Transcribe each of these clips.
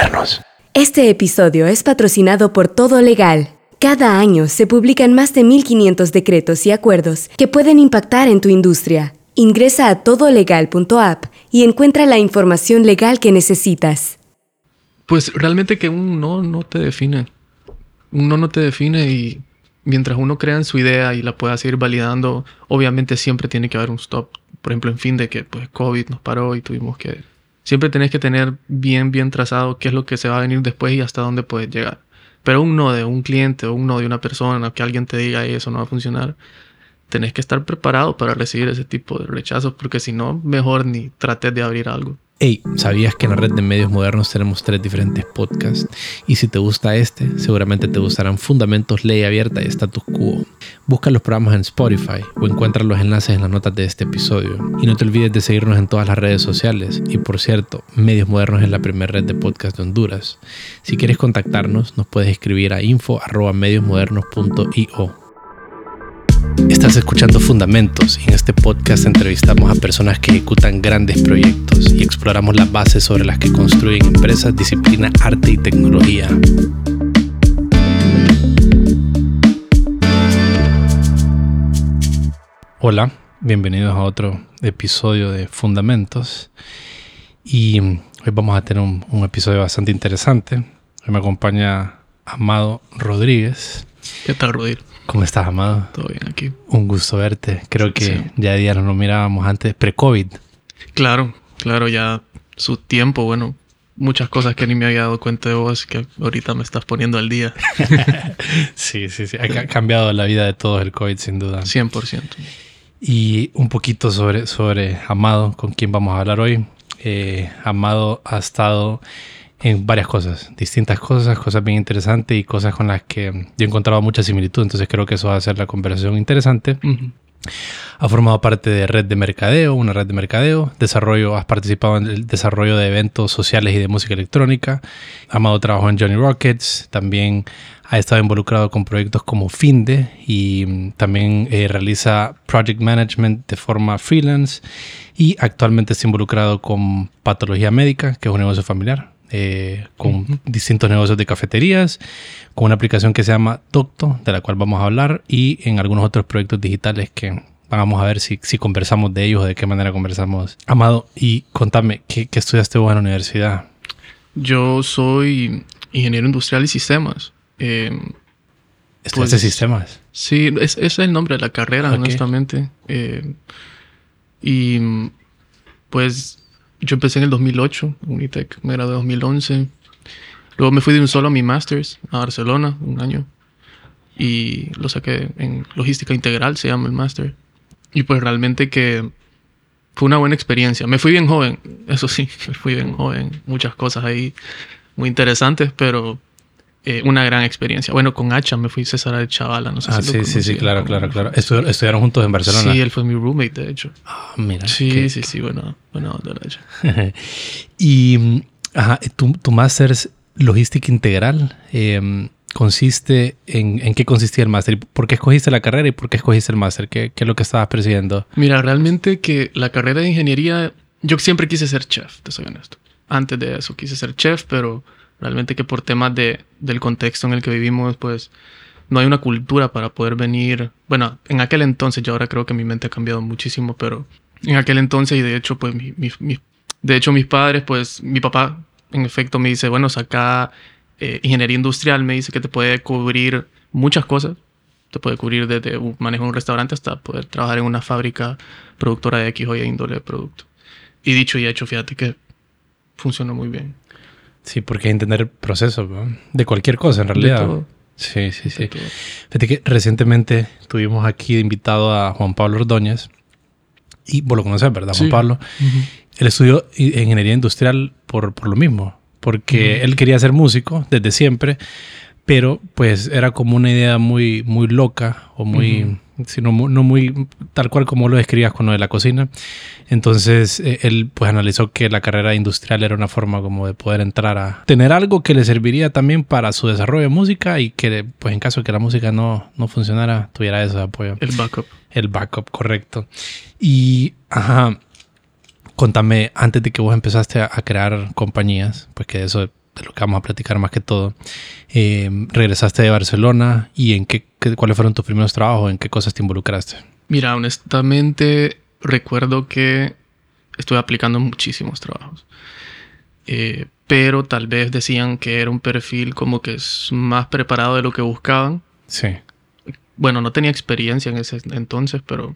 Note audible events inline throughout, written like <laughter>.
modernos. Este episodio es patrocinado por Todo Legal. Cada año se publican más de 1.500 decretos y acuerdos que pueden impactar en tu industria. Ingresa a todolegal.app y encuentra la información legal que necesitas. Pues realmente que un no no te define. Un no no te define y mientras uno crea en su idea y la pueda seguir validando, obviamente siempre tiene que haber un stop. Por ejemplo, en fin de que pues COVID nos paró y tuvimos que... Siempre tenés que tener bien, bien trazado qué es lo que se va a venir después y hasta dónde puedes llegar. Pero un no de un cliente o un no de una persona, que alguien te diga eso no va a funcionar, tenés que estar preparado para recibir ese tipo de rechazos, porque si no, mejor ni trates de abrir algo. Hey, ¿sabías que en la red de medios modernos tenemos tres diferentes podcasts? Y si te gusta este, seguramente te gustarán Fundamentos, Ley Abierta y Status Quo. Busca los programas en Spotify o encuentra los enlaces en las notas de este episodio. Y no te olvides de seguirnos en todas las redes sociales. Y por cierto, Medios Modernos es la primera red de podcast de Honduras. Si quieres contactarnos, nos puedes escribir a info.mediosmodernos.io. Estás escuchando Fundamentos y en este podcast entrevistamos a personas que ejecutan grandes proyectos y exploramos las bases sobre las que construyen empresas, disciplina, arte y tecnología. Hola, bienvenidos a otro episodio de Fundamentos y hoy vamos a tener un, un episodio bastante interesante. Hoy me acompaña Amado Rodríguez. ¿Qué tal, Rodríguez? ¿Cómo estás, Amado? Todo bien aquí. Un gusto verte. Creo que Sí. ya día no nos mirábamos antes, pre-COVID. Claro, claro, ya su tiempo, bueno, muchas cosas que ni me había dado cuenta de vos que ahorita me estás poniendo al día. <laughs> Sí, sí, sí. Ha ca- cambiado la vida de todos el COVID, sin duda. 100%. Y un poquito sobre, sobre Amado, con quien vamos a hablar hoy. Eh, Amado ha estado en varias cosas, distintas cosas, cosas bien interesantes y cosas con las que yo he encontrado mucha similitud. Entonces creo que eso va a hacer la conversación interesante. Ujú. Ha formado parte de red de mercadeo, una red de mercadeo. Desarrollo, has participado en el desarrollo de eventos sociales y de música electrónica. Amado trabajó en Johnny Rockets. También ha estado involucrado con proyectos como Finde y mm, también eh, realiza project management de forma freelance. Y actualmente está involucrado con Patología Médica, que es un negocio familiar. Eh, con distintos negocios de cafeterías, con una aplicación que se llama Docto, de la cual vamos a hablar, y en algunos otros proyectos digitales que vamos a ver si, si conversamos de ellos o de qué manera conversamos. Amado, y contame, ¿qué, qué estudiaste vos en la universidad? Yo soy ingeniero industrial y sistemas. Eh, ¿Estudiaste Pues- sistemas? sí, es- ese es el nombre de la carrera, honestamente. Eh, y pues yo empecé en el 2008, Unitec, me gradué en 2011. Luego me fui de un solo a mi master's a Barcelona, un año. Y lo saqué en logística integral, se llama el máster. Y pues realmente que fue una buena experiencia. Me fui bien joven, eso sí, <laughs> me fui bien joven. Muchas cosas ahí muy interesantes, pero eh, una gran experiencia. Bueno, con Hacha me fui César de Chavala, no sé Ah, si lo sí, sí, sí, conocían. claro, claro, claro. Estu- estudiaron juntos en Barcelona. Sí, él fue mi roommate, de hecho. Ah, mira. Sí, qué- sí, sí, bueno, bueno, de hecho. <laughs> y ajá, tu, tu máster es logística integral. eh, consiste en, en qué consistía el máster. ¿Y ¿Por qué escogiste la carrera y por qué escogiste el máster? ¿Qué, qué es lo que estabas persiguiendo? Mira, realmente que la carrera de ingeniería, yo siempre quise ser chef, te soy honesto. Antes de eso quise ser chef, pero realmente que por temas de, del contexto en el que vivimos, pues no hay una cultura para poder venir. Bueno, en aquel entonces, yo ahora creo que mi mente ha cambiado muchísimo, pero en aquel entonces, y de hecho, pues, mi, de hecho, mis padres, pues, mi papá, en efecto, me dice, bueno, saca eh, ingeniería industrial, me dice que te puede cubrir muchas cosas. Te puede cubrir desde un manejo un restaurante hasta poder trabajar en una fábrica productora de X o Y índole de producto. Y dicho y hecho, fíjate que funcionó muy bien. Sí, porque hay que entender el proceso ¿no? de cualquier cosa en De realidad. todo, Sí, sí, sí. Fíjate que recientemente tuvimos aquí de invitado a Juan Pablo Ordóñez. Y vos lo conoces, ¿verdad, Juan Sí. Pablo? Él estudió ingeniería industrial por, por lo mismo, porque él quería ser músico desde siempre, pero pues era como una idea muy, muy loca o muy, sino no muy tal cual como lo describías con lo de la cocina. Entonces eh, él pues analizó que la carrera industrial era una forma como de poder entrar a tener algo que le serviría también para su desarrollo de música y que pues en caso de que la música no, no funcionara tuviera ese apoyo. El backup. El backup, correcto. Y, ajá, contame, antes de que vos empezaste a, a crear compañías, pues que de eso de lo que vamos a platicar más que todo. Eh, regresaste de Barcelona y en qué, cuáles fueron tus primeros trabajos, en qué cosas te involucraste. Mira, honestamente recuerdo que estuve aplicando muchísimos trabajos. Eh, pero tal vez decían que era un perfil como que es más preparado de lo que buscaban. Sí. Bueno, no tenía experiencia en ese entonces, pero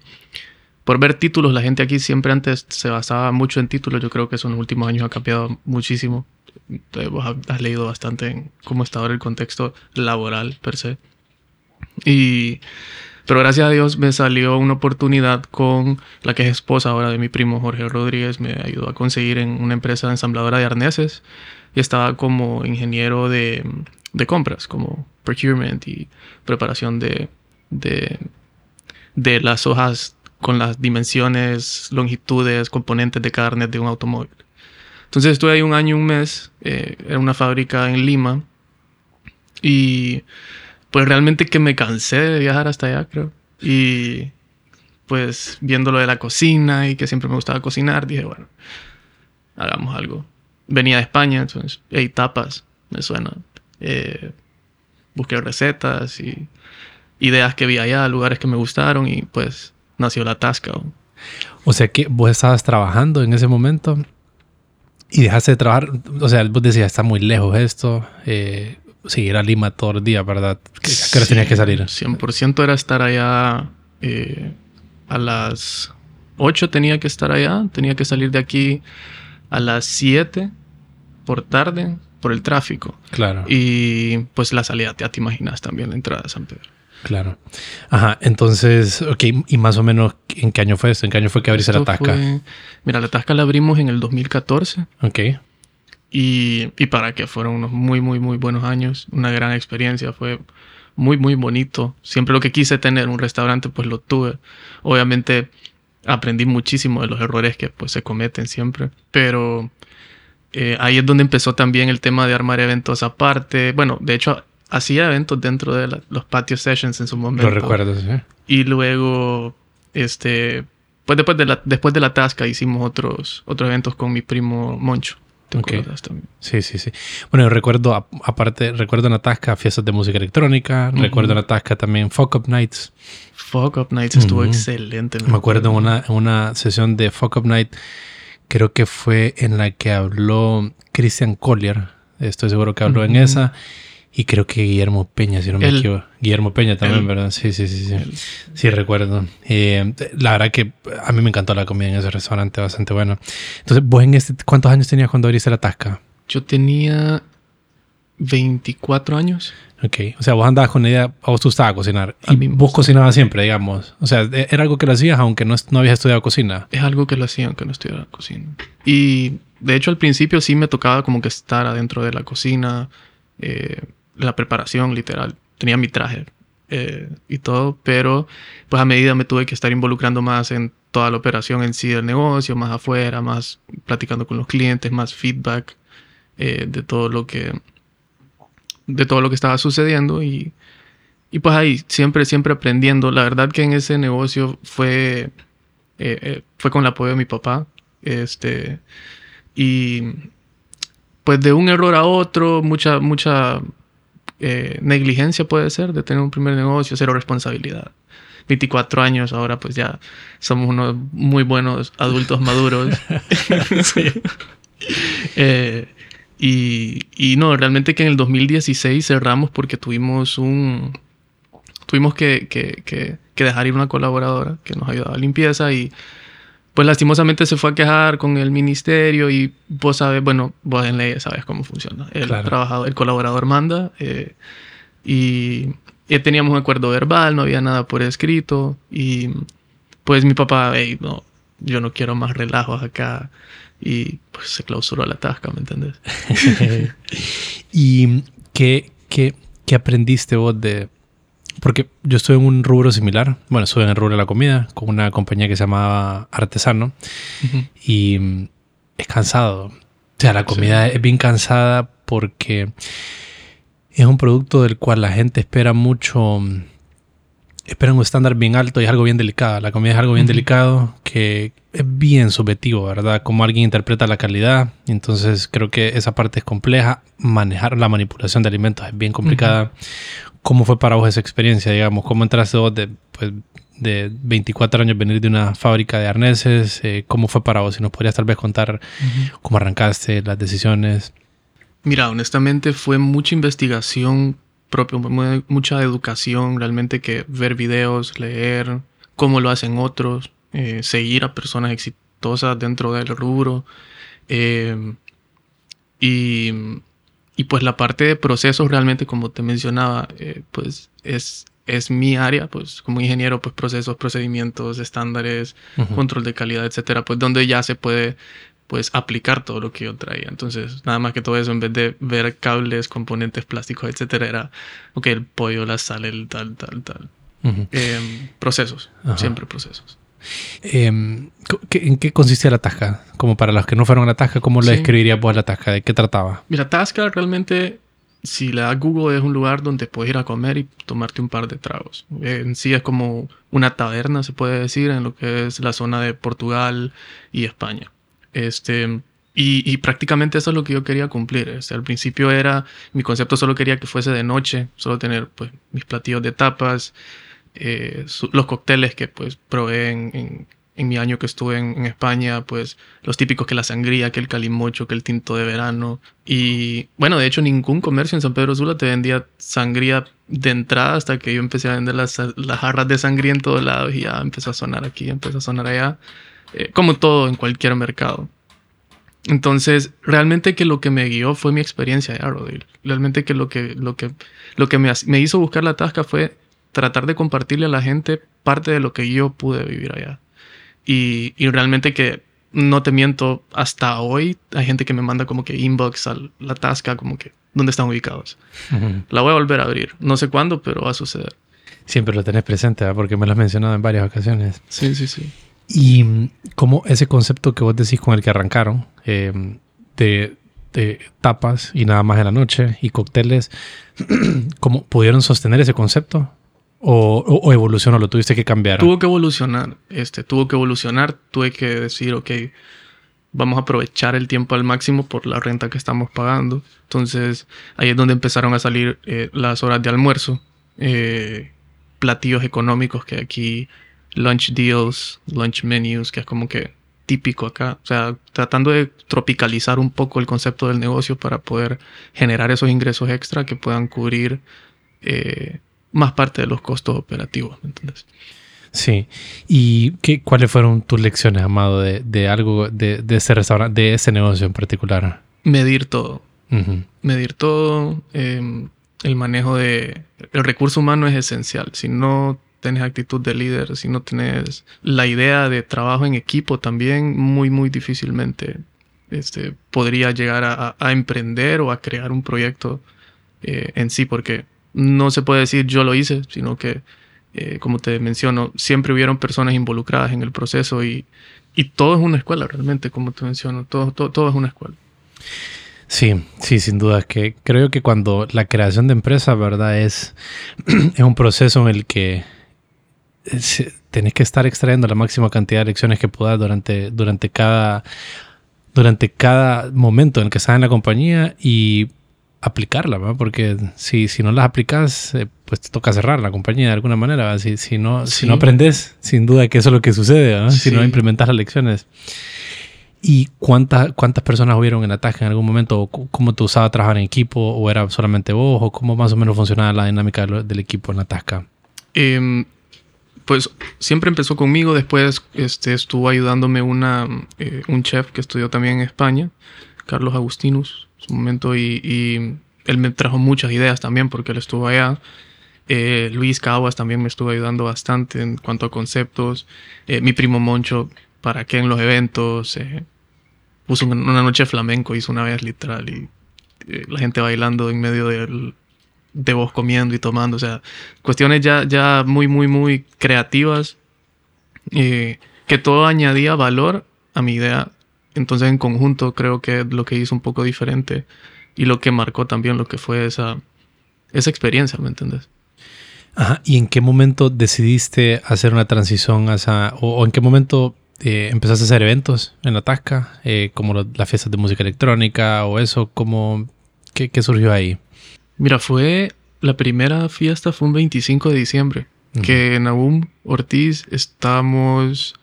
por ver títulos, la gente aquí siempre antes se basaba mucho en títulos. Yo creo que eso en los últimos años ha cambiado muchísimo. Has leído bastante en cómo está ahora el contexto laboral per se. Y, pero gracias a Dios me salió una oportunidad con la que es esposa ahora de mi primo Jorge Rodríguez. Me ayudó a conseguir en una empresa ensambladora de arneses y estaba como ingeniero de, compras, como procurement y preparación de, las hojas con las dimensiones, longitudes, componentes de carne de un automóvil. Entonces estuve ahí un año y un mes, eh, en una fábrica en Lima y pues realmente que me cansé de viajar hasta allá, creo. Y pues viendo lo de la cocina y que siempre me gustaba cocinar, dije, bueno, hagamos algo. Venía de España, entonces, hay tapas, me suena. Eh, busqué recetas y ideas que vi allá, lugares que me gustaron y pues nació la tasca. O sea que vos estabas trabajando en ese momento y dejaste de trabajar, o sea, vos decías, está muy lejos esto, eh, seguir a Lima todo el día, ¿verdad? ¿A qué hora tenías que salir? 100% era estar allá eh, a las 8 tenía que estar allá, tenía que salir de aquí a las 7 por tarde por el tráfico. Claro. Y pues la salida, ya te imaginas también la entrada de San Pedro. Claro. Ajá, entonces, ok, y más o menos, ¿en qué año fue esto? ¿En qué año fue que abriste la Tasca? mira, la Tasca la abrimos en el 2014. Ok. Y, y para que fueron unos muy, muy, muy buenos años, una gran experiencia, fue muy, muy bonito. Siempre lo que quise tener, un restaurante, pues lo tuve. Obviamente aprendí muchísimo de los errores que pues se cometen siempre, pero eh, ahí es donde empezó también el tema de armar eventos aparte. Bueno, de hecho, hacía eventos dentro de los patio sessions en su momento. Lo recuerdo, sí. Y luego, este, pues después de la, después de la tasca hicimos otros, otros eventos con mi primo Moncho. ¿Te acuerdas también? Sí, sí, sí. Bueno, recuerdo, aparte, recuerdo en la tasca fiestas de música electrónica, recuerdo en la tasca también Fuck Up Nights. Fuck Up Nights estuvo excelente. Me, acuerdo en una, una sesión de Fuck Up Night, creo que fue en la que habló Christian Collier, estoy seguro que habló en esa. Y creo que Guillermo Peña, si no me equivoco. Guillermo Peña también, ¿verdad? Sí, sí, sí, sí. Sí, recuerdo. Eh, la verdad que a mí me encantó la comida en ese restaurante, bastante bueno. Entonces, ¿vos en este, cuántos años tenías cuando abriste la tasca? Yo tenía 24 años. Ok, o sea, vos andabas con la idea, vos tú estabas a cocinar. Y vos cocinabas siempre, digamos. O sea, e, era algo que lo hacías aunque no, no habías estudiado cocina. Es algo que lo hacía aunque no estudiara cocina. Y de hecho al principio sí me tocaba como que estar adentro de la cocina. Eh, la preparación, literal. Tenía mi traje eh, y todo, pero pues a medida me tuve que estar involucrando más en toda la operación en sí del negocio, más afuera, más platicando con los clientes, más feedback eh, de todo lo que de todo lo que estaba sucediendo y, y pues ahí siempre siempre aprendiendo la verdad que en ese negocio fue eh, fue con el apoyo de mi papá este y pues de un error a otro mucha mucha eh, negligencia puede ser de tener un primer negocio, cero responsabilidad. 24 años, ahora pues ya somos unos muy buenos adultos <laughs> maduros. <laughs> Eh, y, y, no, realmente que en el 2016 cerramos porque tuvimos un... Tuvimos que, que, que, que dejar ir una colaboradora que nos ayudaba a limpieza y pues lastimosamente se fue a quejar con el ministerio y vos sabes, bueno, vos en ley sabes cómo funciona. El trabajador, el colaborador manda eh, y, teníamos un acuerdo verbal, no había nada por escrito y pues mi papá, hey, no, yo no quiero más relajos acá y pues se clausuró la tasca, ¿me entiendes? <laughs> ¿Y qué, qué, qué aprendiste vos de, porque yo estoy en un rubro similar. Bueno, estuve en el rubro de la comida con una compañía que se llamaba Artesano. Y mm, es cansado. O sea, la comida es bien cansada porque es un producto del cual la gente espera mucho mm, esperan un estándar bien alto y es algo bien delicado. La comida es algo bien delicado que es bien subjetivo, ¿verdad? Cómo alguien interpreta la calidad. Entonces creo que esa parte es compleja. Manejar la manipulación de alimentos es bien complicada. ¿Cómo fue para vos esa experiencia, digamos? ¿Cómo entraste vos de, pues, de 24 años venir de una fábrica de arneses? Eh, ¿Cómo fue para vos? Si nos podrías tal vez contar cómo arrancaste, las decisiones. Mira, honestamente fue mucha investigación propia, mucha educación, realmente que ver videos, leer cómo lo hacen otros, eh, seguir a personas exitosas dentro del rubro. Eh, y y pues la parte de procesos realmente, como te mencionaba, eh, pues es, es mi área, pues como ingeniero, pues procesos, procedimientos, estándares, control de calidad, etcétera, pues donde ya se puede pues aplicar todo lo que yo traía. Entonces, nada más que todo eso, en vez de ver cables, componentes plásticos, etcétera, era, ok, el pollo, la sal, el tal, tal, tal. Em, procesos, siempre procesos. Em, ¿En qué consistía la tasca? Como para los que no fueron a la tasca, ¿cómo le describirías vos la tasca? ¿De qué trataba? Mira, tasca realmente, si le das Google, es un lugar donde puedes ir a comer y tomarte un par de tragos. En sí es como una taberna, se puede decir, en lo que es la zona de Portugal y España. Este, y, prácticamente eso es lo que yo quería cumplir. Este, al principio era, mi concepto solo quería que fuese de noche, solo tener pues mis platillos de tapas, eh, los cócteles que pues probé en, mi año que estuve en, España, pues los típicos que la sangría, que el calimocho, que el tinto de verano. Y bueno, de hecho ningún comercio en San Pedro Sula te vendía sangría de entrada hasta que yo empecé a vender las, las jarras de sangría en todos lados y ya empezó a sonar aquí, empezó a sonar allá, eh, como todo en cualquier mercado. Entonces, realmente que lo que me guió fue mi experiencia de Rodil. Realmente que lo que, lo que, lo que me, me hizo buscar la tasca fue tratar de compartirle a la gente parte de lo que yo pude vivir allá. Y, y, realmente que no te miento, hasta hoy hay gente que me manda como que inbox a la tasca, como que dónde están ubicados. <laughs> La voy a volver a abrir. No sé cuándo, pero va a suceder. Siempre lo tenés presente, porque me lo has mencionado en varias ocasiones. Sí, sí, sí. Y como ese concepto que vos decís con el que arrancaron, de, de, tapas y nada más en la noche y cócteles, <clears throat> ¿cómo pudieron sostener ese concepto? O, evolucionó? ¿Lo tuviste que cambiar? Tuvo que evolucionar. Este, tuvo que evolucionar. Tuve que decir, ok, vamos a aprovechar el tiempo al máximo por la renta que estamos pagando. Entonces, ahí es donde empezaron a salir eh, las horas de almuerzo, eh, platillos económicos que aquí, lunch deals, lunch menus, que es como que típico acá. O sea, tratando de tropicalizar un poco el concepto del negocio para poder generar esos ingresos extra que puedan cubrir eh, más parte de los costos operativos, ¿me entiendes? Sí. ¿Y qué, cuáles fueron tus lecciones, Amado, de, de algo, de, de, ese restaurante, de ese negocio en particular? Medir todo. Medir todo. Em, el manejo de... El recurso humano es esencial. Si no tienes actitud de líder, si no tienes la idea de trabajo en equipo también, muy, muy difícilmente este, podría llegar a, a emprender o a crear un proyecto eh, en sí, porque no se puede decir yo lo hice, sino que, eh, como te menciono, siempre hubieron personas involucradas en el proceso y, y todo es una escuela realmente, como te menciono, todo, todo, es una escuela. Sí, sí, sin duda. Que creo que cuando la creación de empresa, ¿verdad? Es, <clears throat> es un proceso en el que tenés que estar extrayendo la máxima cantidad de lecciones que puedas durante, durante, cada, durante cada momento en el que estás en la compañía y aplicarla, ¿verdad? porque si, si no las aplicas, eh, pues te toca cerrar la compañía de alguna manera. Si, si, no, si no aprendes, sin duda que eso es lo que sucede, si no implementas las lecciones. ¿Y cuántas, cuántas personas hubieron en ataque en algún momento? ¿Cómo te usaba trabajar en equipo? ¿O era solamente vos? ¿O cómo más o menos funcionaba la dinámica del, equipo en la tasca? Em, pues siempre empezó conmigo. Después este, estuvo ayudándome una, eh, un chef que estudió también en España, Carlos Agustinus su momento y, él me trajo muchas ideas también porque él estuvo allá. Eh, Luis Caguas también me estuvo ayudando bastante en cuanto a conceptos. Eh, mi primo Moncho, para qué en los eventos. Eh, puso una noche flamenco, hizo una vez literal y la gente bailando en medio de, de vos comiendo y tomando. O sea, cuestiones ya, ya muy, muy, muy creativas. que todo añadía valor a mi idea entonces en conjunto creo que lo que hizo un poco diferente y lo que marcó también lo que fue esa, esa experiencia, ¿me entiendes? Ajá. ¿Y en qué momento decidiste hacer una transición hacia, o, o en qué momento eh, empezaste a hacer eventos en la Tasca, eh, como lo- las fiestas de música electrónica o eso? ¿Cómo, qué, qué surgió ahí? Mira, fue la primera fiesta fue un 25 de diciembre, que Nahum Ortiz estábamos,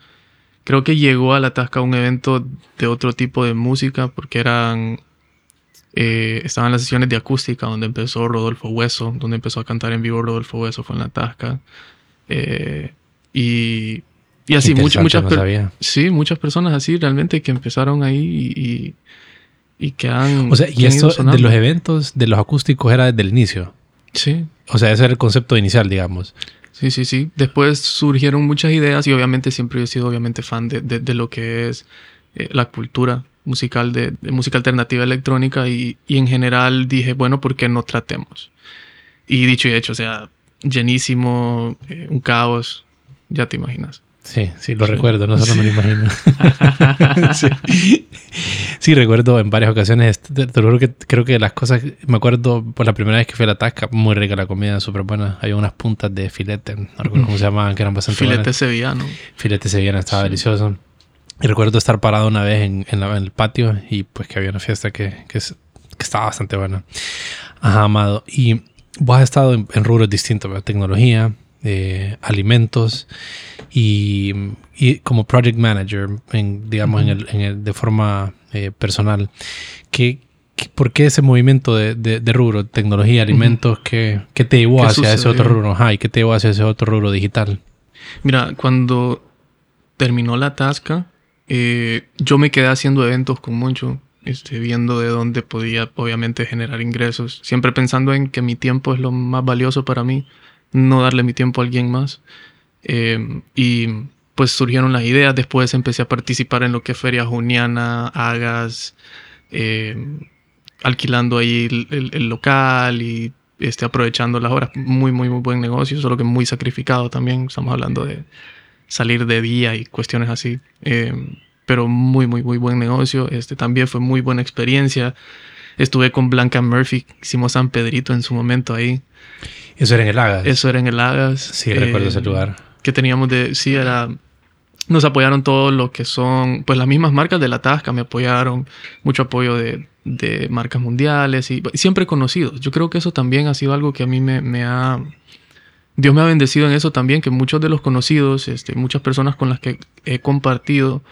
creo que llegó a la Tasca un evento de otro tipo de música, porque eran, eh, estaban las sesiones de acústica, donde empezó Rodolfo Hueso, donde empezó a cantar en vivo Rodolfo Hueso, fue en la Tasca. Eh, y, y así, muchas, muchas, no sí, muchas personas así realmente que empezaron ahí y, y, que han... O sea, y esto de los eventos, de los acústicos, era desde el inicio. Sí, O sea, ese era el concepto inicial, digamos. Sí, sí, sí. Después surgieron muchas ideas y obviamente siempre he sido obviamente fan de, de- lo que es eh, la cultura musical de, de música alternativa electrónica y, y en general dije, bueno, ¿por qué no tratemos? Y dicho y hecho, o sea, llenísimo, eh, un caos, ya te imaginas. Sí, sí, lo recuerdo, no solo me lo imagino. <laughs> sí. Sí, recuerdo en varias ocasiones, te, te lo juro que creo que las cosas, me acuerdo por la primera vez que fui a la Tasca, muy rica la comida, súper buena. Había unas puntas de filete, no recuerdo cómo se llamaban, que eran bastante Filete buenas. sevillano. Filete sevillano, estaba Sí. delicioso. Y recuerdo estar parado una vez en, en la- en el patio y pues que había una fiesta que, que, es- que estaba bastante buena. Ajá, Amado. Y vos has estado en, en rubros distintos, tecnología, eh, alimentos y, y como project manager, en, digamos, en el, en el- de forma eh, personal. ¿Qué, qué- por qué ese movimiento de, de, de rubro, tecnología, alimentos, qué, qué te llevó ¿Qué hacia ese otro rubro? Ajá, ¿y qué te llevó hacia ese otro rubro digital? Mira, cuando terminó la tasca, eh, yo me quedé haciendo eventos con Moncho, este, viendo de dónde podía, obviamente, generar ingresos. Siempre pensando en que mi tiempo es lo más valioso para mí, no darle mi tiempo a alguien más. Eh, y pues surgieron las ideas. Después empecé a participar en lo que es Feria Juniana, Hagas, eh, alquilando ahí el, local y este, aprovechando las horas. Muy, muy, muy buen negocio, solo que muy sacrificado también. Estamos hablando de salir de día y cuestiones así. Eh, pero muy, muy, muy buen negocio. Este también fue muy buena experiencia. Estuve con Blanca Murphy, hicimos San Pedrito en su momento ahí. Eso era en el Hagas. Eso era en el Hagas. Sí, recuerdo Eh, ese lugar. Que teníamos de. Sí, era. Nos apoyaron todos lo que son. Pues las mismas marcas de la Tasca me apoyaron. Mucho apoyo de, de marcas mundiales y siempre conocidos. Yo creo que eso también ha sido algo que a mí me, me ha. Dios me ha bendecido en eso también, que muchos de los conocidos, este, muchas personas con las que he compartido,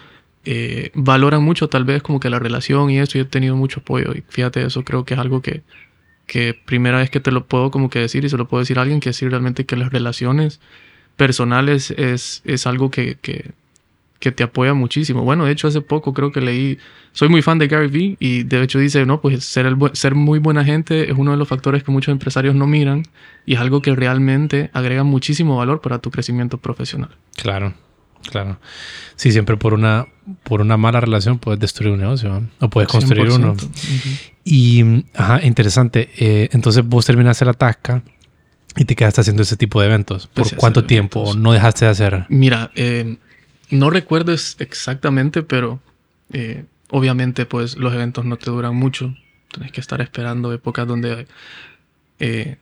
eh, valoran mucho tal vez como que la relación y eso, y he tenido mucho apoyo. Y fíjate, eso creo que es algo que, que primera vez que te lo puedo como que decir y se lo puedo decir a alguien, que decir realmente que las relaciones personales es, es algo que, que, que te apoya muchísimo. Bueno, de hecho hace poco creo que leí, soy muy fan de Gary Vee y de hecho dice, no, pues ser, el, ser muy buena gente es uno de los factores que muchos empresarios no miran y es algo que realmente agrega muchísimo valor para tu crecimiento profesional. Claro, claro. Sí, siempre por una, por una mala relación puedes destruir un negocio ¿no? o puedes construir 100%. uno. Y, ajá, interesante. Eh, entonces vos terminaste la tasca y te quedaste haciendo ese tipo de eventos. ¿Por Empecé a cuánto tiempo eventos. no dejaste de hacer? Mira, eh, no recuerdo exactamente, pero eh, obviamente pues los eventos no te duran mucho. Tienes que estar esperando épocas donde eh,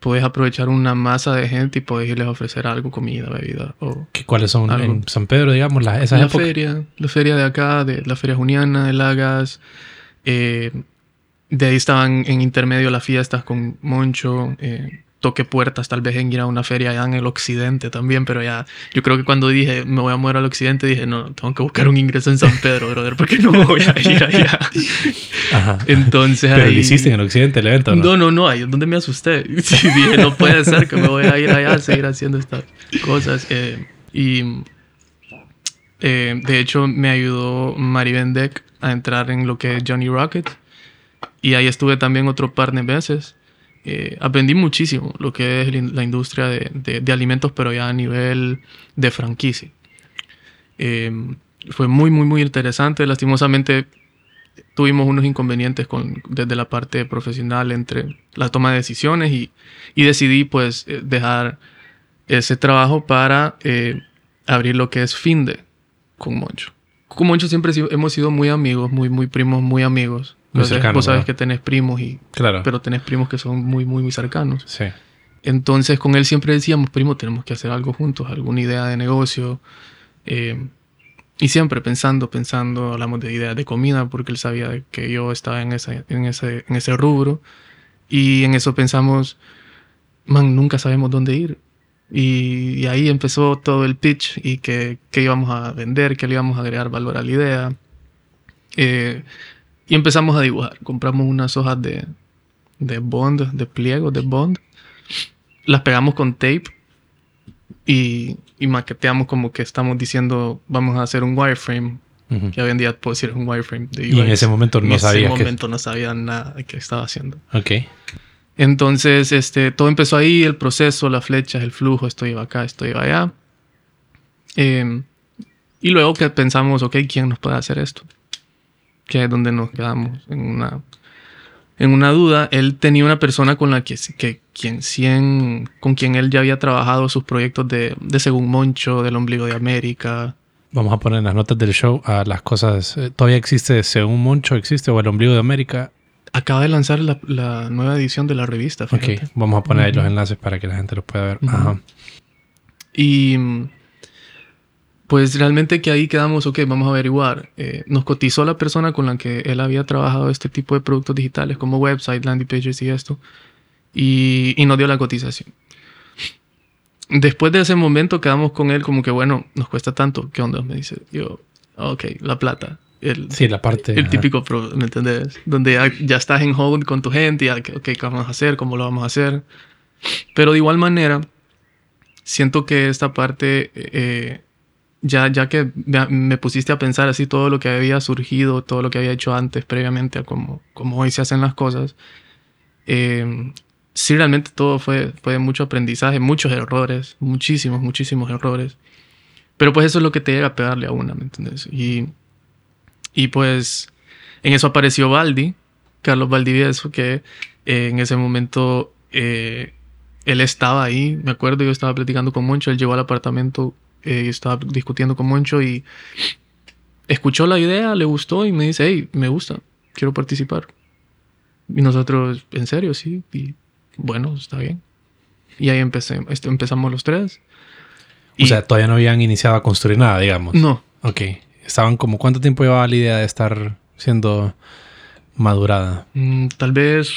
puedes aprovechar una masa de gente y puedes irles a ofrecer algo, comida, bebida. O ¿Qué- ¿Cuáles son Algo. en San Pedro, digamos, las, esas la épocas? feria, la feria de acá, de la feria juniana, de Lagas. eh, de ahí estaban en intermedio las fiestas con Moncho. eh, toqué puertas, tal vez en ir a una feria allá en el occidente también, pero ya, yo creo que cuando dije me voy a mover al occidente, dije no, tengo que buscar un ingreso en San Pedro, brother, porque no me voy a ir allá. <laughs> Ajá. Entonces Pero ahí... lo hiciste en el occidente el evento, ¿no? No, no, no, ahí es donde me asusté. <laughs> Sí, dije, no puede ser que me voy a ir allá a seguir haciendo estas cosas. eh, y eh, de hecho me ayudó Mari Beck a entrar en lo que es Johnny Rocket. Y ahí estuve también otro par de veces. Eh, aprendí muchísimo lo que es la in- la industria de, de- alimentos, pero ya a nivel de franquicia. Eh, fue muy, muy, muy interesante. Lastimosamente tuvimos unos inconvenientes con, desde la parte profesional entre la toma de decisiones y, y decidí pues eh, dejar ese trabajo para eh, abrir lo que es Finde con Moncho. Con Moncho siempre si- hemos sido muy amigos, muy, muy primos, muy amigos. Muy cercanos, vos sabes ¿verdad? que tenés primos y Claro. pero tenés primos que son muy, muy, muy cercanos. sí. Entonces con él siempre decíamos, primo, tenemos que hacer algo juntos, alguna idea de negocio. Eh, y siempre pensando, pensando, hablamos de ideas de comida porque él sabía que yo estaba en, esa, en, ese, en ese rubro. Y en eso pensamos, man, nunca sabemos dónde ir. Y, ahí empezó todo el pitch y que, que, íbamos a vender, que le íbamos a agregar valor a la idea. Eh, y empezamos a dibujar. Compramos unas hojas de, de bond, de pliego, de bond. Las pegamos con tape y, y, maqueteamos como que estamos diciendo vamos a hacer un wireframe. Que hoy en día puedo decir un wireframe de Y en ese momento no sabía. En ese momento no sabía nada de qué estaba haciendo. Ok. Entonces, este, todo empezó ahí, el proceso, las flechas, el flujo, esto iba acá, esto iba allá. Em, y luego que pensamos, ok, ¿quién nos puede hacer esto? Que es donde nos quedamos en una, en una duda. Él tenía una persona con la que, que quien, cien, con quien él ya había trabajado sus proyectos de, de Según Moncho, del Ombligo de América. Vamos a poner en las notas del show a las cosas. Eh, ¿Todavía existe Según Moncho? ¿Existe? ¿O el Ombligo de América? Acaba de lanzar la, nueva edición de la revista. Fíjate. Ok, vamos a poner ahí los enlaces para que la gente los pueda ver. Ajá. Y pues realmente que ahí quedamos, ok, vamos a averiguar. Eh, nos cotizó la persona con la que él había trabajado este tipo de productos digitales como website, landing pages y esto. Y, y nos dio la cotización. Después de ese momento quedamos con él como que, bueno, nos cuesta tanto. ¿Qué onda? Me dice, yo, ok, la plata el, sí, la parte. El típico, ¿me entendés? Donde ya, estás en hold con tu gente, y, ok, ¿qué vamos a hacer? ¿Cómo lo vamos a hacer? Pero de igual manera, siento que esta parte, eh, ya, ya que me pusiste a pensar así todo lo que había surgido, todo lo que había hecho antes, previamente a cómo, hoy se hacen las cosas, eh, sí, realmente todo fue, fue mucho aprendizaje, muchos errores, muchísimos, muchísimos errores. Pero pues eso es lo que te llega a pegarle a una, ¿me entiendes? Y y pues en eso apareció Baldi, Carlos Valdivieso, que eh, en ese momento eh, él estaba ahí, me acuerdo, yo estaba platicando con Moncho, él llegó al apartamento, eh, y estaba discutiendo con Moncho y escuchó la idea, le gustó y me dice, hey, me gusta, quiero participar. Y nosotros, en serio, sí, y bueno, está bien. Y ahí empecé, este, empezamos los tres. O sea, todavía no habían iniciado a construir nada, digamos. No. Ok estaban como cuánto tiempo llevaba la idea de estar siendo madurada? Mm, tal vez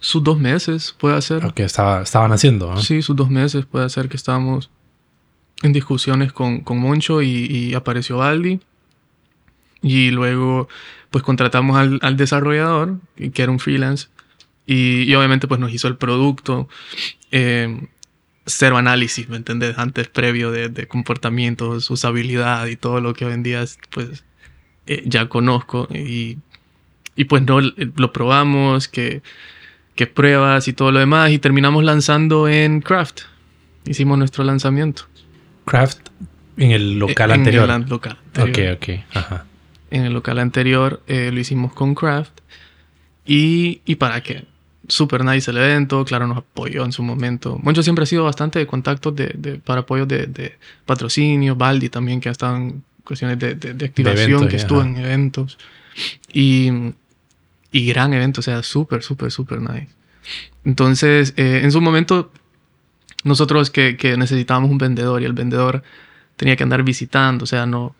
sus dos meses puede ser. Ok, estaba, estaban haciendo. Sí, sus dos meses puede ser que estábamos en discusiones con, con Moncho y, apareció Baldi. Y luego pues contratamos al, al desarrollador, que era un freelance. Y, obviamente pues nos hizo el producto. Eh, cero análisis, ¿me entiendes? Antes, previo de, de comportamientos, usabilidad y todo lo que hoy en día, pues, eh, ya conozco. Y, y, pues no, lo probamos, que, que pruebas y todo lo demás. Y terminamos lanzando en Craft. Hicimos nuestro lanzamiento. Craft en el local anterior. En el local anterior. Ok, ok. Ajá. En el local anterior eh, lo hicimos con Craft. Y, ¿Y para qué? super nice el evento, claro, nos apoyó en su momento. Moncho siempre ha sido bastante de contactos de, para apoyo de, de, patrocinio, Baldi también, que ha estado en cuestiones de, de activación, que estuvo en eventos. Y, y gran evento, o sea, súper, súper, súper nice. Entonces, eh, en su momento, nosotros que, necesitábamos un vendedor y el vendedor tenía que andar visitando, o sea, no,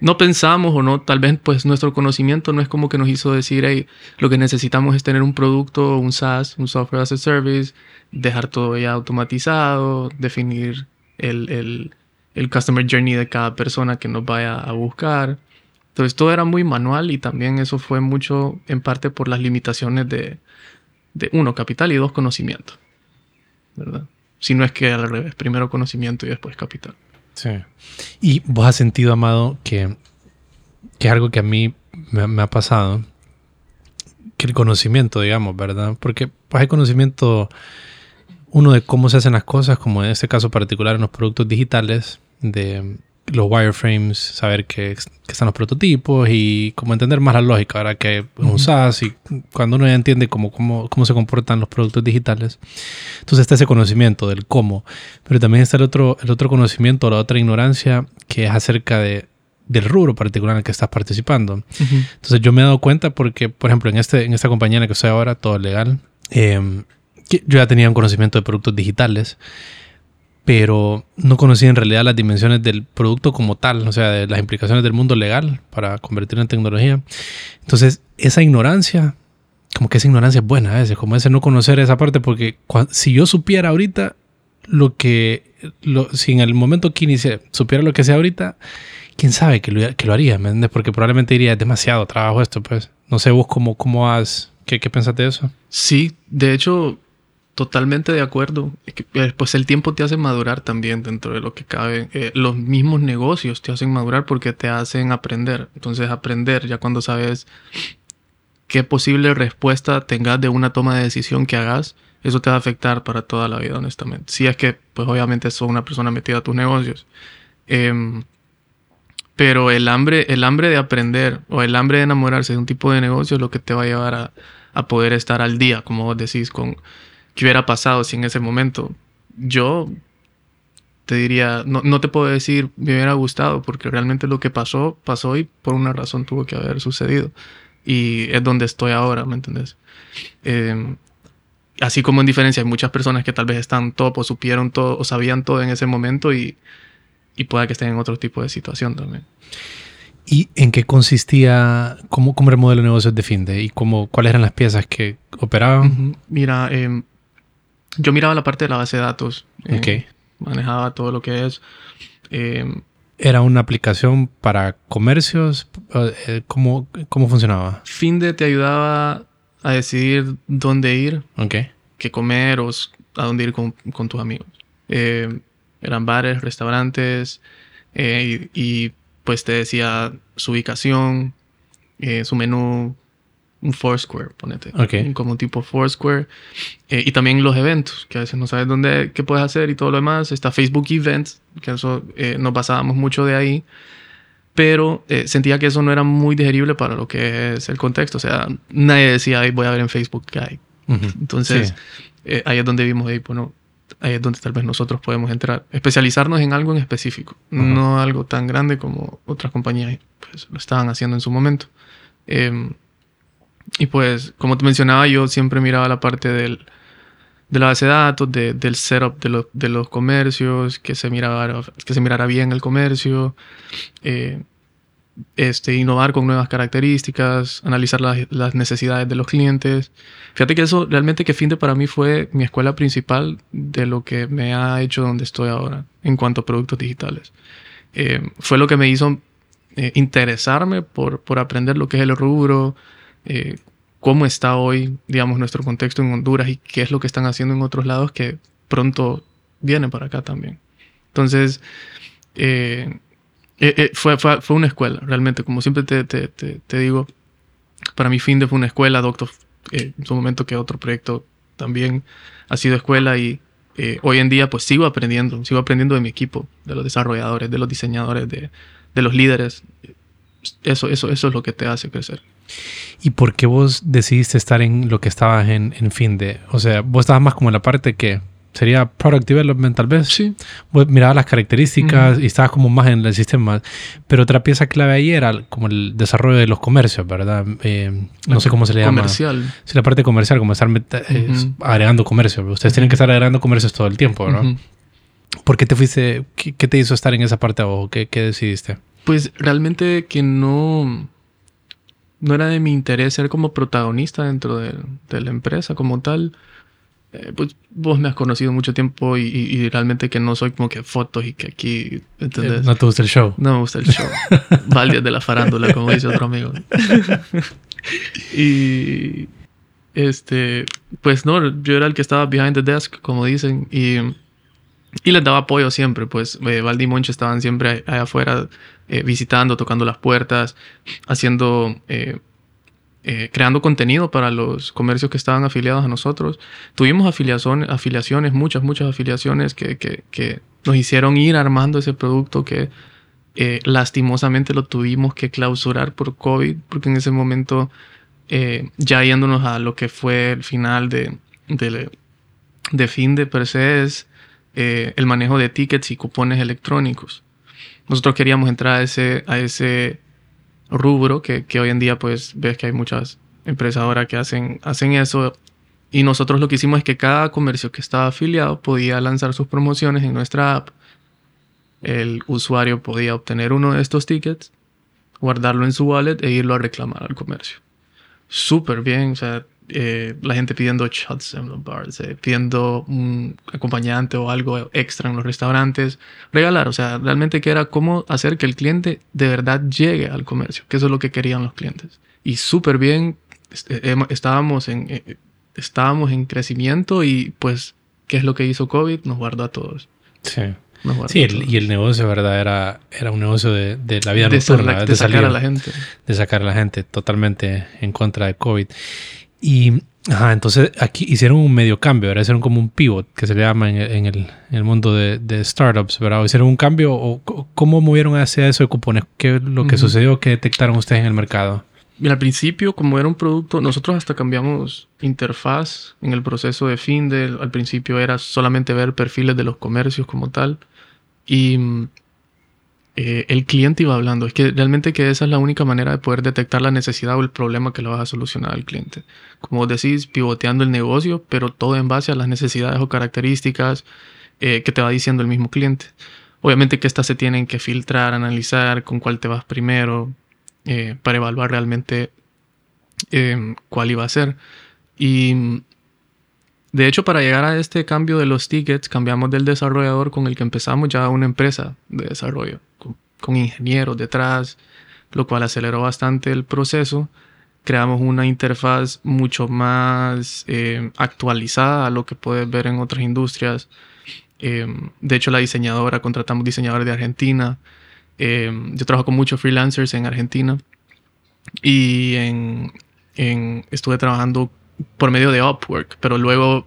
no pensamos o no, tal vez pues nuestro conocimiento no es como que nos hizo decir, hey, lo que necesitamos es tener un producto, un SaaS, un Software as a Service, dejar todo ya automatizado, definir el, el, el Customer Journey de cada persona que nos vaya a buscar. Entonces todo era muy manual y también eso fue mucho en parte por las limitaciones de, de uno, capital y dos, conocimiento. ¿Verdad? Si no es que al revés, primero conocimiento y después capital. Sí. ¿Y vos has sentido, Amado, que, que es algo que a mí me, ha pasado? Que el conocimiento, digamos, ¿verdad? Porque pues, hay conocimiento, uno de cómo se hacen las cosas, como en este caso particular en los productos digitales, de los wireframes, saber que, están los prototipos y como entender más la lógica, ahora que un SaaS y cuando uno ya entiende cómo, cómo, cómo, se comportan los productos digitales, entonces está ese conocimiento del cómo, pero también está el otro, el otro conocimiento, la otra ignorancia que es acerca de, del rubro particular en el que estás participando. Entonces yo me he dado cuenta porque, por ejemplo, en, este, en esta compañía en la que estoy ahora, todo legal, eh, yo ya tenía un conocimiento de productos digitales, pero no conocía en realidad las dimensiones del producto como tal, o sea, de las implicaciones del mundo legal para convertirlo en tecnología. Entonces, esa ignorancia, como que esa ignorancia es buena a veces, como ese no conocer esa parte, porque si yo supiera ahorita lo que, lo, si en el momento que inicié supiera lo que sea ahorita, quién sabe que lo, que lo haría, ¿me entiendes? Porque probablemente diría, es demasiado trabajo esto, pues. No sé vos cómo, cómo has, ¿qué, qué pensás de eso? Sí, de hecho, totalmente de acuerdo. Eh, pues el tiempo te hace madurar también dentro de lo que cabe. Eh, los mismos negocios te hacen madurar porque te hacen aprender. Entonces aprender ya cuando sabes qué posible respuesta tengas de una toma de decisión que hagas, eso te va a afectar para toda la vida, honestamente. Si es que, pues obviamente sos una persona metida a tus negocios. Em, pero el hambre, el hambre de aprender o el hambre de enamorarse de un tipo de negocio es lo que te va a llevar a, a poder estar al día, como vos decís, con qué hubiera pasado si en ese momento yo te diría, no, no, te puedo decir me hubiera gustado, porque realmente lo que pasó, pasó y por una razón tuvo que haber sucedido. Y es donde estoy ahora, ¿me entiendes? Em, así como en diferencia hay muchas personas que tal vez están top o supieron todo o sabían todo en ese momento y y pueda que estén en otro tipo de situación también. ¿Y en qué consistía, cómo, cómo era el modelo de negocios de Finde y cómo, cuáles eran las piezas que operaban? Mira, em, yo miraba la parte de la base de datos. Eh, manejaba todo lo que es. Em, ¿Era una aplicación para comercios? Eh, ¿Cómo, cómo funcionaba? Finde te ayudaba a decidir dónde ir, okay. qué comer o a dónde ir con, con tus amigos. Eh, eran bares, restaurantes, eh, y, pues te decía su ubicación, eh, su menú, un Foursquare, ponete. Como un tipo Foursquare. Eh, y también los eventos, que a veces no sabes dónde, qué puedes hacer y todo lo demás. Está Facebook Events, que eso nos basábamos mucho de ahí. Pero sentía que eso no era muy digerible para lo que es el contexto. O sea, nadie decía, Ay, voy a ver en Facebook qué hay. Entonces, ahí es donde vimos, ahí, bueno, ahí es donde tal vez nosotros podemos entrar. Especializarnos en algo en específico, no algo tan grande como otras compañías pues, lo estaban haciendo en su momento. Em, y pues, como te mencionaba, yo siempre miraba la parte del, de la base de datos, del setup de, los, de los comercios, que se, mirara, que se mirara bien el comercio. Eh, este, innovar con nuevas características, analizar las, necesidades de los clientes. Fíjate que eso realmente que Finde para mí fue mi escuela principal de lo que me ha hecho donde estoy ahora en cuanto a productos digitales. Eh, fue lo que me hizo eh, interesarme por, por aprender lo que es el rubro, eh, cómo está hoy, digamos, nuestro contexto en Honduras y qué es lo que están haciendo en otros lados que pronto viene para acá también. Entonces, eh, eh, fue, fue, fue, una escuela, realmente. Como siempre te, te, te, digo, para mí Finde fue una escuela, Doctor, eh, en su momento que otro proyecto también ha sido escuela y hoy en día pues sigo aprendiendo, sigo aprendiendo de mi equipo, de los desarrolladores, de los diseñadores, de, de los líderes. Eso, eso, eso es lo que te hace crecer. ¿Y por qué vos decidiste estar en lo que estabas en, en Finde? O sea, vos estabas más como en la parte que sería Product Development tal vez. Sí. Miraba las características y estabas como más en el sistema. Pero otra pieza clave ahí era como el desarrollo de los comercios, ¿verdad? Eh, no sé cómo se le llama. Comercial. Sí, la parte comercial, como estar eh, agregando comercio. Ustedes tienen que estar agregando comercios todo el tiempo, ¿verdad? ¿Por qué te fuiste, qué, te hizo estar en esa parte abajo? ¿Qué, ¿Qué decidiste? Pues realmente que no no era de mi interés ser como protagonista dentro de, de la empresa como tal. Eh, pues vos me has conocido mucho tiempo y, realmente que no soy como que fotos y que aquí, ¿entendés? No te gusta el show. No me gusta el show. <laughs> Valdia de la farándula, como dice otro amigo. <laughs> y este, pues no, yo era el que estaba behind the desk, como dicen, y, y les daba apoyo siempre, pues eh, Valdi y Moncho estaban siempre allá afuera eh, visitando, tocando las puertas, haciendo... Eh, eh, creando contenido para los comercios que estaban afiliados a nosotros. Tuvimos afiliaciones, afiliaciones muchas, muchas afiliaciones que, que, nos hicieron ir armando ese producto que eh, lastimosamente lo tuvimos que clausurar por COVID, porque en ese momento, eh, ya yéndonos a lo que fue el final de, de, de fin de per se, es el manejo de tickets y cupones electrónicos. Nosotros queríamos entrar a ese, a ese rubro que, que, hoy en día pues ves que hay muchas empresas ahora que hacen, hacen eso Y nosotros lo que hicimos es que cada comercio que estaba afiliado podía lanzar sus promociones en nuestra app. El usuario podía obtener uno de estos tickets, guardarlo en su wallet e irlo a reclamar al comercio. Súper bien, o sea, eh, la gente pidiendo shots en los bars, eh, pidiendo un acompañante o algo extra en los restaurantes, regalar, o sea, realmente que era cómo hacer que el cliente de verdad llegue al comercio, que eso es lo que querían los clientes. Y súper bien, este, estábamos en, eh, estábamos en crecimiento y pues, ¿qué es lo que hizo COVID? Nos guardó a todos. Sí. Sí, y el negocio, ¿verdad? Era, era un negocio de, de la vida nocturna. de, sacar a la gente. De sacar a la gente totalmente en contra de COVID. Y ajá, entonces aquí hicieron un medio cambio, ¿verdad? Hicieron como un pivot que se le llama en, en, el, en el, mundo de, de, startups, ¿verdad? ¿Hicieron un cambio o cómo movieron hacia eso de cupones? ¿Qué es lo que sucedió? ¿Qué detectaron ustedes en el mercado? Mira, al principio, como era un producto, nosotros hasta cambiamos interfaz en el proceso de Findel. Al principio era solamente ver perfiles de los comercios como tal. Y eh, el cliente iba hablando. Es que realmente que esa es la única manera de poder detectar la necesidad o el problema que le vas a solucionar al cliente. Como decís, pivoteando el negocio, pero todo en base a las necesidades o características eh, que te va diciendo el mismo cliente. Obviamente que estas se tienen que filtrar, analizar con cuál te vas primero, eh, para evaluar realmente cuál iba a ser. Y de hecho, para llegar a este cambio de los tickets, cambiamos del desarrollador con el que empezamos ya a una empresa de desarrollo, con, ingenieros detrás, lo cual aceleró bastante el proceso. Creamos una interfaz mucho más eh, actualizada a lo que puedes ver en otras industrias. Em, de hecho, la diseñadora, contratamos diseñadores de Argentina. Em, yo trabajo con muchos freelancers en Argentina y en, estuve trabajando por medio de Upwork, pero luego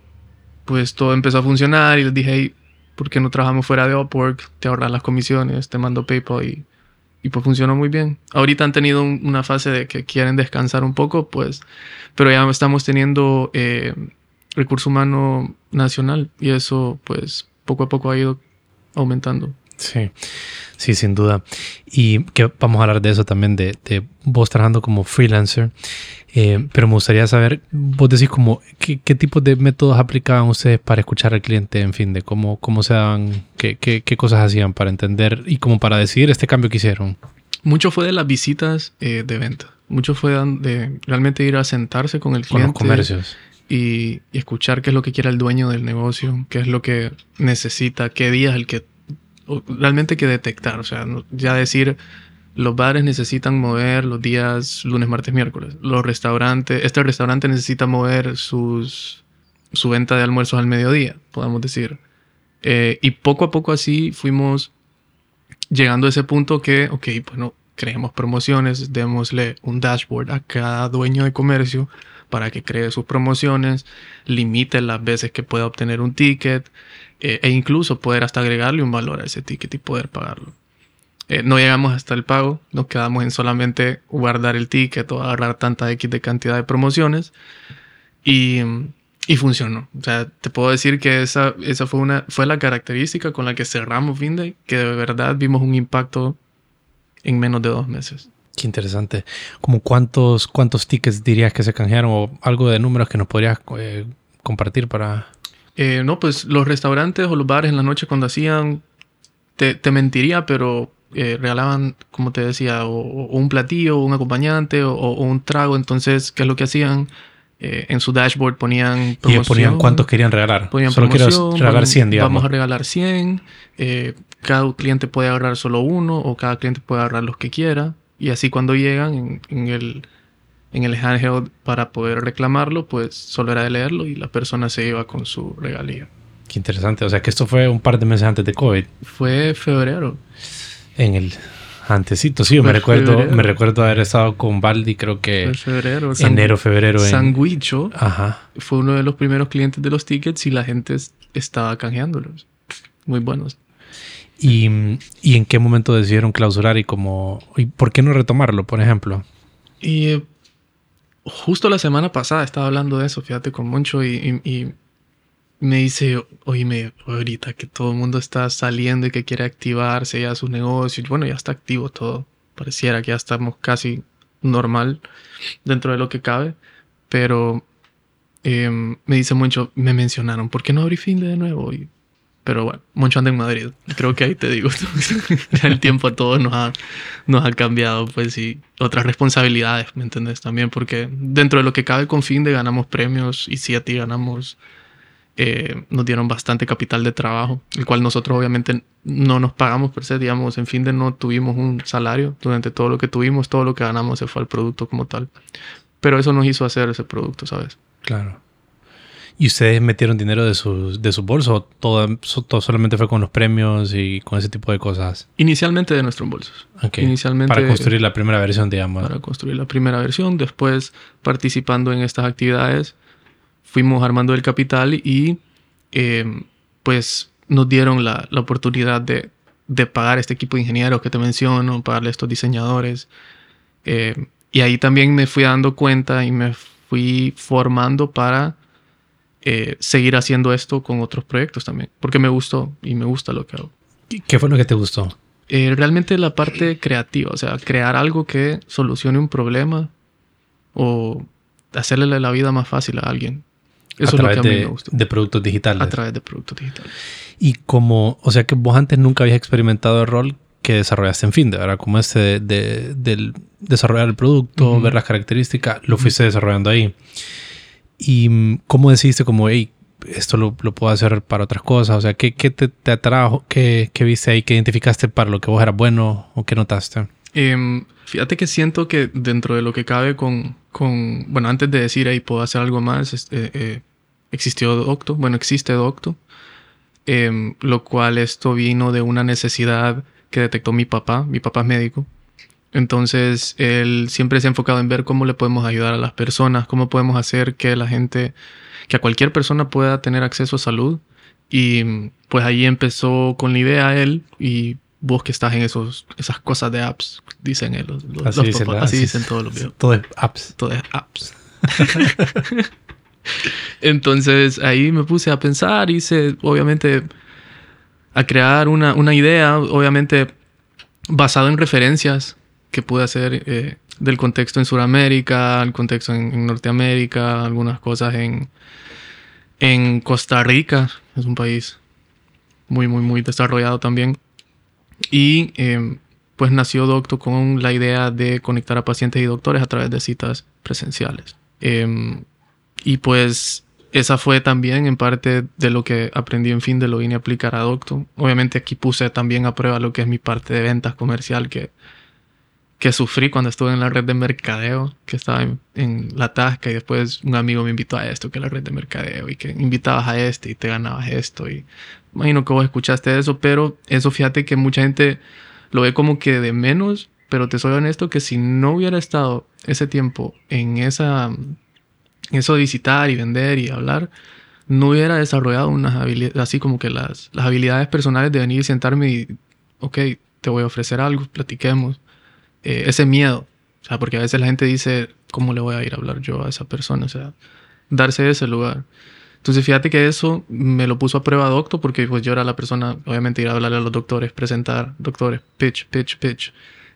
pues todo empezó a funcionar y les dije, hey, ¿por qué no trabajamos fuera de Upwork? Te ahorras las comisiones, te mando PayPal y, y pues funcionó muy bien. Ahorita han tenido una fase de que quieren descansar un poco, pues, pero ya estamos teniendo eh, recurso humano nacional y eso pues poco a poco ha ido aumentando. Sí, sí, sin duda. Y que vamos a hablar de eso también, de, de vos trabajando como freelancer. Eh, pero me gustaría saber, vos decís como, ¿qué, qué tipos de métodos aplicaban ustedes para escuchar al cliente? En fin, de cómo, cómo se daban, qué, qué, qué cosas hacían para entender y como para decidir este cambio que hicieron. Mucho fue de las visitas eh, de venta. Mucho fue de realmente ir a sentarse con el cliente. Con los comercios. Y, y, escuchar qué es lo que quiere el dueño del negocio, qué es lo que necesita, qué día es el que realmente que detectar, o sea, ya decir, los bares necesitan mover los días lunes, martes, miércoles. Los restaurantes, este restaurante necesita mover sus, su venta de almuerzos al mediodía, podemos decir. Eh, y poco a poco así fuimos llegando a ese punto que, ok, bueno, creemos promociones, démosle un dashboard a cada dueño de comercio para que cree sus promociones, limite las veces que pueda obtener un ticket, eh, e incluso poder hasta agregarle un valor a ese ticket y poder pagarlo. Eh, no llegamos hasta el pago, nos quedamos en solamente guardar el ticket o agarrar tanta X de cantidad de promociones y, y funcionó. O sea, te puedo decir que esa, esa fue, una, fue la característica con la que cerramos Finday, que de verdad vimos un impacto en menos de dos meses. Qué interesante. ¿Como cuántos, cuántos tickets dirías que se canjearon o algo de números que nos podrías eh, compartir para, eh, no, pues los restaurantes o los bares en la noche cuando hacían, te, mentiría, pero eh, regalaban, como te decía, o, un platillo, o un acompañante, o, un trago. Entonces, ¿qué es lo que hacían? Eh, en su dashboard ponían promoción. Y ponían cuántos querían regalar. Ponían solo quiero regalar 100, digamos. Vamos a regalar 100. cada cliente puede agarrar solo uno o cada cliente puede agarrar los que quiera. Y así cuando llegan en el en el handheld para poder reclamarlo, pues solo era de leerlo y la persona se iba con su regalía. Qué interesante. O sea que esto fue un par de meses antes de COVID. Fue febrero. En el antecito, sí, me recuerdo, me recuerdo haber estado con Baldi, creo que febrero, enero, febrero. En... Sanguicho Ajá. fue uno de los primeros clientes de los tickets y la gente estaba canjeándolos. Muy buenos. ¿Y, ¿Y, en qué momento decidieron clausurar y cómo, y por qué no retomarlo, por ejemplo? Y eh, justo la semana pasada estaba hablando de eso, fíjate, con Moncho y, me dice, oye, ahorita que todo el mundo está saliendo y que quiere activarse ya sus negocios, bueno, ya está activo todo, pareciera que ya estamos casi normal dentro de lo que cabe, pero em, me dice mucho, me mencionaron, ¿por qué no abrí fin de nuevo? Pero bueno, mucho anda en Madrid. Creo que ahí te digo, <laughs> el tiempo a todos nos ha, nos ha cambiado, pues, y otras responsabilidades, ¿me entiendes? También porque dentro de lo que cabe con fin de ganamos premios y sí a ti ganamos eh, nos dieron bastante capital de trabajo, el cual nosotros obviamente no nos pagamos per se, digamos, en fin de no tuvimos un salario durante todo lo que tuvimos, todo lo que ganamos se fue al producto como tal. Pero eso nos hizo hacer ese producto, ¿sabes? Claro. ¿Y ustedes metieron dinero de su, de su bolso o todo, todo, solamente fue con los premios y con ese tipo de cosas? Inicialmente de nuestros bolsos. Inicialmente, para construir la primera versión, digamos. Para construir la primera versión, después participando en estas actividades fuimos armando el capital y eh, pues nos dieron la, la oportunidad de, de, pagar este equipo de ingenieros que te menciono, pagarle a estos diseñadores. Eh, y ahí también me fui dando cuenta y me fui formando para eh, seguir haciendo esto con otros proyectos también, porque me gustó y me gusta lo que hago. ¿Qué fue lo que te gustó? realmente la parte creativa, o sea, crear algo que solucione un problema o hacerle la vida más fácil a alguien. Eso es lo que a mí me gusta. De productos digitales. A través de productos digitales. Y como, o sea que vos antes nunca habías experimentado el rol que desarrollaste en fin, ¿verdad? Como este de, del desarrollar el producto, ver las características, lo fuiste desarrollando ahí. ¿Y mm, cómo decidiste como, hey, esto lo, lo, puedo hacer para otras cosas? O sea, ¿qué, qué te, te, atrajo? ¿Qué, ¿Qué, viste ahí? ¿Qué identificaste para lo que vos eras bueno o qué notaste? Em, fíjate que siento que dentro de lo que cabe con, con bueno, antes de decir ahí puedo hacer algo más, este, eh, existió Docto, bueno, existe Docto, em, lo cual esto vino de una necesidad que detectó mi papá, mi papá es médico. Entonces, él siempre se ha enfocado en ver cómo le podemos ayudar a las personas, cómo podemos hacer que la gente, que a cualquier persona pueda tener acceso a salud. Y pues ahí empezó con la idea él y vos que estás en esos, esas cosas de apps, dicen él, así, dicen, así, dicen todos los videos. Todo es apps. Todo es apps. <laughs> Entonces ahí me puse a pensar, hice obviamente a crear una, una idea, obviamente basado en referencias que pude hacer eh, del contexto en Sudamérica, el contexto en, Norteamérica, algunas cosas en, en Costa Rica, es un país muy, muy, muy desarrollado también. Y em, pues nació Docto con la idea de conectar a pacientes y doctores a través de citas presenciales. Em, y pues esa fue también en parte de lo que aprendí en fin de lo vine a aplicar a Docto. Obviamente aquí puse también a prueba lo que es mi parte de ventas comercial que, que sufrí cuando estuve en la red de mercadeo, que estaba en, la tasca y después un amigo me invitó a esto, que la red de mercadeo y que invitabas a este y te ganabas esto y imagino que vos escuchaste eso, pero eso fíjate que mucha gente lo ve como que de menos, pero te soy honesto que si no hubiera estado ese tiempo en esa eso de visitar y vender y hablar, no hubiera desarrollado unas habilidades, así como que las, las habilidades personales de venir y sentarme y, ok, te voy a ofrecer algo, platiquemos. Eh, ese miedo, o sea, porque a veces la gente dice, ¿cómo le voy a ir a hablar yo a esa persona? O sea, darse ese lugar. Entonces fíjate que eso me lo puso a prueba doctor porque pues yo era la persona, obviamente ir a hablarle a los doctores, presentar, doctores, pitch, pitch, pitch,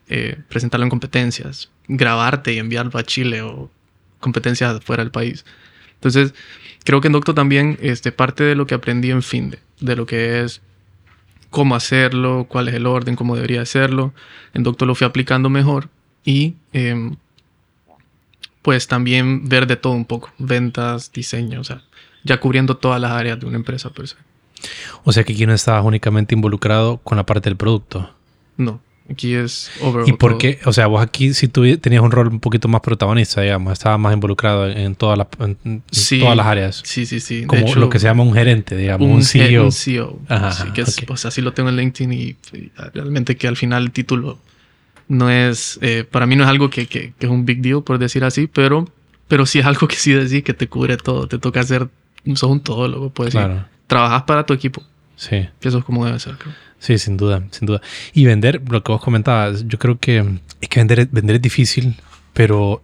eh, presentarlo en competencias, grabarte y enviarlo a Chile o competencias fuera del país. Entonces, creo que en Docto también este, parte de lo que aprendí en Finde, de lo que es cómo hacerlo, cuál es el orden, cómo debería hacerlo. En Docto lo fui aplicando mejor y em, pues también ver de todo un poco, ventas, diseño, o sea, ya cubriendo todas las áreas de una empresa per se. O sea que aquí no estabas únicamente involucrado con la parte del producto. No, Aquí es overall. ¿Y por qué? O sea, vos aquí sí tú tenías un rol un poquito más protagonista, digamos. Estabas más involucrado en, todas, las, todas las áreas. Sí, sí, sí. Como lo que se llama un gerente, digamos. Un, CEO. Un CEO. Ajá, que es, pues así lo tengo en LinkedIn y, realmente que al final el título no es... Eh, para mí no es algo que, que, es un big deal, por decir así, pero, pero sí es algo que sí decir que te cubre todo. Te toca hacer... Sos un todólogo, puedes claro. decir. Trabajas para tu equipo. Sí. Que eso es como debe ser, creo. Sí, sin duda, sin duda. Y vender, lo que vos comentabas, yo creo que es que vender, vender es difícil, pero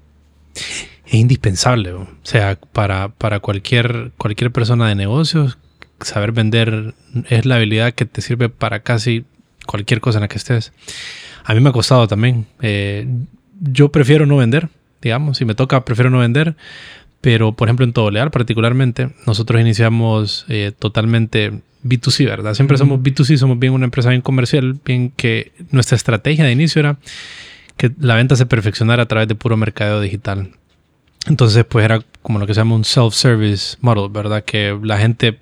es indispensable. O sea, para, para cualquier, cualquier persona de negocios, saber vender es la habilidad que te sirve para casi cualquier cosa en la que estés. A mí me ha costado también. Eh, yo prefiero no vender, digamos, si me toca, prefiero no vender, Pero, por ejemplo, en Todo Leal particularmente, nosotros iniciamos eh, totalmente B2C, ¿verdad? Siempre somos B2C, somos bien una empresa bien comercial, bien que nuestra estrategia de inicio era que la venta se perfeccionara a través de puro mercadeo digital. Entonces, pues era como lo que se llama un self-service model, ¿verdad? Que la gente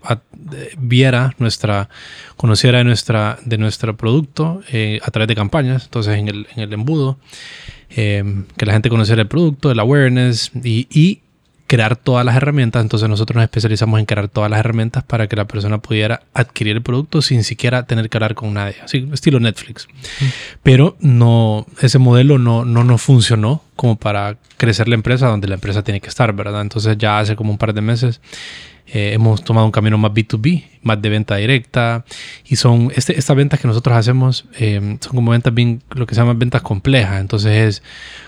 viera nuestra, conociera de, nuestra, de nuestro producto eh, a través de campañas, entonces en el, en el embudo, eh, que la gente conociera el producto, el awareness y, y crear todas las herramientas. Entonces nosotros nos especializamos en crear todas las herramientas para que la persona pudiera adquirir el producto sin siquiera tener que hablar con nadie, así estilo Netflix. Pero no, ese modelo no, no nos funcionó como para crecer la empresa donde la empresa tiene que estar, ¿verdad? Entonces ya hace como un par de meses eh, hemos tomado un camino más B2B, más de venta directa. Y son este, estas ventas que nosotros hacemos, eh, son como ventas bien, lo que se llaman ventas complejas. Entonces es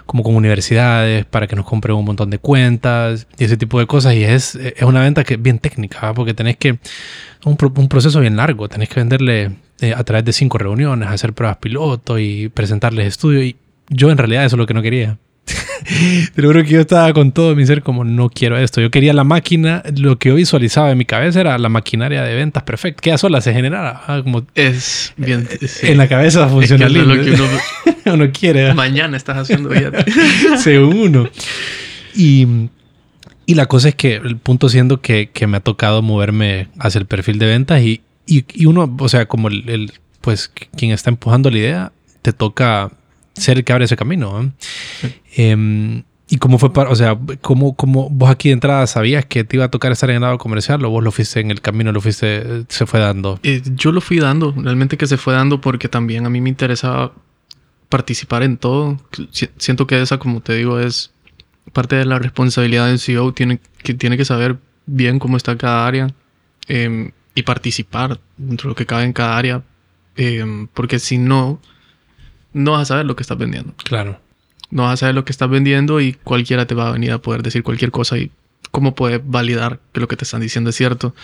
como con universidades para que nos compren un montón de cuentas y ese tipo de cosas. Y es, es una venta que es bien técnica, porque tenés que, un, un proceso bien largo, tenés que venderle eh, a través de cinco reuniones, hacer pruebas piloto y presentarles estudios. Y yo en realidad eso es lo que no quería. <laughs> Te lo juro que yo estaba con todo mi ser como no quiero esto. Yo quería la máquina, lo que yo visualizaba en mi cabeza era la maquinaria de ventas perfecta, que ya sola se generara. Ah, como es bien. Eh, en la cabeza funciona lo que <laughs> uno, quiere. Mañana estás haciendo ya. Según <laughs> uno. Y, y, la cosa es que el punto siendo que, que, me ha tocado moverme hacia el perfil de ventas y, y, y uno, o sea, como el, el, pues quien está empujando la idea, te toca ser el que abre ese camino. Em, ¿Y cómo fue para, o sea, cómo, cómo vos aquí de entrada sabías que te iba a tocar estar en el lado comercial o vos lo fuiste en el camino, lo fuiste, se fue dando? Eh, yo lo fui dando, realmente que se fue dando porque también a mí me interesaba participar en todo. Siento que esa, como te digo, es parte de la responsabilidad del CEO, tiene que, tiene que saber bien cómo está cada área em, y participar dentro de lo que cabe en cada área, em, porque si no no vas a saber lo que estás vendiendo. Claro. No vas a saber lo que estás vendiendo y cualquiera te va a venir a poder decir cualquier cosa y cómo puedes validar que lo que te están diciendo es cierto.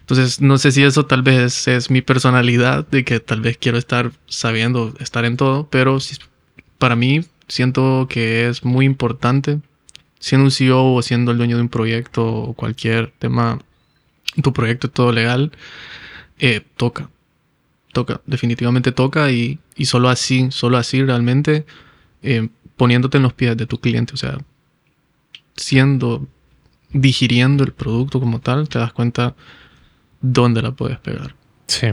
Entonces, no sé si eso tal vez es mi personalidad, de que tal vez quiero estar sabiendo estar en todo, pero para mí siento que es muy importante, siendo un CEO o siendo el dueño de un proyecto o cualquier tema, tu proyecto todo legal, eh, toca toca, definitivamente toca y, y solo así, solo así realmente eh, poniéndote en los pies de tu cliente, o sea, siendo, digiriendo el producto como tal, te das cuenta dónde la puedes pegar. Sí.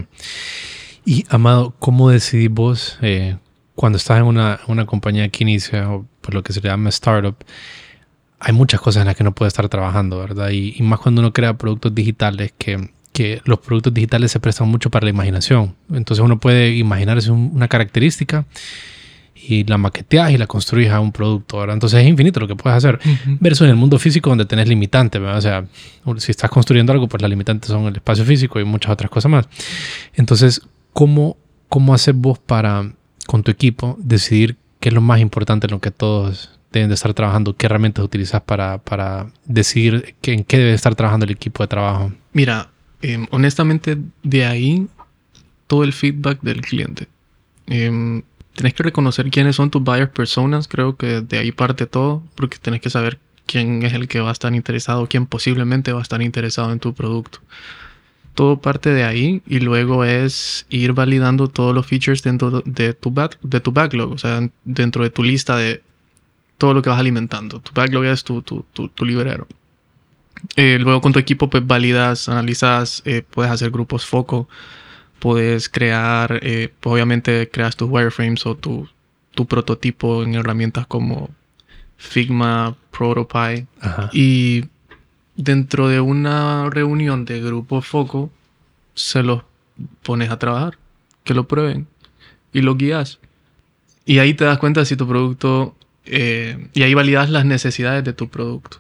Y Amado, ¿cómo decidís vos eh, cuando estás en una, una, compañía que inicia o por lo que se llama startup? Hay muchas cosas en las que no puede estar trabajando, ¿verdad? Y, y más cuando uno crea productos digitales que que los productos digitales se prestan mucho para la imaginación. Entonces uno puede imaginarse una característica y la maqueteas y la construyes a un producto. Entonces es infinito lo que puedes hacer. Versus en el mundo físico donde tenés limitantes. O sea, si estás construyendo algo, pues las limitantes son el espacio físico y muchas otras cosas más. Entonces, ¿cómo, cómo haces vos para, con tu equipo, decidir qué es lo más importante en lo que todos deben de estar trabajando? ¿Qué herramientas utilizas para, para decidir en qué debe estar trabajando el equipo de trabajo? Mira, Em, honestamente, de ahí todo el feedback del cliente. Eh, tenés que reconocer quiénes son tus buyer personas, creo que de ahí parte todo, porque tenés que saber quién es el que va a estar interesado, quién posiblemente va a estar interesado en tu producto. Todo parte de ahí y luego es ir validando todos los features dentro de tu, de tu backlog, o sea, dentro de tu lista de todo lo que vas alimentando. Tu backlog es tu, tu, tu, tu librero. Eh, luego con tu equipo pues validas, analizas, eh, puedes hacer grupos foco, puedes crear, eh, obviamente creas tus wireframes o tu, tu, prototipo en herramientas como Figma, Protopie. Y dentro de una reunión de grupo foco, se los pones a trabajar, que lo prueben y lo guías. Y ahí te das cuenta si tu producto, y ahí validas las necesidades de tu producto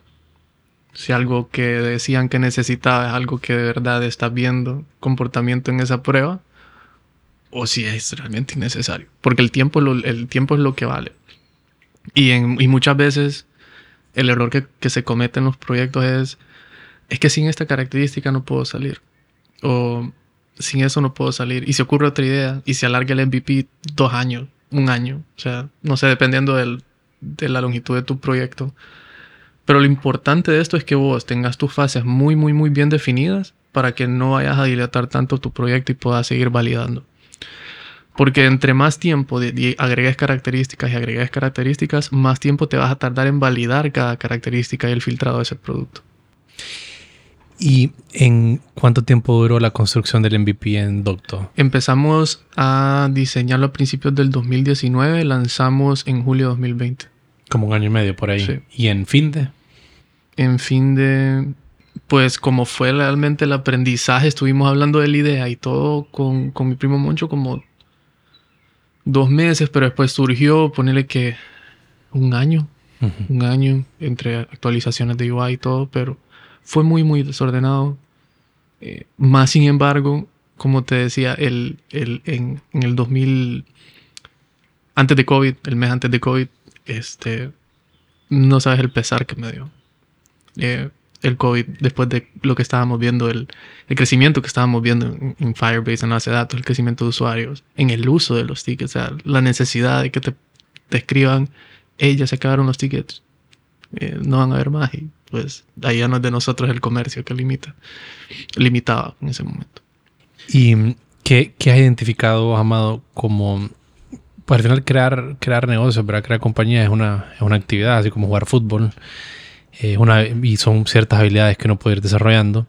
si algo que decían que necesitaba es algo que de verdad estás viendo comportamiento en esa prueba o si es realmente innecesario. Porque el tiempo, el tiempo es lo que vale. Y, en, muchas veces el error que, que, se comete en los proyectos es, es que sin esta característica no puedo salir. O sin eso no puedo salir. Y se ocurre otra idea y se alarga el MVP dos años, un año. O sea, no sé, dependiendo del, de la longitud de tu proyecto Pero lo importante de esto es que vos tengas tus fases muy, muy, muy bien definidas para que no vayas a dilatar tanto tu proyecto y puedas seguir validando. Porque entre más tiempo de, agregues características y agregues características, más tiempo te vas a tardar en validar cada característica y el filtrado de ese producto. ¿Y en cuánto tiempo duró la construcción del MVP en Docto? Empezamos a diseñarlo a principios del 2019, lanzamos en julio de 2020. Como un año y medio por ahí. Sí. ¿Y en fin de? En fin de, pues como fue realmente el aprendizaje, estuvimos hablando de la idea y todo con, con mi primo Moncho como dos meses, pero después surgió, ponerle que un año, un año entre actualizaciones de UI y todo, pero fue muy, muy desordenado. Eh, más sin embargo, como te decía, el, el, en, en, el 2000, antes de COVID, el mes antes de COVID, este, no sabes el pesar que me dio. Eh, el COVID, después de lo que estábamos viendo, el, el crecimiento que estábamos viendo en, Firebase, en la base de datos, el crecimiento de usuarios, en el uso de los tickets, o sea, la necesidad de que te, escriban, hey, ya se acabaron los tickets, eh, no van a haber más. Y pues ahí ya no es de nosotros el comercio que limita, limitaba en ese momento. ¿Y qué, qué has identificado, Amado, como... Pues al final crear, crear negocios, para crear compañías es una, es una actividad, así como jugar fútbol. Eh, una, y son ciertas habilidades que uno puede ir desarrollando.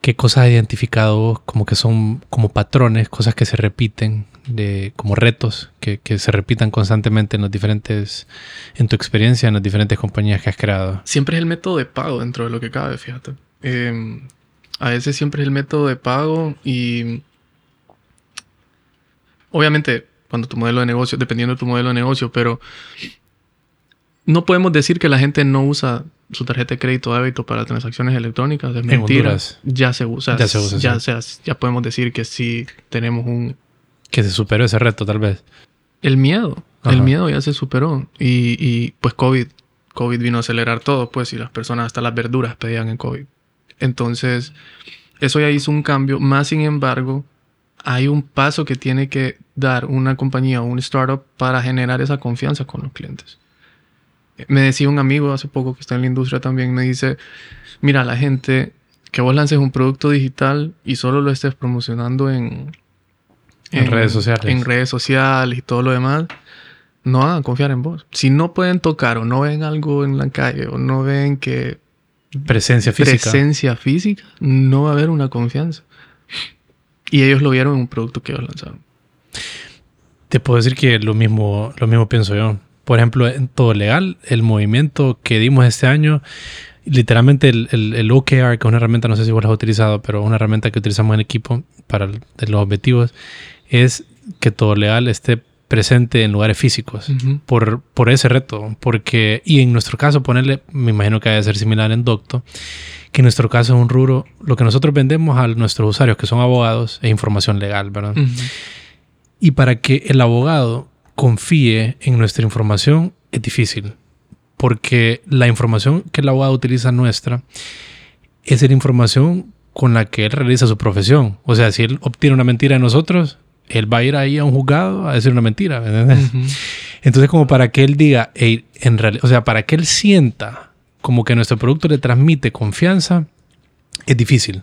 ¿Qué cosas has identificado como que son como patrones, cosas que se repiten, de, como retos que, que, se repitan constantemente en los diferentes, en tu experiencia, en las diferentes compañías que has creado? Siempre es el método de pago dentro de lo que cabe, fíjate. Eh, a veces siempre es el método de pago y obviamente cuando tu modelo de negocio, dependiendo de tu modelo de negocio, pero no podemos decir que la gente no usa su tarjeta de crédito de débito para transacciones electrónicas. Es mentira. Ya se usa. Ya se usa. Ya, ya podemos decir que sí tenemos un... Que se superó ese reto, tal vez. El miedo. El miedo ya se superó. Y, y, pues COVID. COVID vino a acelerar todo, pues, y las personas hasta las verduras pedían en COVID. Entonces, eso ya hizo un cambio. Más sin embargo, hay un paso que tiene que dar una compañía o un startup para generar esa confianza con los clientes. Me decía un amigo hace poco que está en la industria también, me dice, mira, la gente, que vos lances un producto digital y solo lo estés promocionando en, en, redes sociales. En redes sociales y todo lo demás, no van a confiar en vos. Si no pueden tocar o no ven algo en la calle o no ven que... Presencia física. Presencia física, no va a haber una confianza. Y ellos lo vieron en un producto que ellos lanzaron. Te puedo decir que lo mismo, lo mismo pienso yo. Por ejemplo, en todo legal, el movimiento que dimos este año, literalmente el, el, OKR, que es una herramienta, no sé si vos la has utilizado, pero una herramienta que utilizamos en equipo para los objetivos, es que todo legal esté presente en lugares físicos por, por ese reto. Porque, y en nuestro caso, ponerle, me imagino que debe ser similar en Docto, que en nuestro caso es un rubro, lo que nosotros vendemos a nuestros usuarios, que son abogados, es información legal, ¿verdad? Y para que el abogado confíe en nuestra información es difícil, porque la información que el abogado utiliza nuestra es la información con la que él realiza su profesión. O sea, si él obtiene una mentira de nosotros, él va a ir ahí a un juzgado a decir una mentira. Entonces, como para que él diga, en realidad, o sea, para que él sienta como que nuestro producto le transmite confianza, es difícil.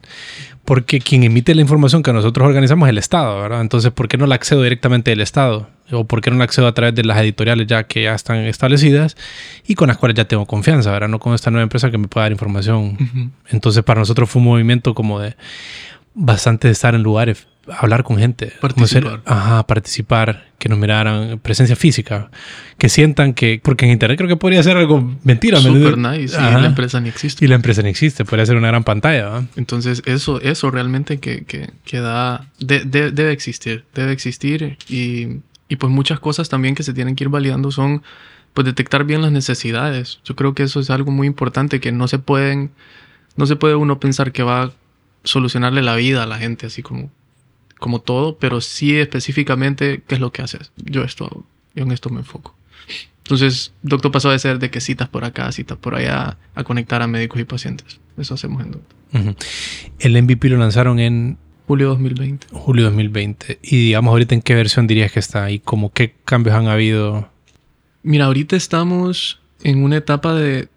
Porque quien emite la información que nosotros organizamos es el Estado, ¿verdad? Entonces, ¿por qué no la accedo directamente del Estado? ¿O por qué no la accedo a través de las editoriales ya que ya están establecidas y con las cuales ya tengo confianza, ¿verdad? No con esta nueva empresa que me pueda dar información. Entonces, para nosotros fue un movimiento como de bastante de estar en lugares hablar con gente. Participar. ajá, participar, que nos miraran, presencia física, que sientan que, porque en internet creo que podría ser algo mentira. Super nice, y la empresa ni existe. Y la empresa ni existe, podría ser una gran pantalla. Entonces eso, eso realmente que, que, da, debe existir, debe existir y, y pues muchas cosas también que se tienen que ir validando son pues detectar bien las necesidades. Yo creo que eso es algo muy importante que no se pueden, no se puede uno pensar que va a solucionarle la vida a la gente así como como todo, pero sí específicamente qué es lo que haces. Yo esto yo en esto me enfoco. Entonces, doctor pasó de ser de que citas por acá, citas por allá, a conectar a médicos y pacientes. Eso hacemos en doctor. El MVP lo lanzaron en julio 2020. Julio 2020. Y digamos, ahorita en qué versión dirías que está y como qué cambios han habido. Mira, ahorita estamos en una etapa de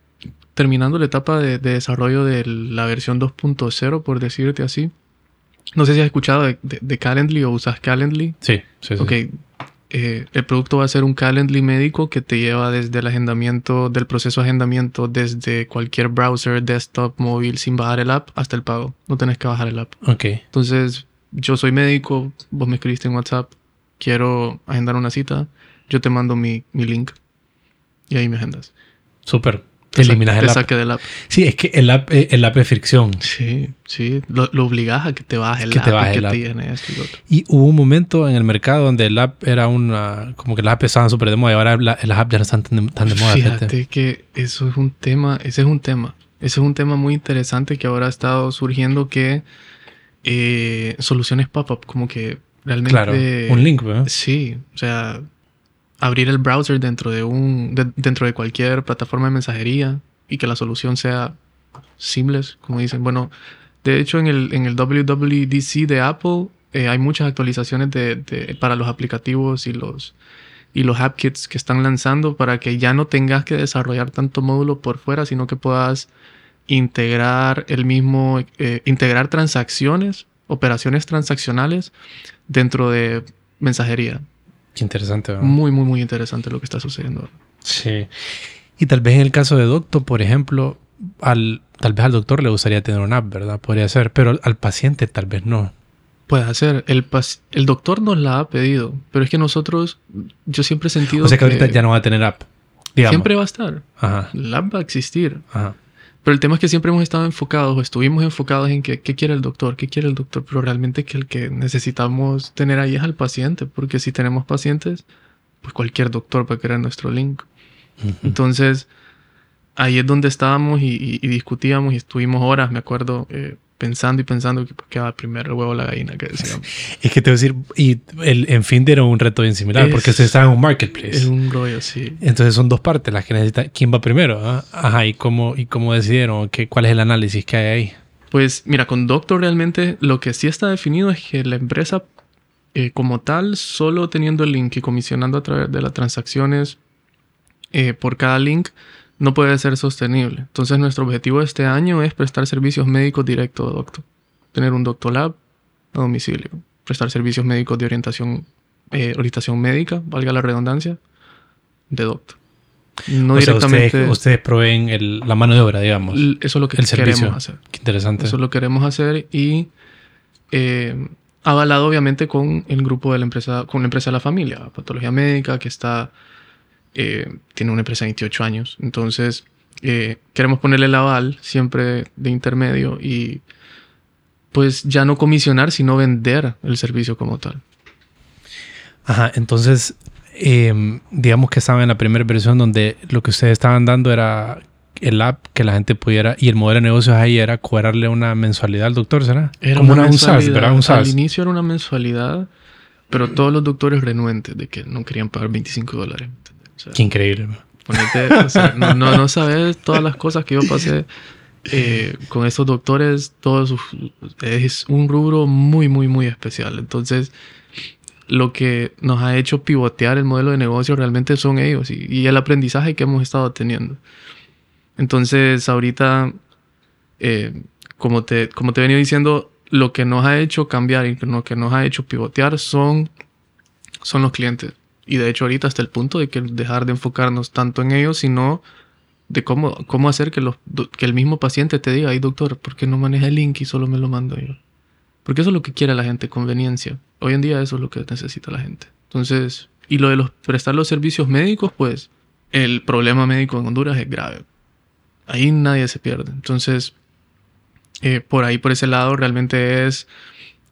terminando la etapa de, de desarrollo de la versión 2.0, por decirte así. No sé si has escuchado de, de, de Calendly o usas Calendly. Sí, sí, sí. Ok. Eh, el producto va a ser un Calendly médico que te lleva desde el agendamiento, del proceso de agendamiento, desde cualquier browser, desktop, móvil, sin bajar el app, hasta el pago. No tenés que bajar el app. Ok. Entonces, yo soy médico, vos me escribiste en WhatsApp, quiero agendar una cita, yo te mando mi, mi link y ahí me agendas. Súper. Te, Eliminas el app. saque del app. Sí, es que el app, eh, el app es fricción. Sí, sí. Lo, lo obligas a que te bajes el Que app, te baje que el app. te llene esto y lo otro. Y hubo un momento en el mercado donde el app era una... Como que las apps estaban súper de moda y ahora la- las apps ya no están tan de, tan de moda. Fíjate que eso es un tema, ese es un tema. Ese es un tema muy interesante que ahora ha estado surgiendo que eh, soluciones pop-up, como que realmente... Claro, un link, ¿verdad? Sí, o sea, abrir el browser dentro de un de- dentro de cualquier plataforma de mensajería y que la solución sea seamless, como dicen. Bueno, de hecho en el en el WWDC de Apple eh, hay muchas actualizaciones de- para los aplicativos y los y los app kits que están lanzando para que ya no tengas que desarrollar tanto módulo por fuera, sino que puedas integrar el mismo, eh, integrar transacciones, operaciones transaccionales dentro de mensajería. Qué interesante, ¿verdad? Muy, muy, muy interesante lo que está sucediendo. Sí. Y tal vez en el caso de Doctor, por ejemplo, al, tal vez al doctor le gustaría tener una app, ¿verdad? Podría ser, pero al, al paciente tal vez no. Puede hacer. El, el doctor nos la ha pedido, pero es que nosotros, yo siempre he sentido O sea que ahorita ya no va a tener app. Digamos. siempre va a estar. Ajá, La app va a existir. ajá. Pero el tema es que siempre hemos estado enfocados o estuvimos enfocados en que, qué quiere el doctor, qué quiere el doctor, pero realmente que el que necesitamos tener ahí es al paciente, porque si tenemos pacientes, pues cualquier doctor va a querer nuestro link. Entonces, ahí es donde estábamos y, y- y discutíamos y estuvimos horas, me acuerdo, eh, pensando y pensando que qué va primero el huevo o la gallina, que decíamos. <laughs> Es que te voy a decir, y el, en fin era un reto bien similar, Es- porque ustedes estaban en un marketplace. es un rollo, sí. Entonces son dos partes las que necesitan. ¿Quién va primero? ah? Ajá, ¿y cómo, y cómo decidieron? ¿Qué, ¿Cuál es el análisis que hay ahí? Pues mira, con Doctor realmente lo que sí está definido es que la empresa eh, como tal, solo teniendo el link y comisionando a través de las transacciones eh, por cada link, no puede ser sostenible. Entonces nuestro objetivo este año es prestar servicios médicos directos a Doctor. Tener un Doctor Lab a domicilio. Prestar servicios médicos de orientación, eh, orientación médica, valga la redundancia, de Doctor. No o sea, directamente... ustedes, ustedes proveen el- la mano de obra, digamos. eso es lo que el servicio. queremos hacer. Qué interesante. Eso lo queremos hacer y eh, avalado obviamente con el grupo de la empresa, con la empresa de la familia, Patología Médica, que está, eh, tiene una empresa de 28 años. Entonces, eh, queremos ponerle el aval siempre de intermedio y pues ya no comisionar, sino vender el servicio como tal. Ajá, entonces, eh, digamos que estaban en la primera versión donde lo que ustedes estaban dando era el app que la gente pudiera, y el modelo de negocios ahí era cobrarle una mensualidad al doctor, ¿será? Era Como una una, mensualidad. ¿verdad? Un Al inicio era una mensualidad, pero todos los doctores renuentes de que no querían pagar 25 dólares. O sea, Qué increíble. o sea, no, no, no sabes todas las cosas que yo pasé eh, con estos doctores. Todos es un rubro muy, muy, muy especial. Entonces, lo que nos ha hecho pivotear el modelo de negocio realmente son ellos y, y el aprendizaje que hemos estado teniendo. Entonces, ahorita, eh, como, te, como te he venido diciendo, lo que nos ha hecho cambiar y lo que nos ha hecho pivotear son, son los clientes. Y de hecho ahorita hasta el punto de que dejar de enfocarnos tanto en ellos, sino de cómo, cómo hacer que, los, que el mismo paciente te diga, ay doctor, ¿por qué no maneja el link y solo me lo mando yo? Porque eso es lo que quiere la gente, conveniencia. Hoy en día eso es lo que necesita la gente. Entonces, y lo de los prestar los servicios médicos, pues el problema médico en Honduras es grave. Ahí nadie se pierde. Entonces, eh, por ahí, por ese lado, realmente es...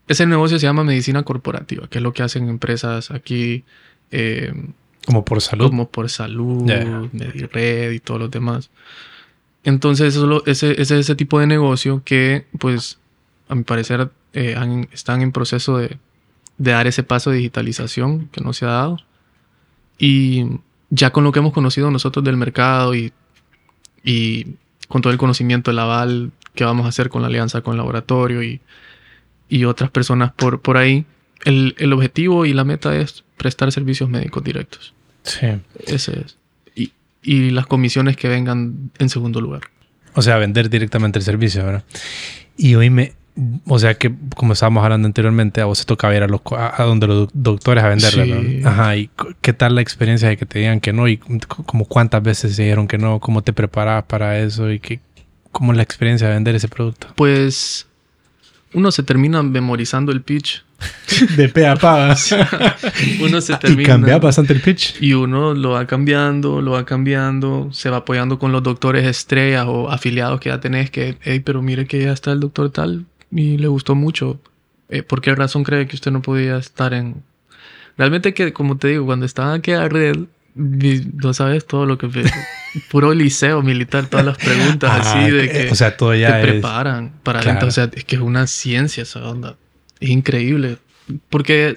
Ese negocio se llama medicina corporativa, que es lo que hacen empresas aquí. Eh, Como por salud. como por salud. Medired y todos los demás. Entonces, eso es ese, ese es ese tipo de negocio que, pues, a mi parecer, eh, han- están en proceso de, de dar ese paso de digitalización que no se ha dado. Y ya con lo que hemos conocido nosotros del mercado y, y con todo el conocimiento, el aval que vamos a hacer con la alianza con el laboratorio y, y otras personas por, por ahí, el, el objetivo y la meta es prestar servicios médicos directos. Sí. Ese es. Y, y las comisiones que vengan en segundo lugar. O sea, vender directamente el servicio, ¿verdad? Y hoy me, o sea que como estábamos hablando anteriormente, a vos se toca ir a, los, a, donde los doctores a venderle, Sí. ¿no? Ajá, y qué tal la experiencia de que te digan que no y como cuántas veces te dijeron que no, cómo te preparabas para eso y que, cómo es la experiencia de vender ese producto. Pues uno se termina memorizando el pitch. De pe a pa. <laughs> Uno se y termina. cambia bastante el pitch. Y uno lo va cambiando, lo va cambiando, se va apoyando con los doctores estrellas o afiliados que ya tenés que, hey, pero mire que ya está el doctor tal y le gustó mucho. Eh, ¿Por qué razón cree que usted no podía estar en...? Realmente que, como te digo, cuando estaba en aquella red, no sabes todo lo que... <laughs> Puro liceo militar, todas las preguntas Ah, así de que- o sea, todo ya te es- preparan para Claro. sea, es que es una ciencia esa onda. Es increíble. Porque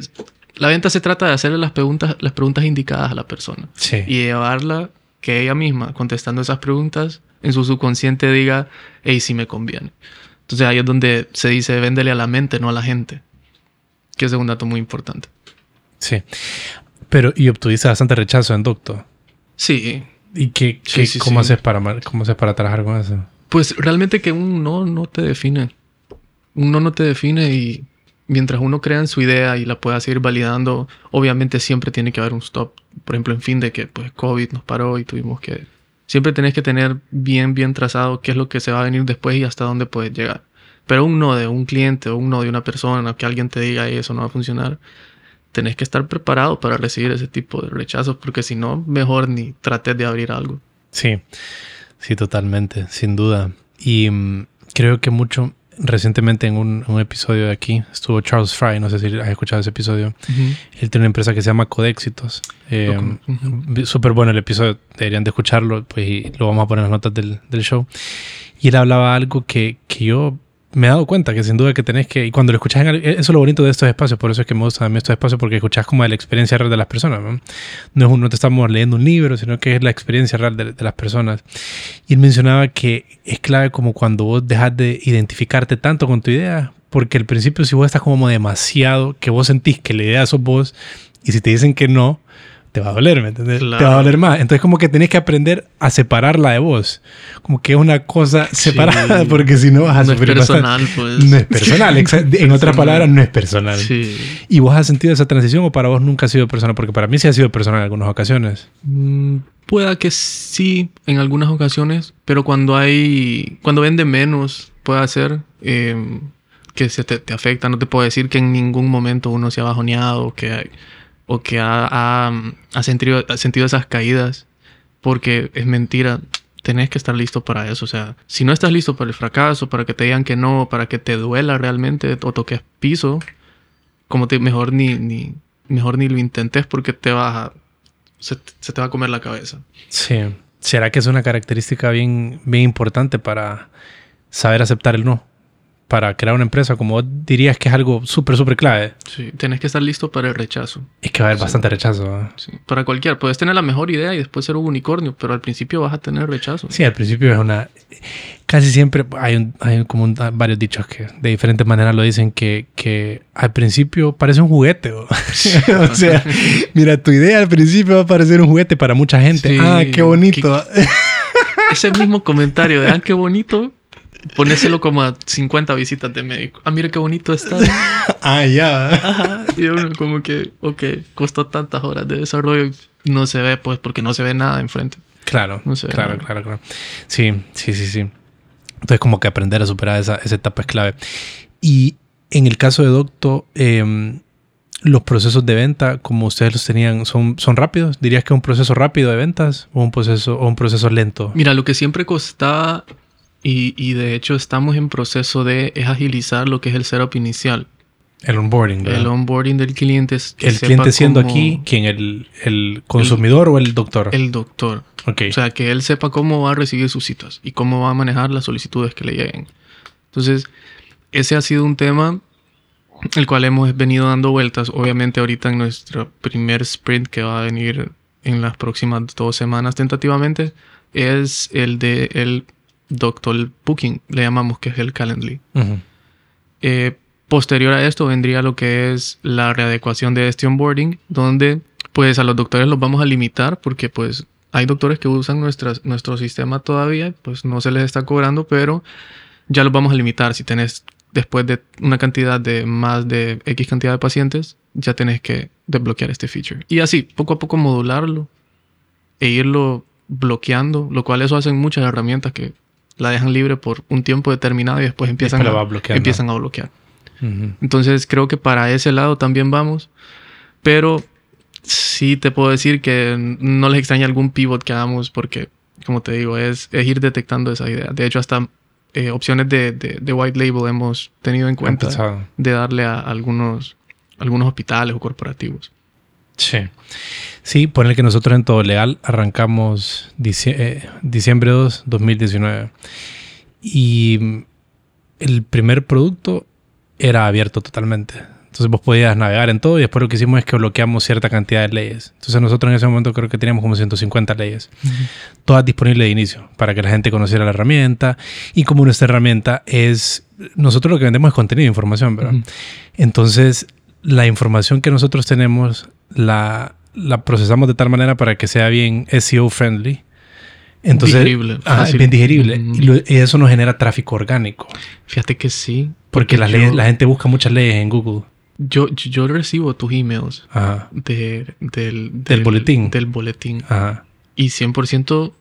la venta se trata de hacerle las preguntas, las preguntas indicadas a la persona Sí. y llevarla que ella misma, contestando esas preguntas, en su subconsciente diga, hey, sí me conviene. Entonces ahí es donde se dice, véndele a la mente, no a la gente. Que ese es un dato muy importante. Sí. Pero, y obtuviste bastante rechazo en Doctor. Sí, ¿Y qué, Sí, qué- sí, cómo, haces para, cómo haces para trabajar con eso? pues realmente que un no no te define. Un no no te define y mientras uno crea en su idea y la pueda seguir validando, obviamente siempre tiene que haber un stop. Por ejemplo, en fin de que pues COVID nos paró y tuvimos que... Siempre tenés que tener bien, bien trazado qué es lo que se va a venir después y hasta dónde puedes llegar. Pero un no de un cliente o un no de una persona, que alguien te diga "Ey, eso no va a funcionar, tenés que estar preparado para recibir ese tipo de rechazos porque si no, mejor ni trates de abrir algo. Sí, sí, totalmente, sin duda. Y mm, creo que mucho, recientemente en un, un episodio de aquí, estuvo Charles Fry, no sé si has escuchado ese episodio. Él tiene una empresa que se llama Codéxitos. Eh, Ujú. Súper bueno el episodio, deberían de escucharlo, pues y lo vamos a poner en las notas del, del show. Y él hablaba algo que, que yo me he dado cuenta que sin duda que tenés que, y cuando lo escuchás, en, el- eso es lo bonito de estos espacios, por eso es que me gustan estos espacios, porque escuchás como de la experiencia real de las personas, ¿no? No, es un- no te estamos leyendo un libro, sino que es la experiencia real de, de las personas. Y él mencionaba que es clave como cuando vos dejas de identificarte tanto con tu idea, porque al principio si vos estás como demasiado, que vos sentís que la idea sos vos, y si te dicen que no, te va a doler, ¿me entiendes? Te va a Claro. doler más. Entonces como que tenés que aprender a separarla de vos. Como que es una cosa separada, Sí. <laughs> porque si no vas a no es sufrir bastante. personal, pues. No es personal, <laughs> en otras Personal. palabras, no es personal. Sí. ¿Y vos has sentido esa transición o para vos nunca ha sido personal? Porque para mí sí ha sido personal en algunas ocasiones. Mm, Pueda que sí en algunas ocasiones, pero cuando hay, cuando vende menos, puede ser eh, que se te, te afecta. No te puedo decir que en ningún momento uno se ha bajoneado o que, o que ha, ha, ha sentido, ha sentido esas caídas, porque es mentira. Tenés que estar listo para eso. O sea, si no estás listo para el fracaso, para que te digan que no, para que te duela realmente o toques piso, como te, mejor ni, ni, mejor ni lo intentes porque te vas a, se, se te va a comer la cabeza. Sí. ¿Será que es una característica bien, bien importante para saber aceptar el no? Para crear una empresa, como vos dirías que es algo súper, súper clave. Sí, tenés que estar listo para el rechazo. Es que va a haber Sí. bastante rechazo. Sí, para cualquier. Puedes tener la mejor idea y después ser un unicornio, pero al principio vas a tener rechazo. Sí, al principio es una... Casi siempre hay, un- hay como un- varios dichos que de diferentes maneras lo dicen que, que al principio parece un juguete. ¿o? <laughs> o sea, mira, tu idea al principio va a parecer un juguete para mucha gente. Sí, ah, qué bonito. Ese mismo comentario de, ah, qué bonito, ponéselo como a 50 visitas de médico. Ah, mira qué bonito está. <laughs> ah, ya. Ajá. Y uno como que, ok, costó tantas horas de desarrollo y no se ve, pues, porque no se ve nada enfrente. Claro, No claro, claro, claro. Sí, sí, sí, sí. Entonces como que aprender a superar esa, esa etapa es clave. Y en el caso de Docto, em, los procesos de venta, como ustedes los tenían, son, son rápidos. ¿Dirías que es un proceso rápido de ventas o un proceso, o un proceso lento? Mira, lo que siempre costaba, y, y de hecho estamos en proceso de, es agilizar lo que es el setup inicial. El onboarding. ¿verdad? El onboarding del cliente. es que el cliente siendo cómo- aquí, ¿quién? ¿El, el consumidor o el doctor? El doctor. ok. O sea, que él sepa cómo va a recibir sus citas y cómo va a manejar las solicitudes que le lleguen. Entonces, ese ha sido un tema el cual hemos venido dando vueltas. Obviamente ahorita en nuestro primer sprint que va a venir en las próximas dos semanas tentativamente es el de el doctor booking, le llamamos que es el Calendly. Eh, posterior a esto vendría lo que es la readecuación de este onboarding, donde pues a los doctores los vamos a limitar porque pues hay doctores que usan nuestras, nuestro sistema todavía, pues no se les está cobrando, pero ya los vamos a limitar. Si tenés después de una cantidad de más de X cantidad de pacientes, ya tenés que desbloquear este feature. Y así, poco a poco modularlo e irlo bloqueando, lo cual eso hacen muchas herramientas que la dejan libre por un tiempo determinado y después empiezan, a, empiezan a bloquear. Entonces creo que para ese lado también vamos, pero sí te puedo decir que no les extraña algún pivot que hagamos porque, como te digo, es, es ir detectando esa idea. De hecho, hasta eh, opciones de, de, white label hemos tenido en cuenta de darle a algunos, algunos hospitales o corporativos. Sí. Sí, por el que nosotros en Todo Legal arrancamos eh, diciembre 2, 2019. Y el primer producto era abierto totalmente. Entonces vos podías navegar en todo y después lo que hicimos es que bloqueamos cierta cantidad de leyes. Entonces nosotros en ese momento creo que teníamos como 150 leyes, todas disponibles de inicio para que la gente conociera la herramienta. Y como nuestra herramienta es, nosotros lo que vendemos es contenido, información, ¿verdad? Entonces la información que nosotros tenemos la, la procesamos de tal manera para que sea bien SEO friendly. Entonces, digerible. bien digerible. y, eso nos genera tráfico orgánico. Fíjate que sí. Porque, la, la gente busca muchas leyes en Google. Yo, yo recibo tus emails del, del, boletín. Del boletín. Y 100%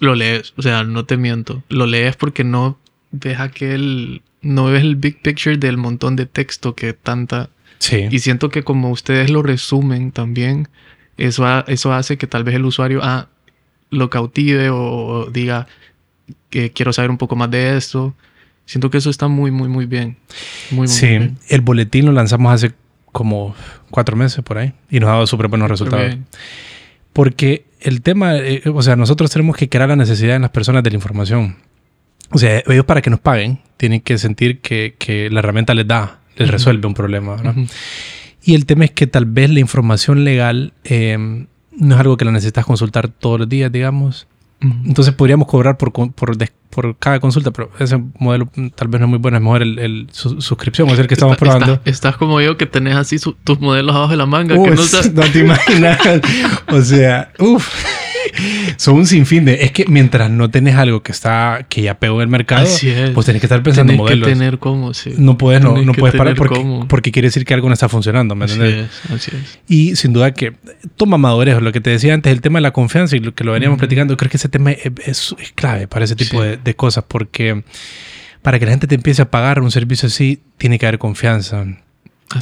lo lees. O sea, no te miento. Lo lees porque no ves aquel. No ves el big picture del montón de texto que tanta. Sí. Y siento que como ustedes lo resumen también, eso, eso hace que tal vez el usuario ah, lo cautive o diga que quiero saber un poco más de esto. Siento que eso está muy, muy, muy bien. Muy, sí, el boletín lo lanzamos hace como cuatro meses por ahí y nos ha dado súper buenos resultados. Porque el tema, eh, o sea, nosotros tenemos que crear la necesidad en las personas de la información. O sea, ellos para que nos paguen tienen que sentir que, que la herramienta les da, les resuelve un problema. Y el tema es que tal vez la información legal eh, no es algo que la necesitas consultar todos los días, digamos. Entonces podríamos cobrar por, por, por, cada consulta, pero ese modelo tal vez no es muy bueno, es mejor el, suscripción, es el que estamos probando. Estás, como yo que tenés así tus modelos abajo de la manga. que no, <laughs> no te imaginas. <laughs> o sea, uff. Son un sinfín de. Es que mientras no tenés algo que está que ya pegó en el mercado, pues tenés que estar pensando en modelos. Que tener cómo, sí. No puedes, no, no puedes parar porque, porque, quiere decir que algo no está funcionando. ¿me así es, así es. Y sin duda que toma madurez, lo que te decía antes, el tema de la confianza y lo que lo veníamos platicando, creo que ese tema es, es, clave para ese tipo de, de cosas porque para que la gente te empiece a pagar un servicio así, tiene que haber confianza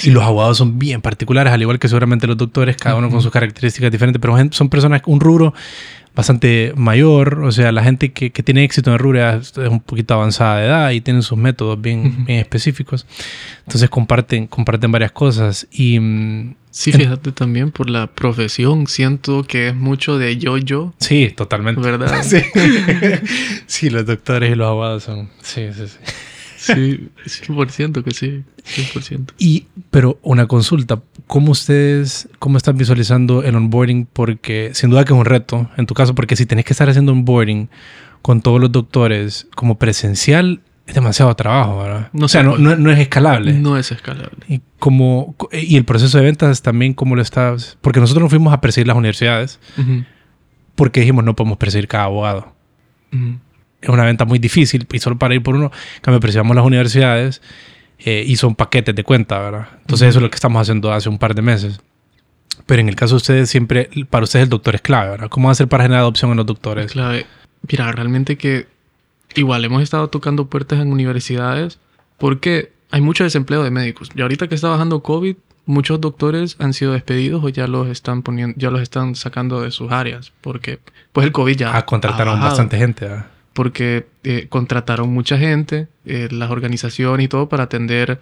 y los abogados son bien particulares, al igual que seguramente los doctores, cada uno con sus características diferentes, pero son personas, un rubro bastante mayor, o sea, la gente que, que tiene éxito en el rubro es un poquito avanzada de edad y tienen sus métodos bien, bien específicos. Entonces comparten, comparten varias cosas y... Mm, sí, fíjate también por la profesión, siento que es mucho de yo-yo. Sí, totalmente. ¿Verdad? <laughs> Sí. <laughs> sí, los doctores y los abogados son... Sí, sí, sí. Sí, 100% que sí, 100%. Y, pero una consulta, ¿cómo ustedes, cómo están visualizando el onboarding? Porque sin duda que es un reto, en tu caso, porque si tenés que estar haciendo onboarding con todos los doctores como presencial, es demasiado trabajo, ¿verdad? No o sea, no, no, es escalable. No es escalable. Y, como, y el proceso de ventas también, ¿cómo lo estás? Porque nosotros nos fuimos a perseguir las universidades, porque dijimos no podemos perseguir cada abogado es una venta muy difícil y solo para ir por uno, cambio, precisamos las universidades eh, y son paquetes de cuenta, ¿verdad? Entonces eso es lo que estamos haciendo hace un par de meses. Pero en el caso de ustedes, siempre, para ustedes el doctor es clave, ¿verdad? ¿Cómo hacer para generar adopción en los doctores? Clave. Mira, realmente que igual hemos estado tocando puertas en universidades porque hay mucho desempleo de médicos. Y ahorita que está bajando COVID, muchos doctores han sido despedidos o ya los están poniendo, ya los están sacando de sus áreas porque pues el COVID ya ah, contrataron bastante gente. ¿verdad? Porque eh, contrataron mucha gente, eh, las organizaciones y todo para atender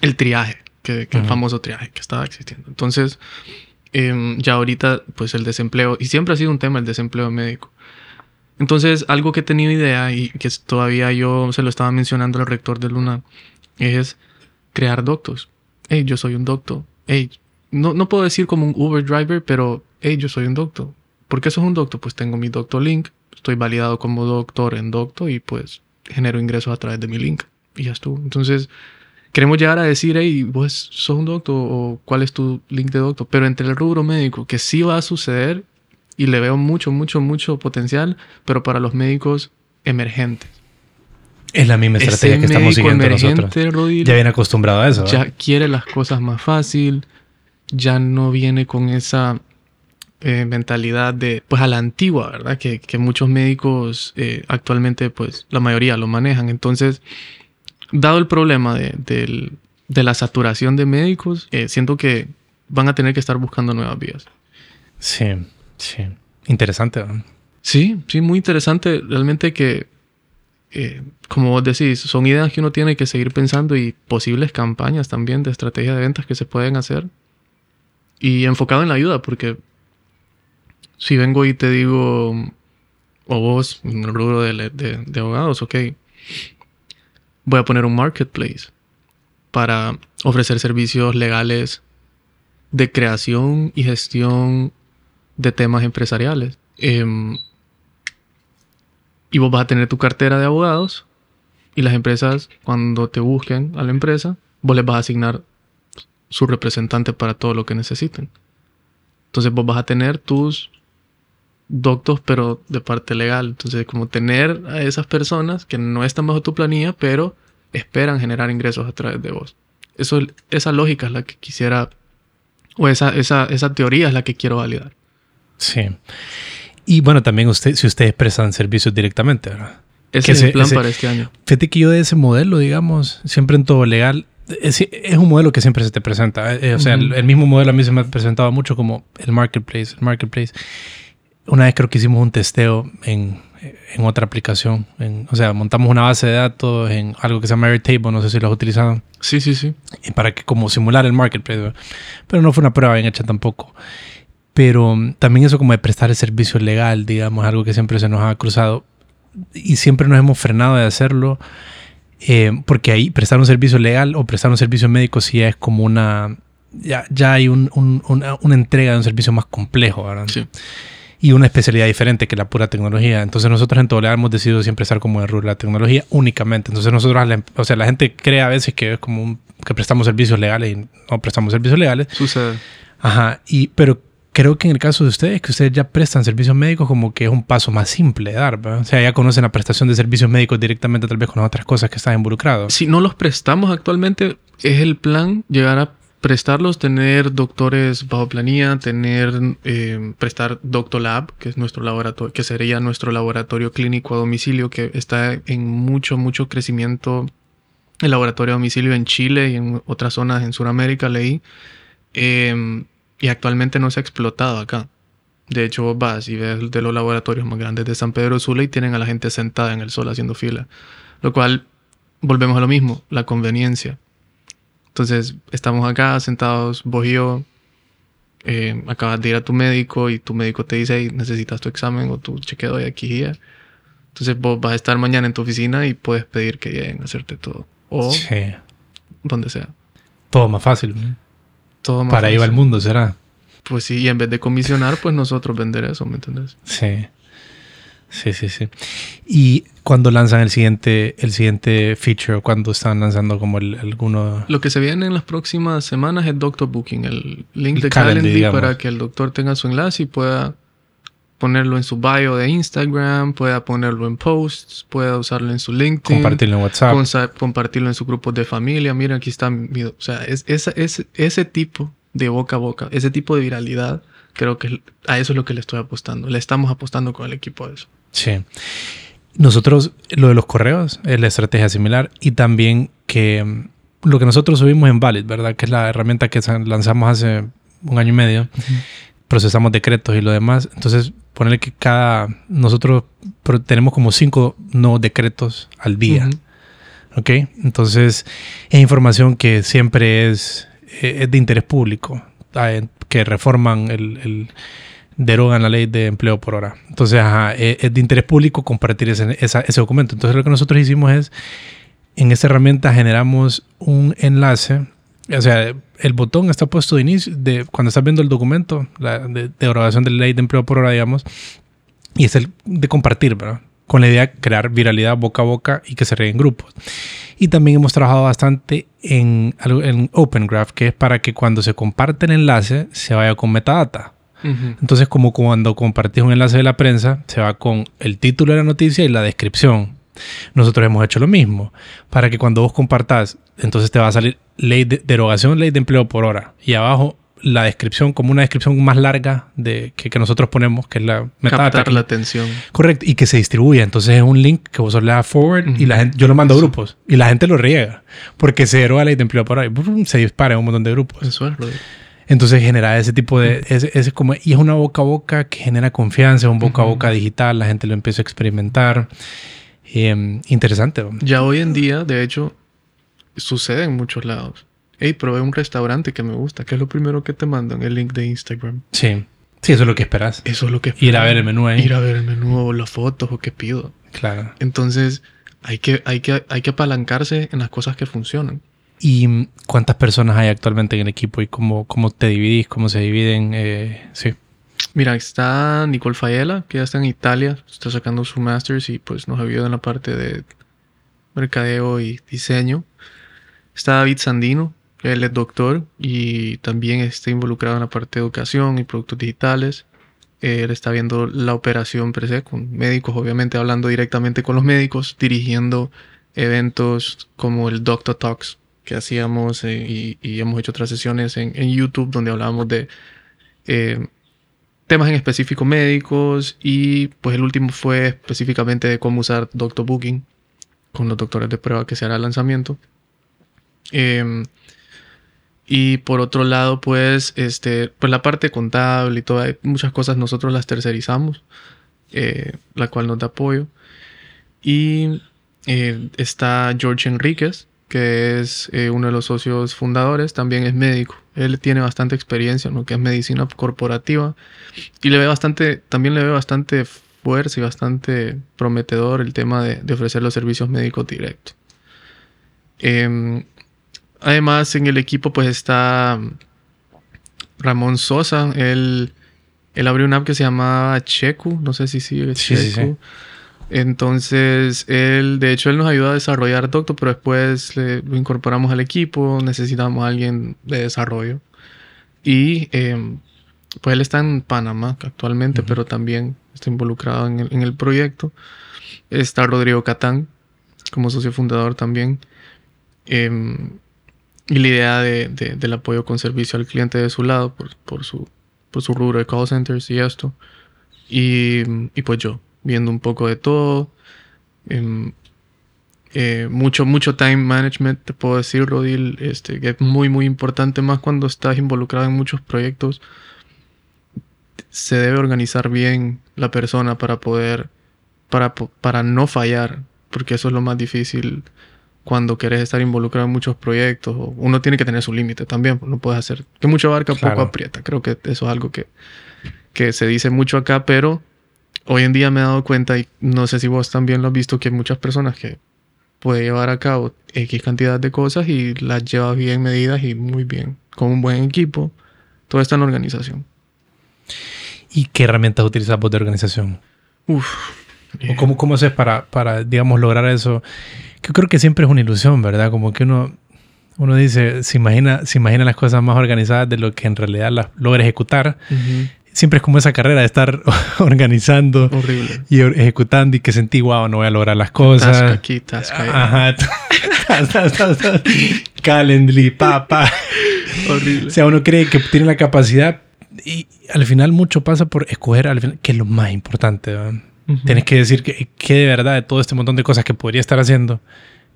el triaje, que, el famoso triaje que estaba existiendo. Entonces, em, ya ahorita, pues el desempleo, y siempre ha sido un tema el desempleo médico. Entonces, algo que he tenido idea y que todavía yo se lo estaba mencionando al rector de Luna, es crear doctos. Hey, yo soy un doctor. Hey, no, no puedo decir como un Uber driver, pero hey, yo soy un doctor. ¿Por qué sos un doctor? Pues tengo mi doctor link, estoy validado como doctor en Docto y pues genero ingresos a través de mi link y ya estuvo. Entonces, queremos llegar a decir, hey, vos sos un doctor o cuál es tu link de doctor, pero entre el rubro médico, que sí va a suceder, y le veo mucho, mucho, mucho potencial, pero para los médicos emergentes. Es la misma estrategia Ese que estamos siguiendo nosotros. Rodil, Ya viene acostumbrado a eso. ¿verdad? ya quiere las cosas más fácil, ya no viene con esa eh, mentalidad de, pues a la antigua, ¿verdad? Que, que muchos médicos eh, actualmente, pues la mayoría lo manejan. Entonces, dado el problema de, del- de la saturación de médicos, eh, siento que van a tener que estar buscando nuevas vías. Sí, sí. Interesante. ¿verdad? Sí, sí, muy interesante. Realmente que, eh, como vos decís, son ideas que uno tiene que seguir pensando y posibles campañas también de estrategia de ventas que se pueden hacer. Y enfocado en la ayuda, porque si vengo y te digo, o vos, en el rubro de, de- abogados, ok, voy a poner un marketplace para ofrecer servicios legales de creación y gestión de temas empresariales. Em, y vos vas a tener tu cartera de abogados y las empresas, cuando te busquen a la empresa, vos les vas a asignar su representante para todo lo que necesiten. Entonces vos vas a tener tus doctos, pero de parte legal. Entonces, como tener a esas personas que no están bajo tu planilla, pero esperan generar ingresos a través de vos. Eso, esa lógica es la que quisiera, o esa, esa, esa teoría es la que quiero validar. Sí. Y bueno, también usted, si ustedes prestan servicios directamente, ¿verdad? Ese es el plan ese- para este año. Fíjate que yo de ese modelo, digamos, siempre en todo legal, es, es un modelo que siempre se te presenta. eh, o sea, el, Ujú. el mismo modelo a mí se me ha presentado mucho como el marketplace. El marketplace. Una vez creo que hicimos un testeo en, en otra aplicación. en- o sea, montamos una base de datos en algo que se llama Airtable, no sé si lo has utilizado, Sí, sí, sí. y para que como simular el marketplace. Pero no fue una prueba bien hecha tampoco. Pero mm, también eso como de prestar el servicio legal, digamos, algo que siempre se nos ha cruzado y siempre nos hemos frenado de hacerlo eh, porque ahí prestar un servicio legal o prestar un servicio médico sí es como una ya, ya hay un- un- una, una entrega de un servicio más complejo ¿verdad? Sí. Y una especialidad diferente que la pura tecnología entonces nosotros en todo legal hemos decidido siempre estar como en de la tecnología únicamente entonces nosotros em- o sea la gente cree a veces que es como un- que prestamos servicios legales y no prestamos servicios legales Sucede. Ajá, y, pero creo que en el caso de ustedes, que ustedes ya prestan servicios médicos, como que es un paso más simple de dar, ¿verdad? O sea, ya conocen la prestación de servicios médicos directamente, tal vez con las otras cosas que están involucrados. Si no los prestamos actualmente, es el plan llegar a prestarlos, tener doctores bajo planilla, tener, eh, prestar Doctolab, que es nuestro laboratorio, que sería nuestro laboratorio clínico a domicilio, que está en mucho, mucho crecimiento. El laboratorio a domicilio en Chile y en otras zonas en Sudamérica leí. Eh, y actualmente no se ha explotado acá. De hecho, vos vas y ves de los laboratorios más grandes de San Pedro Sula y tienen a la gente sentada en el sol haciendo fila. Lo cual, volvemos a lo mismo, la conveniencia. Entonces, estamos acá sentados, vos y yo, eh, acabas de ir a tu médico y tu médico te dice, "Hey, necesitas tu examen o tu chequeo de aquí y allá". Entonces, vos vas a estar mañana en tu oficina y puedes pedir que lleguen a hacerte todo. O Sí. donde sea. Todo más fácil. ¿no? Todo más Para ahí va el fácil. mundo, ¿será? Pues sí, y en vez de comisionar, pues nosotros vender eso, ¿me entiendes? Sí. Sí, sí, sí. ¿Y cuando lanzan el siguiente, el siguiente feature? ¿Cuándo están lanzando como el, alguno? Lo que se viene en las próximas semanas es Doctor Booking, el link El de Calendly, Calendly para que el doctor tenga su enlace y pueda ponerlo en su bio de Instagram, pueda ponerlo en posts, pueda usarlo en su LinkedIn, Compartirlo en WhatsApp. compartirlo en su grupo de familia. Mira, aquí está mi... O sea, es, esa- es- ese tipo de boca a boca, ese tipo de viralidad, creo que a eso es lo que le estoy apostando. Le estamos apostando con el equipo a eso. Sí. Nosotros, lo de los correos es la estrategia similar y también que mm, lo que nosotros subimos en Valid, ¿verdad? Que es la herramienta que lanzamos hace un año y medio. Procesamos decretos y lo demás. Entonces, ponerle que cada... Nosotros tenemos como cinco nuevos decretos al día. ¿Ok? Entonces, es información que siempre es, eh, es de interés público, ah, que reforman el, el- derogan la ley de empleo por hora. Entonces, ajá, eh, es de interés público compartir ese, esa- ese documento. Entonces, lo que nosotros hicimos es, en esta herramienta generamos un enlace, o sea, el botón está puesto de inicio, de cuando estás viendo el documento la, de derogación de la ley de empleo por hora, digamos, y es el de compartir, ¿verdad? Con la idea de crear viralidad boca a boca y que se reguen grupos. Y también hemos trabajado bastante en, en Open Graph, que es para que cuando se comparte el enlace se vaya con metadata. Entonces, como cuando compartís un enlace de la prensa, se va con el título de la noticia y la descripción. Nosotros hemos hecho lo mismo. Para que cuando vos compartás, entonces te va a salir ley de derogación, ley de empleo por hora. Y abajo la descripción como una descripción más larga de que, nosotros ponemos, que es la Captar la atención. Correcto, y que se distribuya. Entonces es un link que vos le das forward y la gente, yo lo mando a grupos y la gente lo riega porque se deroga la ley de empleo por hora y se dispara en un montón de grupos. Eso es, Entonces genera ese tipo de... Ese, como, y es una boca a boca que genera confianza, un boca a boca digital, la gente lo empieza a experimentar. Em, interesante. Ya hoy en día, de hecho, sucede en muchos lados. Hey, probé un restaurante que me gusta. ¿Qué es lo primero que te mandan? El link de Instagram. Sí. Sí, eso es lo que esperas. Eso es lo que esperas. Ir a ver el menú ahí. Ir a ver el menú o las fotos o qué pido. Claro. Entonces, hay que, hay que, hay que apalancarse en las cosas que funcionan. ¿Y cuántas personas hay actualmente en el equipo y cómo, cómo te dividís, cómo se dividen? Eh, sí. Mira, está Nicole Fayela, que ya está en Italia, está sacando su master's y pues nos ayuda en la parte de mercadeo y diseño. Está David Sandino, él es doctor y también está involucrado en la parte de educación y productos digitales. Él está viendo la operación per con médicos, obviamente hablando directamente con los médicos, dirigiendo eventos como el Doctor Talks que hacíamos eh, y, hemos hecho otras sesiones en, YouTube donde hablábamos de eh, temas en específico médicos y pues el último fue específicamente de cómo usar Doctor Booking con los doctores de prueba que se hará el lanzamiento. Em, y por otro lado, pues, este, pues la parte contable y todas muchas cosas nosotros las tercerizamos, eh, la cual nos da apoyo. Y está George Enríquez, que es eh, uno de los socios fundadores, también es médico. Él tiene bastante experiencia en lo que es medicina corporativa y le ve bastante, también le ve bastante fuerza y bastante prometedor el tema de, de ofrecer los servicios médicos directos. Em, además, en el equipo pues está Ramón Sosa. Él, él abrió una app que se llamaba Cheku. No sé si sigue Cheku. Entonces, él, de hecho, él nos ayuda a desarrollar Doctor, pero después lo incorporamos al equipo, necesitamos a alguien de desarrollo. Y em, pues él está en Panamá actualmente, pero también está involucrado en el, proyecto. Está Rodrigo Catán como socio fundador también. Em, y la idea de, del apoyo con servicio al cliente de su lado por, por, su, por su rubro de call centers y esto. Y, y pues yo, viendo un poco de todo. Em, eh, mucho, mucho time management, te puedo decir, Rodil, este, que es muy, muy importante, más cuando estás involucrado en muchos proyectos. Se debe organizar bien la persona para poder, para, para no fallar, porque eso es lo más difícil cuando quieres estar involucrado en muchos proyectos. Uno tiene que tener su límite también, no puedes hacer que mucho abarca, poco aprieta. Creo que eso es algo que, que se dice mucho acá, pero hoy en día me he dado cuenta, y no sé si vos también lo has visto, que hay muchas personas que puede llevar a cabo X cantidad de cosas y las lleva bien medidas y muy bien, con un buen equipo. Todo está en la organización. ¿Y qué herramientas utilizas vos de organización? Uf. cómo, cómo haces para, para, digamos, lograr eso? Que creo que siempre es una ilusión, ¿verdad? Como que uno, uno dice, se imagina, se imagina las cosas más organizadas de lo que en realidad las logra ejecutar siempre es como esa carrera de estar <laughs> organizando y ejecutando y que sentí, wow, no voy a lograr las cosas. Task aquí, task Ajá. <laughs> Calendly, papá. Horrible. O sea, uno cree que tiene la capacidad y al final mucho pasa por escoger al final, que es lo más importante. Tienes que decir que, que, de verdad de todo este montón de cosas que podría estar haciendo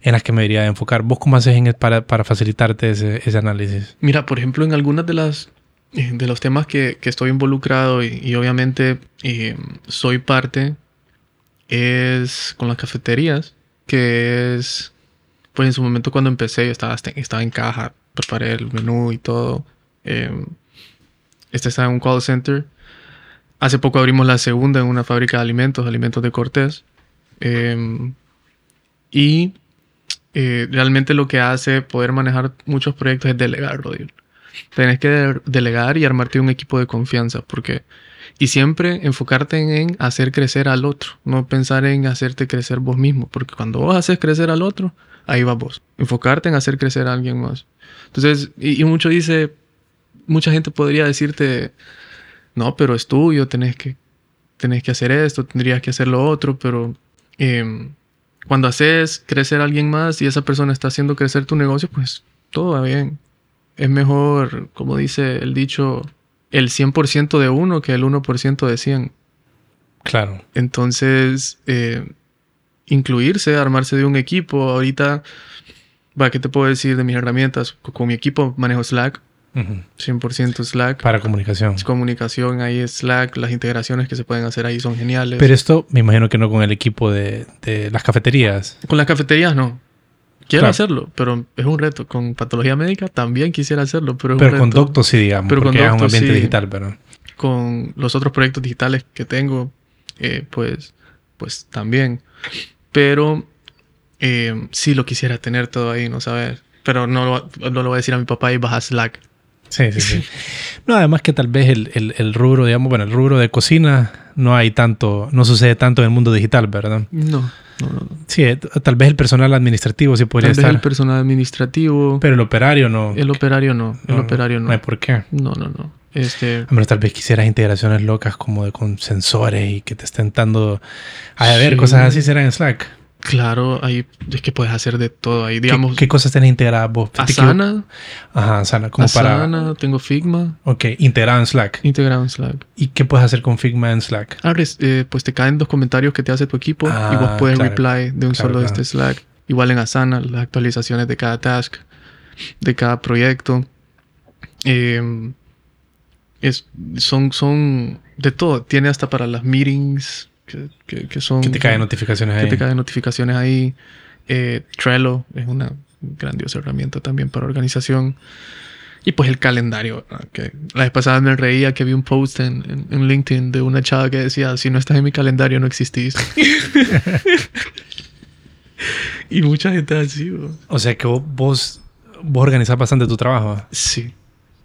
en las que me debería enfocar. ¿Vos cómo haces en para, para facilitarte ese, ese análisis? Mira, por ejemplo, en algunas de las de los temas que, estoy involucrado y, obviamente eh, soy parte es con las cafeterías, que es, pues en su momento cuando empecé yo estaba, estaba en caja, preparé el menú y todo. Eh, este está en un call center. Hace poco abrimos la segunda en una fábrica de alimentos, alimentos de Cortés. y realmente lo que hace poder manejar muchos proyectos es delegar, Rodrigo. Tienes que delegar y armarte un equipo de confianza, porque y siempre enfocarte en, hacer crecer al otro, no pensar en hacerte crecer vos mismo, porque cuando vos haces crecer al otro, ahí va vos. Enfocarte en hacer crecer a alguien más. Entonces, y, mucho dice, mucha gente podría decirte, no, pero es tuyo, tenés que, tenés que hacer esto, tendrías que hacer lo otro, pero em, cuando haces crecer a alguien más y esa persona está haciendo crecer tu negocio, pues todo va bien. Es mejor, como dice el dicho, el 100% de uno que el 1% de 100. Claro. Entonces, eh, incluirse, armarse de un equipo. Ahorita, va, ¿qué te puedo decir de mis herramientas? Con mi equipo manejo Slack, Ujú. 100% Slack. Para comunicación. Comunicación ahí es Slack, las integraciones que se pueden hacer ahí son geniales. Pero esto me imagino que no con el equipo de, de las cafeterías. Con las cafeterías no. Quiero Claro. hacerlo, pero es un reto. Con patología médica también quisiera hacerlo, pero es Pero un con reto. Docto sí, digamos, Pero con es un Docto ambiente sí. digital, pero... Con los otros proyectos digitales que tengo, eh, pues, pues también. Pero eh, sí lo quisiera tener todo ahí, no saber. Pero no lo, no lo voy a decir a mi papá y baja Slack. Sí, sí, sí. <laughs> No, además que tal vez el, el- el rubro, digamos, bueno, el rubro de cocina no hay tanto, no sucede tanto en el mundo digital, ¿verdad? No, no, no. no. Sí, eh, tal vez el personal administrativo sí podría Tal vez estar, el personal administrativo, pero el operario no. el operario no, el operario no. No hay por qué. No, no, no. Este, A menos tal vez quisieras integraciones locas como de con sensores y que te estén dando a ver Sí. cosas así será en Slack. Claro, ahí es que puedes hacer de todo ahí. ¿Qué- Digamos, ¿Qué, cosas tenés integradas vos? Asana, Ajá, Asana, como para... Asana, tengo Figma, Ok, integrado en Slack. integrado en Slack. ¿Y qué puedes hacer con Figma en Slack? Ah, eh, pues te caen los comentarios que te hace tu equipo y vos Ah, puedes claro. reply de un Claro, solo de claro. este Slack. Igual en Asana, las actualizaciones de cada task, de cada proyecto. Eh, es, son, son de todo. Tiene hasta para las meetings que, que- que son... Que te caen notificaciones que ahí. te caen notificaciones ahí. Eh, Trello es una grandiosa herramienta también para organización. Y pues el calendario. Que la vez pasada me reía que vi un post en, en- en LinkedIn de una chava que decía, si no estás en mi calendario no existís. <laughs> y mucha gente así. bro. O sea que vos, vos, vos organizás bastante tu trabajo. Sí,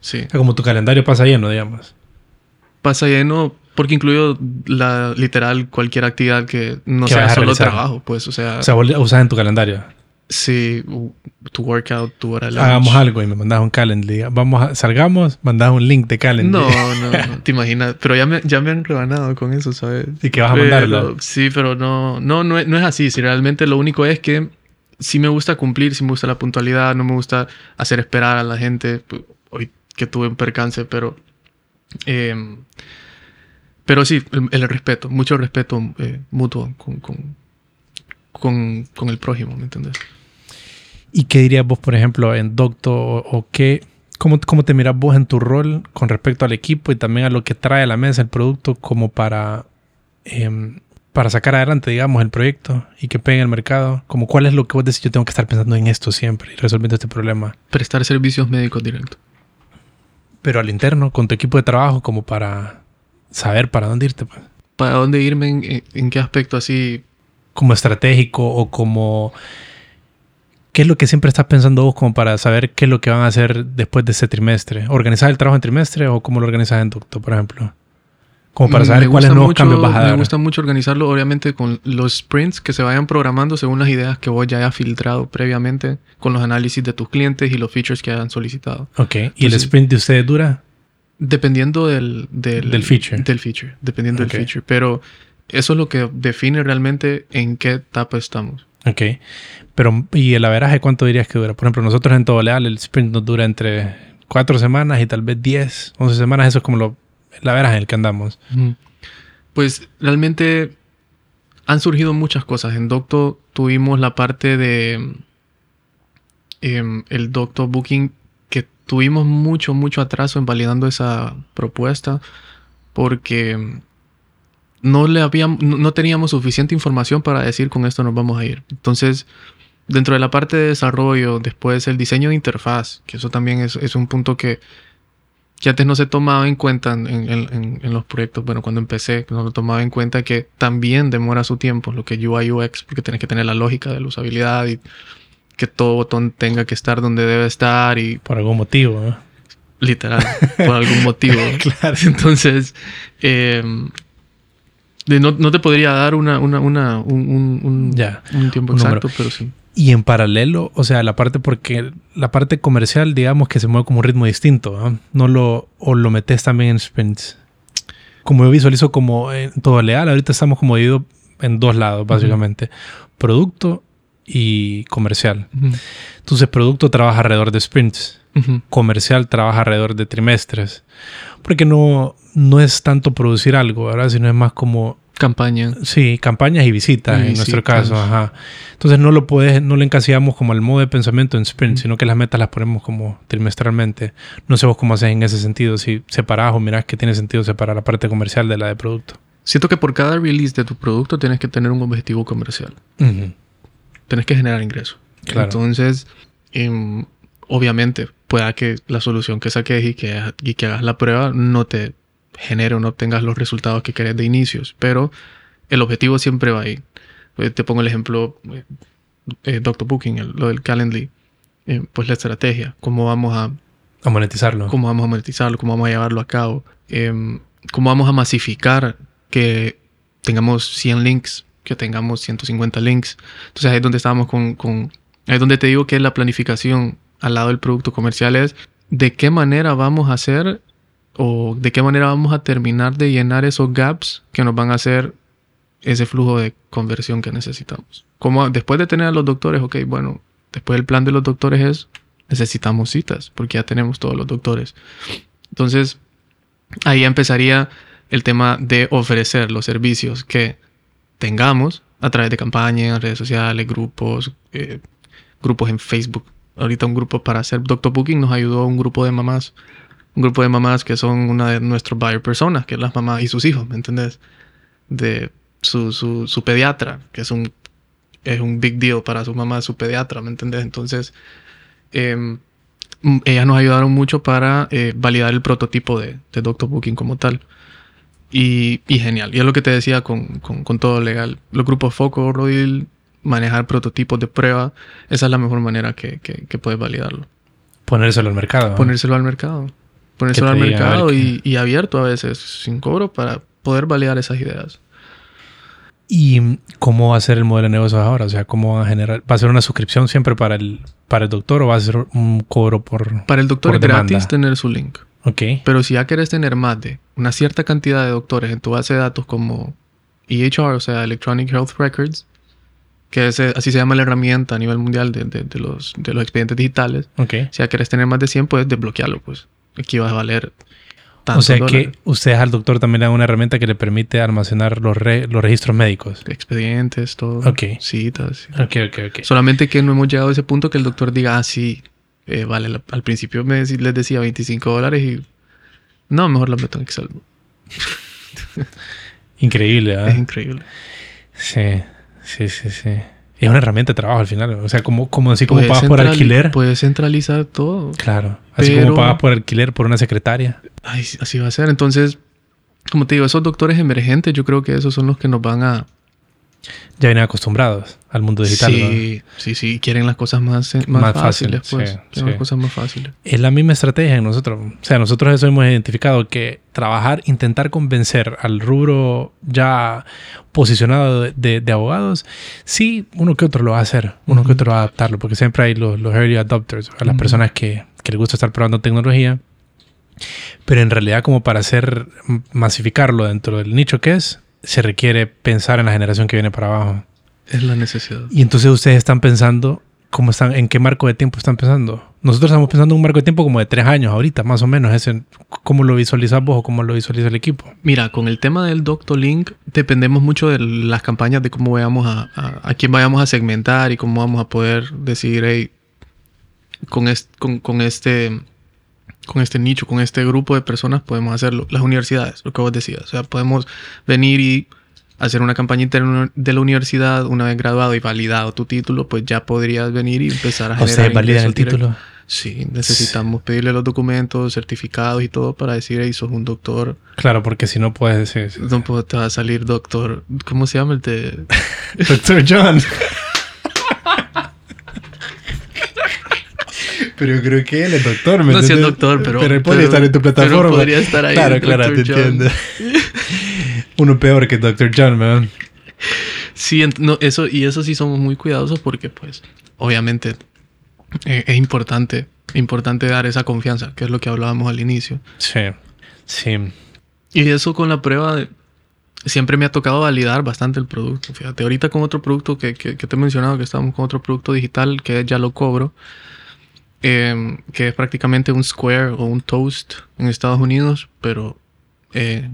sí. O sea, como tu calendario pasa lleno, digamos. Pasa lleno porque incluyo la literal cualquier actividad que no Que sea a solo trabajo. Pues, o sea, O sea, usas en tu calendario. sí, tu workout, tu hora de. Hagamos algo y me mandas un calendar. diga, Vamos a, salgamos, mandas un link de calendar. No, <laughs> no, no, te imaginas. Pero ya me, ya me han rebanado con eso, ¿sabes? ¿Y que vas a Pero- mandarlo? Sí, pero no, no, no, es, no es así. Si realmente lo único es que sí me gusta cumplir, sí me gusta la puntualidad, no me gusta hacer esperar a la gente. Pu- Hoy que tuve un percance, pero... em, pero sí, el, el respeto, mucho respeto eh, mutuo con, con, con, con el prójimo, ¿me entiendes? ¿Y qué dirías vos, por ejemplo, en Docto o, o qué? ¿Cómo, ¿Cómo te miras vos en tu rol con respecto al equipo y también a lo que trae a la mesa el producto como para, em, para sacar adelante, digamos, el proyecto y que pegue en el mercado? Como cuál es lo que vos decís, yo tengo que estar pensando en esto siempre y resolviendo este problema. Prestar servicios médicos directos. Pero al interno, con tu equipo de trabajo, como para saber para dónde irte, pues. ¿Para dónde irme? ¿En, en- qué aspecto así? Como estratégico o como... ¿Qué es lo que siempre estás pensando vos como para saber qué es lo que van a hacer después de ese trimestre? ¿Organizar el trabajo en trimestre o cómo lo organizas en Docto, por ejemplo? Como para Mm, saber cuáles nuevos mucho- cambios vas a dar. Me gusta mucho organizarlo, obviamente, con los sprints que se vayan programando según las ideas que vos ya hayas filtrado previamente, con los análisis de tus clientes y los features que hayan solicitado. Ok. ¿Y el sprint de ustedes dura? Dependiendo del, del, Del feature. Del feature, dependiendo del feature. Pero eso es lo que define realmente en qué etapa estamos. Ok. Pero, ¿y el averaje cuánto dirías que dura? Por ejemplo, nosotros en Todo Leal el sprint nos dura entre cuatro semanas y tal vez 10, 11 semanas. Eso es como lo, el averaje en el que andamos. Pues realmente han surgido muchas cosas. En Docto tuvimos la parte de em, el Docto Booking tuvimos mucho, mucho atraso en validando esa propuesta porque no le habíamos, no, teníamos suficiente información para decir con esto nos vamos a ir. Entonces, dentro de la parte de desarrollo, después el diseño de interfaz, que eso también es, un punto que que antes no se tomaba en cuenta en, en- en- en los proyectos. Bueno, cuando empecé, no lo tomaba en cuenta que también demora su tiempo, lo que UI UX, porque tienes que tener la lógica de la usabilidad y que todo botón tenga que estar donde debe estar y Por algún motivo, ¿no? literal, <laughs> por algún motivo. <laughs> Claro. Entonces, eh, de- no, no te podría dar una, una, una- un, un- un- Ya, un tiempo un exacto, pero sí. Y en paralelo, o sea, la parte porque la parte comercial, digamos que se mueve como un ritmo distinto, ¿no? No lo o lo metes también en sprints. como yo visualizo como en todo legal, ahorita estamos como divididos en dos lados, básicamente. Producto y comercial. Ujú. Entonces, producto trabaja alrededor de sprints. Ujú. Comercial trabaja alrededor de trimestres. Porque no, no es tanto producir algo, ¿verdad? Sino es más como Campaña. Sí, campañas y visitas Y en nuestro visitas. caso, ajá. Entonces no lo puedes, no le encasillamos como el modo de pensamiento en sprint, sino que las metas las ponemos como trimestralmente. No sé vos cómo haces en ese sentido, si separás o mirás que tiene sentido separar la parte comercial de la de producto. Siento que por cada release de tu producto tienes que tener un objetivo comercial. Tienes que generar ingresos. Claro. Entonces, em, obviamente, pueda que la solución que saques y que, y que hagas la prueba no te genere o no obtengas los resultados que querés de inicios, pero el objetivo siempre va ahí. Eh, Te pongo el ejemplo, eh, eh, Doctor Booking, el- lo del Calendly, eh, pues la estrategia, cómo vamos a A monetizarlo. cómo vamos a monetizarlo, cómo vamos a llevarlo a cabo, em, cómo vamos a masificar que tengamos 100 links, que tengamos 150 links. Entonces ahí es donde estábamos con, con- ahí es donde te digo que la planificación al lado del producto comercial es de qué manera vamos a hacer o de qué manera vamos a terminar de llenar esos gaps que nos van a hacer ese flujo de conversión que necesitamos. Como después de tener a los doctores, ok, bueno, después el plan de los doctores es necesitamos citas porque ya tenemos todos los doctores. Entonces, ahí empezaría el tema de ofrecer los servicios que tengamos a través de campañas, redes sociales, grupos, eh, grupos en Facebook. Ahorita un grupo para hacer Doctor Booking nos ayudó un grupo de mamás, un grupo de mamás que son una de nuestros buyer personas, que es las mamás y sus hijos, ¿me entendés? De su, su, su pediatra, que es un, es un big deal para su mamá, su pediatra, ¿me entendés? Entonces, em, ellas nos ayudaron mucho para eh, validar el prototipo de, de Doctor Booking como tal. Y, y genial. Y es lo que te decía con, con, con todo legal. Los grupos foco, Rodil, manejar prototipos de prueba, esa es la mejor manera que, que, que puedes validarlo. Ponérselo al mercado. Ponérselo al mercado. Ponérselo al mercado y, y abierto a veces, sin cobro, para poder validar esas ideas. ¿Y cómo va a ser el modelo de negocios ahora? O sea, ¿cómo van a generar? ¿Va a ser una suscripción siempre para el, para el doctor o va a ser un cobro por...? Para el doctor Por es gratis tener su link. Ok. Pero si ya quieres tener más de una cierta cantidad de doctores en tu base de datos como EHR, o sea, Electronic Health Records, que es, eh, así se llama la herramienta a nivel mundial de, de- de los, de los expedientes digitales, Ok. si ya quieres tener más de 100, puedes desbloquearlo, pues. Aquí va a valer tantos O sea dólares. que ustedes al doctor también le dan una herramienta que le permite almacenar los, re- los registros médicos. Expedientes, todo. Ok. Citas. Ok, ok, ok. Solamente que no hemos llegado a ese punto que el doctor diga, ah, sí, eh, vale, la- al principio me dec- les decía 25 dólares y... No, mejor la meto en Excel. <laughs> Increíble, ¿ah? Es increíble. Sí, sí, sí, sí. Es una herramienta de trabajo al final. O sea, como, como así como pagas por alquiler. Puedes centralizar todo. Claro. Así Pero- como pagas por alquiler por una secretaria. Ay, sí, así va a ser. Entonces, como te digo, esos doctores emergentes, yo creo que esos son los que nos van a... Ya vienen acostumbrados al mundo digital. ¿no? sí, sí, sí. Quieren las cosas más, más, Más fácil, fáciles, pues. sí, sí. las cosas más fáciles. Es la misma estrategia en nosotros. O sea, nosotros eso hemos identificado que trabajar, intentar convencer al rubro ya posicionado de, de- de abogados, sí, uno que otro lo va a hacer, uno que Ujú. otro va a adaptarlo, porque siempre hay los, los early adopters, a las Ujú. personas que, que les gusta estar probando tecnología. Pero en realidad, como para hacer masificarlo dentro del nicho que es, se requiere pensar en la generación que viene para abajo. Es la necesidad. Y entonces ustedes están pensando, ¿cómo están, ¿en qué marco de tiempo están pensando? Nosotros estamos pensando en un marco de tiempo como de tres años ahorita, más o menos. Ese, ¿Cómo lo visualizas vos o cómo lo visualiza el equipo? Mira, con el tema del Doctolink dependemos mucho de las campañas, de cómo vayamos a, a, a quién vayamos a segmentar y cómo vamos a poder decidir, hey, con, est- con, con este con este nicho, con este grupo de personas podemos hacerlo. Las universidades, lo que vos decías. O sea, podemos venir y hacer una campaña interna de la universidad una vez graduado y validado tu título, pues ya podrías venir y empezar a ¿O generar ustedes validan el ingresos directos. título? Sí, necesitamos pedirle los documentos, certificados y todo para decir, hey, sos un doctor Claro, porque si no puedes decir... no puedo te va a salir doctor. ¿Cómo se llama el de.? <laughs> Doctor John. <laughs> Pero yo creo que él es doctor, ¿me No, sí es entiendes? doctor, pero- Pero él podría pero- estar en tu pero plataforma. podría estar ahí, Claro, claro, te Dr. John. entiendo. <laughs> Uno peor que Doctor John, man. Sí, no, eso, y eso sí somos muy cuidadosos porque, pues, obviamente eh, es importante, importante dar esa confianza, que es lo que hablábamos al inicio. Sí, sí. Y eso con la prueba de, siempre me ha tocado validar bastante el producto. Fíjate, ahorita con otro producto que, que, te he mencionado, que estamos con otro producto digital que ya lo cobro, em, que es prácticamente un Square o un Toast en Estados Unidos, pero eh,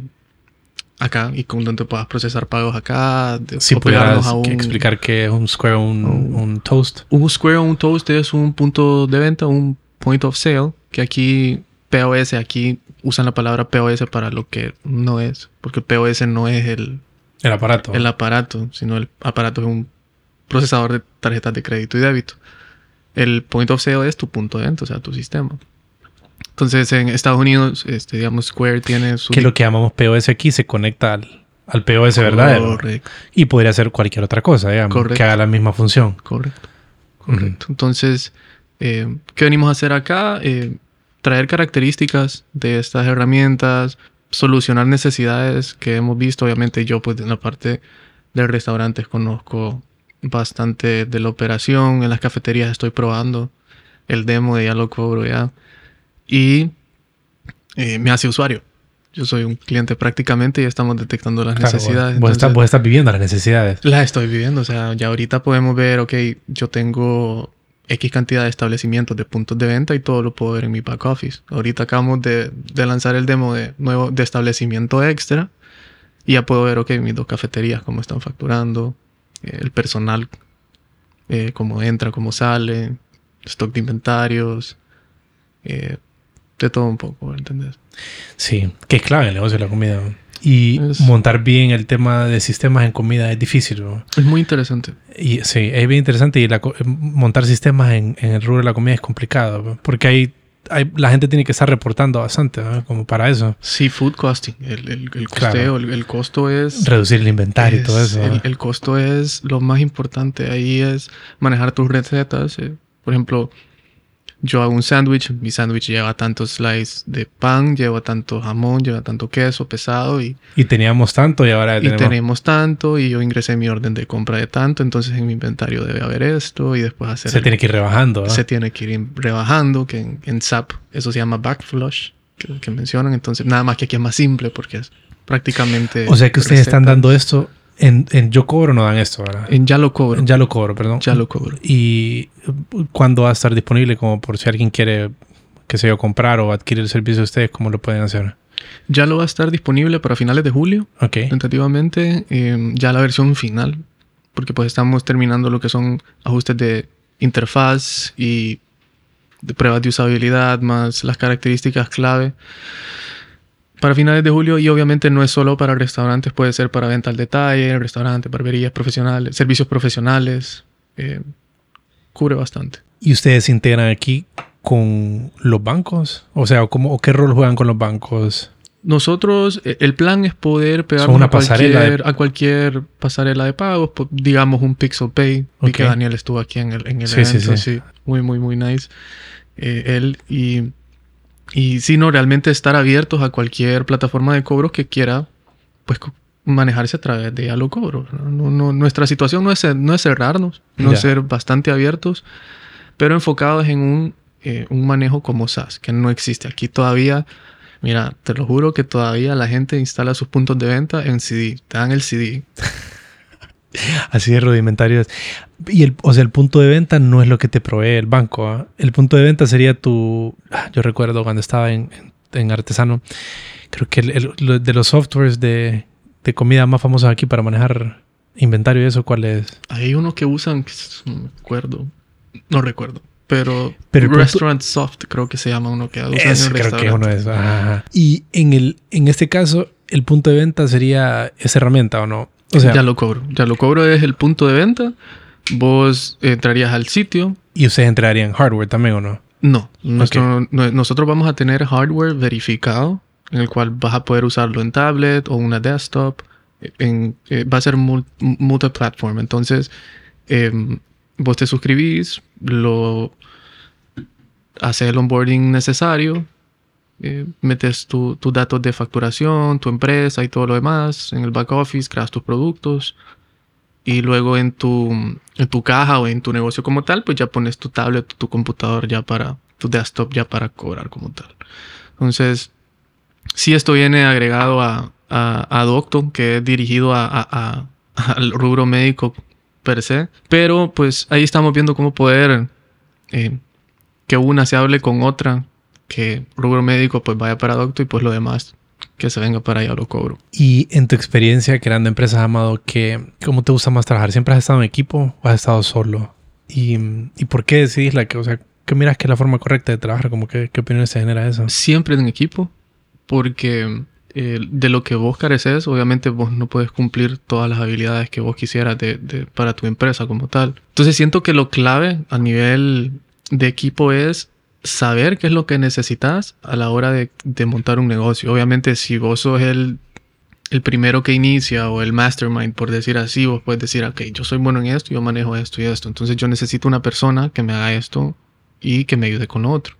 acá y con donde puedas procesar pagos acá. Si pudieras explicar qué es un Square o un, un, Toast. Un Square o un Toast es un punto de venta, un point of sale, que aquí POS, aquí usan la palabra POS para lo que no es, porque POS no es el, el aparato. El aparato, sino el aparato es un procesador de tarjetas de crédito y débito. El point of sale es tu punto de venta, o sea, tu sistema. Entonces, en Estados Unidos, este, digamos, Square tiene su... Que lo que llamamos POS aquí se conecta al, al POS verdadero. Correcto. Y podría ser cualquier otra cosa, digamos, que haga la misma función. Correcto. Correcto. Entonces, eh, ¿qué venimos a hacer acá? Eh, traer características de estas herramientas, solucionar necesidades que hemos visto. Obviamente yo pues en la parte de restaurantes conozco bastante de la operación, en las cafeterías estoy probando el demo de ya lo cobro ya y eh, me hace usuario. Yo soy un cliente prácticamente y estamos detectando las necesidades. Vos, vos, estás, viviendo las necesidades. Las estoy viviendo. O sea, ya ahorita podemos ver, ok, yo tengo X cantidad de establecimientos de puntos de venta y todo lo puedo ver en mi back office. Ahorita acabamos de, lanzar el demo de nuevo de establecimiento extra y ya puedo ver, ok, mis dos cafeterías, cómo están facturando, el personal, eh, cómo entra, cómo sale, stock de inventarios, eh, de todo un poco, ¿entendés? Sí, que es clave el negocio de la comida. Y montar bien el tema de sistemas en comida es difícil. Es muy interesante. Y, sí, es bien interesante. Y montar sistemas en, el rubro de la comida es complicado. Porque hay, hay, la gente tiene que estar reportando bastante, como para eso. Sí, food costing. El, el, el costeo, el, costo es... Reducir el inventario y todo eso. El, costo es lo más importante. Ahí es manejar tus recetas. Eh. Por ejemplo, yo hago un sándwich, mi sándwich lleva tantos slices de pan, lleva tanto jamón, lleva tanto queso pesado y... Y teníamos tanto y ahora tenemos... Y tenemos tanto y yo ingresé mi orden de compra de tanto, entonces en mi inventario debe haber esto y después hacer... Se tiene que ir rebajando. Se tiene que ir rebajando, que en, SAP eso se llama backflush, que, que mencionan, entonces nada más que aquí es más simple porque es prácticamente... O sea que ustedes están dando esto en, en, Yo Cobro no dan esto, ¿verdad? En Ya Lo Cobro. Ya Lo Cobro, perdón. Ya Lo Cobro. ¿Y cuándo va a estar disponible? Como por si alguien quiere, que se yo, comprar o adquirir el servicio de ustedes, ¿cómo lo pueden hacer? Ya lo va a estar disponible para finales de julio. Ok. Tentativamente. Em, ya la versión final. Porque pues estamos terminando lo que son ajustes de interfaz y de pruebas de usabilidad, más las características clave para finales de julio y obviamente no es solo para restaurantes, puede ser para venta al detalle, restaurantes, barberías profesionales, servicios profesionales, eh, cubre bastante. ¿Y ustedes se integran aquí con los bancos? O sea, ¿cómo, ¿qué rol juegan con los bancos? Nosotros, eh, el plan es poder pegar una a, cualquier, a cualquier pasarela de pagos, digamos un Pixel Pay. Vi que Daniel estuvo aquí en el, en el evento, sí, Muy, muy, muy nice. Eh, él y y si no, realmente estar abiertos a cualquier plataforma de cobros que quiera, pues manejarse a través de ya lo cobro. No, nuestra situación no es, no es cerrarnos, no es ser bastante abiertos, pero enfocados en un, eh, un manejo como SaaS, que no existe aquí todavía. Mira, te lo juro que todavía la gente instala sus puntos de venta en CD, te dan el CD. <laughs> <laughs> Así de rudimentarios. Y el, o sea, el punto de venta no es lo que te provee el banco. ¿ah? El punto de venta sería tu. Ah, yo recuerdo cuando estaba en, en Artesano, creo que el, de los softwares de, de, comida más famosos aquí para manejar inventario y eso, ¿cuál es? Hay uno que usan, no recuerdo. No recuerdo. Pero, Restaurant Soft creo que se llama uno que usa Eso creo que uno es. Y en, el, en este caso, el punto de venta sería esa herramienta o no? Ya lo cobro. Ya lo cobro es el punto de venta. Vos entrarías al sitio. ¿Y ustedes entrarían en hardware también o no? No. nosotros vamos a tener hardware verificado, en el cual vas a poder usarlo en tablet o una desktop. En, eh, va a ser multiplatform. Entonces, em, vos te suscribís, lo haces el onboarding necesario eh, metes tus datos de facturación, tu empresa y todo lo demás en el back office, creas tus productos y luego en tu, en tu caja o en tu negocio como tal, pues ya pones tu tablet, tu computador ya para, tu desktop ya para cobrar como tal. Entonces, sí, esto viene agregado a, a, a Docto, que es dirigido a, al rubro médico per se. Pero pues ahí estamos viendo cómo poder eh, que una se hable con otra, que rubro médico pues vaya para Docto y pues lo demás que se venga para allá lo cobro. Y en tu experiencia creando empresas, Amado, que, ¿cómo te gusta más trabajar? ¿Siempre has estado en equipo o has estado solo? ¿Y, y por qué decidís la que, o sea, qué miras que es la forma correcta de trabajar? Como que, ¿Qué opiniones te genera eso? Siempre en equipo, porque eh, de lo que vos careces, obviamente vos no puedes cumplir todas las habilidades que vos quisieras de, de, para tu empresa como tal. Entonces siento que lo clave a nivel de equipo es saber qué es lo que necesitas a la hora de, montar un negocio. Obviamente si vos sos el, el, primero que inicia o el mastermind, por decir así, vos puedes decir, ok, yo soy bueno en esto, yo manejo esto y esto. Entonces yo necesito una persona que me haga esto y que me ayude con lo otro.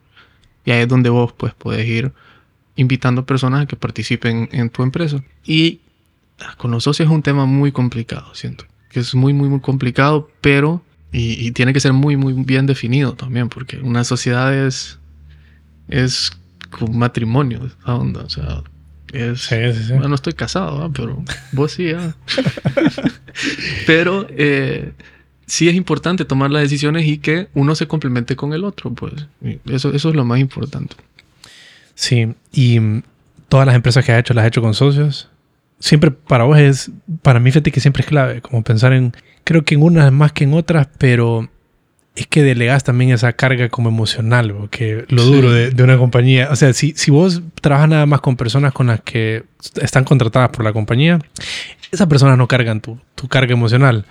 Y ahí es donde vos pues puedes ir invitando personas a que participen en tu empresa. Y con los socios es un tema muy complicado, siento. Que es muy, muy, muy complicado, pero... Y, y tiene que ser muy, muy bien definido también, porque una sociedad es... Es un matrimonio, esa onda, o sea... Es, Sí, sí, sí. Bueno, no estoy casado, ¿va? pero vos sí, ¿ah? <laughs> pero eh, sí es importante tomar las decisiones y que uno se complemente con el otro, pues. Eso, eso es lo más importante. Sí, y mm, todas las empresas que has hecho las has hecho con socios. Siempre para vos es, para mí fíjate que siempre es clave, como pensar en, creo que en unas más que en otras, pero es que delegas también esa carga como emocional, porque lo Sí. duro de, de una compañía, o sea, si, si vos trabajas nada más con personas con las que están contratadas por la compañía, esas personas no cargan tu, tu carga emocional,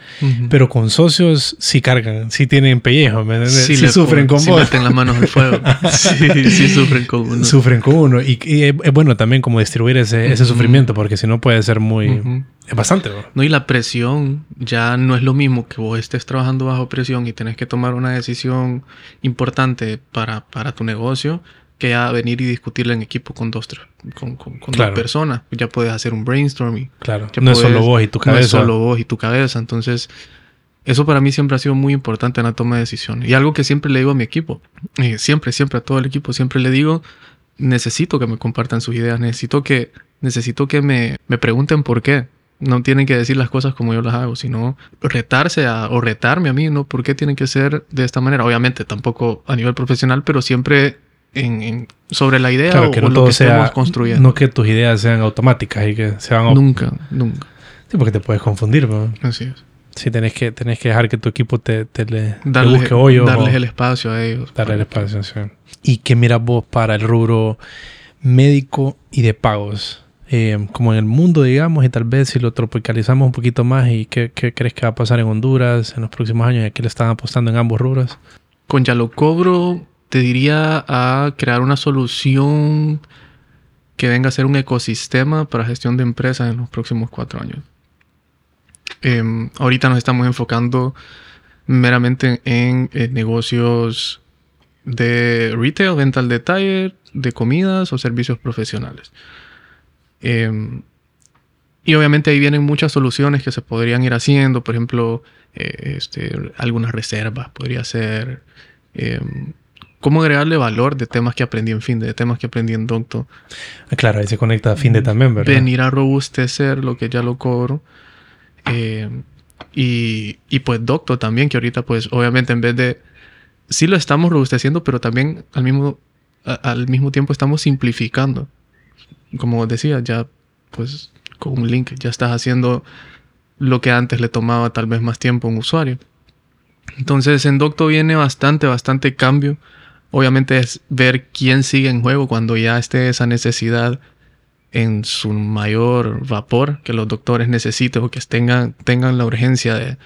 pero con socios sí cargan, sí tienen pellejo, ¿me? Sí, le sufren ponen- con sí vos. meten las manos al fuego. <laughs> sí, sí sufren con uno. Sufren con uno. Y, y es, bueno también como distribuir ese, ese sufrimiento, porque si no puede ser muy... Es bastante, bro. No, y la presión ya no es lo mismo que vos estés trabajando bajo presión y tenés que tomar una decisión importante para, para tu negocio que ya venir y discutirla en equipo con dos, tres- con, con, con Claro. dos personas. Ya puedes hacer un brainstorming. Claro. Ya no es puedes- solo vos y tu No cabeza. es solo vos y tu cabeza. Entonces, eso para mí siempre ha sido muy importante en la toma de decisiones. Y algo que siempre le digo a mi equipo, eh, siempre, siempre a todo el equipo, siempre le digo, necesito que me compartan sus ideas, necesito que, necesito que me, me pregunten por qué. No tienen que decir las cosas como yo las hago, sino retarse a, o retarme a mí, ¿no? ¿Por qué tienen que ser de esta manera? Obviamente, tampoco a nivel profesional, pero siempre en, en- sobre la idea Claro, o, que o no todo que estemos sea... construyendo. No que tus ideas sean automáticas y que se van... a- Nunca, nunca. Sí, porque te puedes confundir, bro. Así es. Sí, tenés que, tenés que dejar que tu equipo te, te le, le darles, busque hoyos. darles o el espacio a ellos. darle el espacio, sí. ¿Y qué miras vos para el rubro médico y de pagos? Eh, como en el mundo, digamos, y tal vez si lo tropicalizamos un poquito más, ¿y qué, qué crees que va a pasar en Honduras en los próximos años? ¿Y a qué le están apostando en ambos rubros? Con Ya lo cobro, te diría a crear una solución que venga a ser un ecosistema para gestión de empresas en los próximos cuatro años. Em, ahorita nos estamos enfocando meramente en, eh, negocios de retail, venta al detalle, de comidas o servicios profesionales. Em, y obviamente ahí vienen muchas soluciones que se podrían ir haciendo, por ejemplo, eh, este, algunas reservas, podría ser em, cómo agregarle valor de temas que aprendí en fin, de temas que aprendí en Docto, Ah, Claro, ahí se conecta a fin de también, ¿verdad? venir a robustecer lo que ya lo cobro. Eh, y, y pues Docto también, que ahorita pues obviamente en vez de... Sí lo estamos robusteciendo, pero también al mismo, a- al mismo tiempo estamos simplificando. Como decía, ya pues con un link ya estás haciendo lo que antes le tomaba tal vez más tiempo a un usuario. Entonces en Docto viene bastante, bastante cambio. Obviamente es ver quién sigue en juego cuando ya esté esa necesidad en su mayor vapor que los doctores necesiten o que tengan, tengan la urgencia de,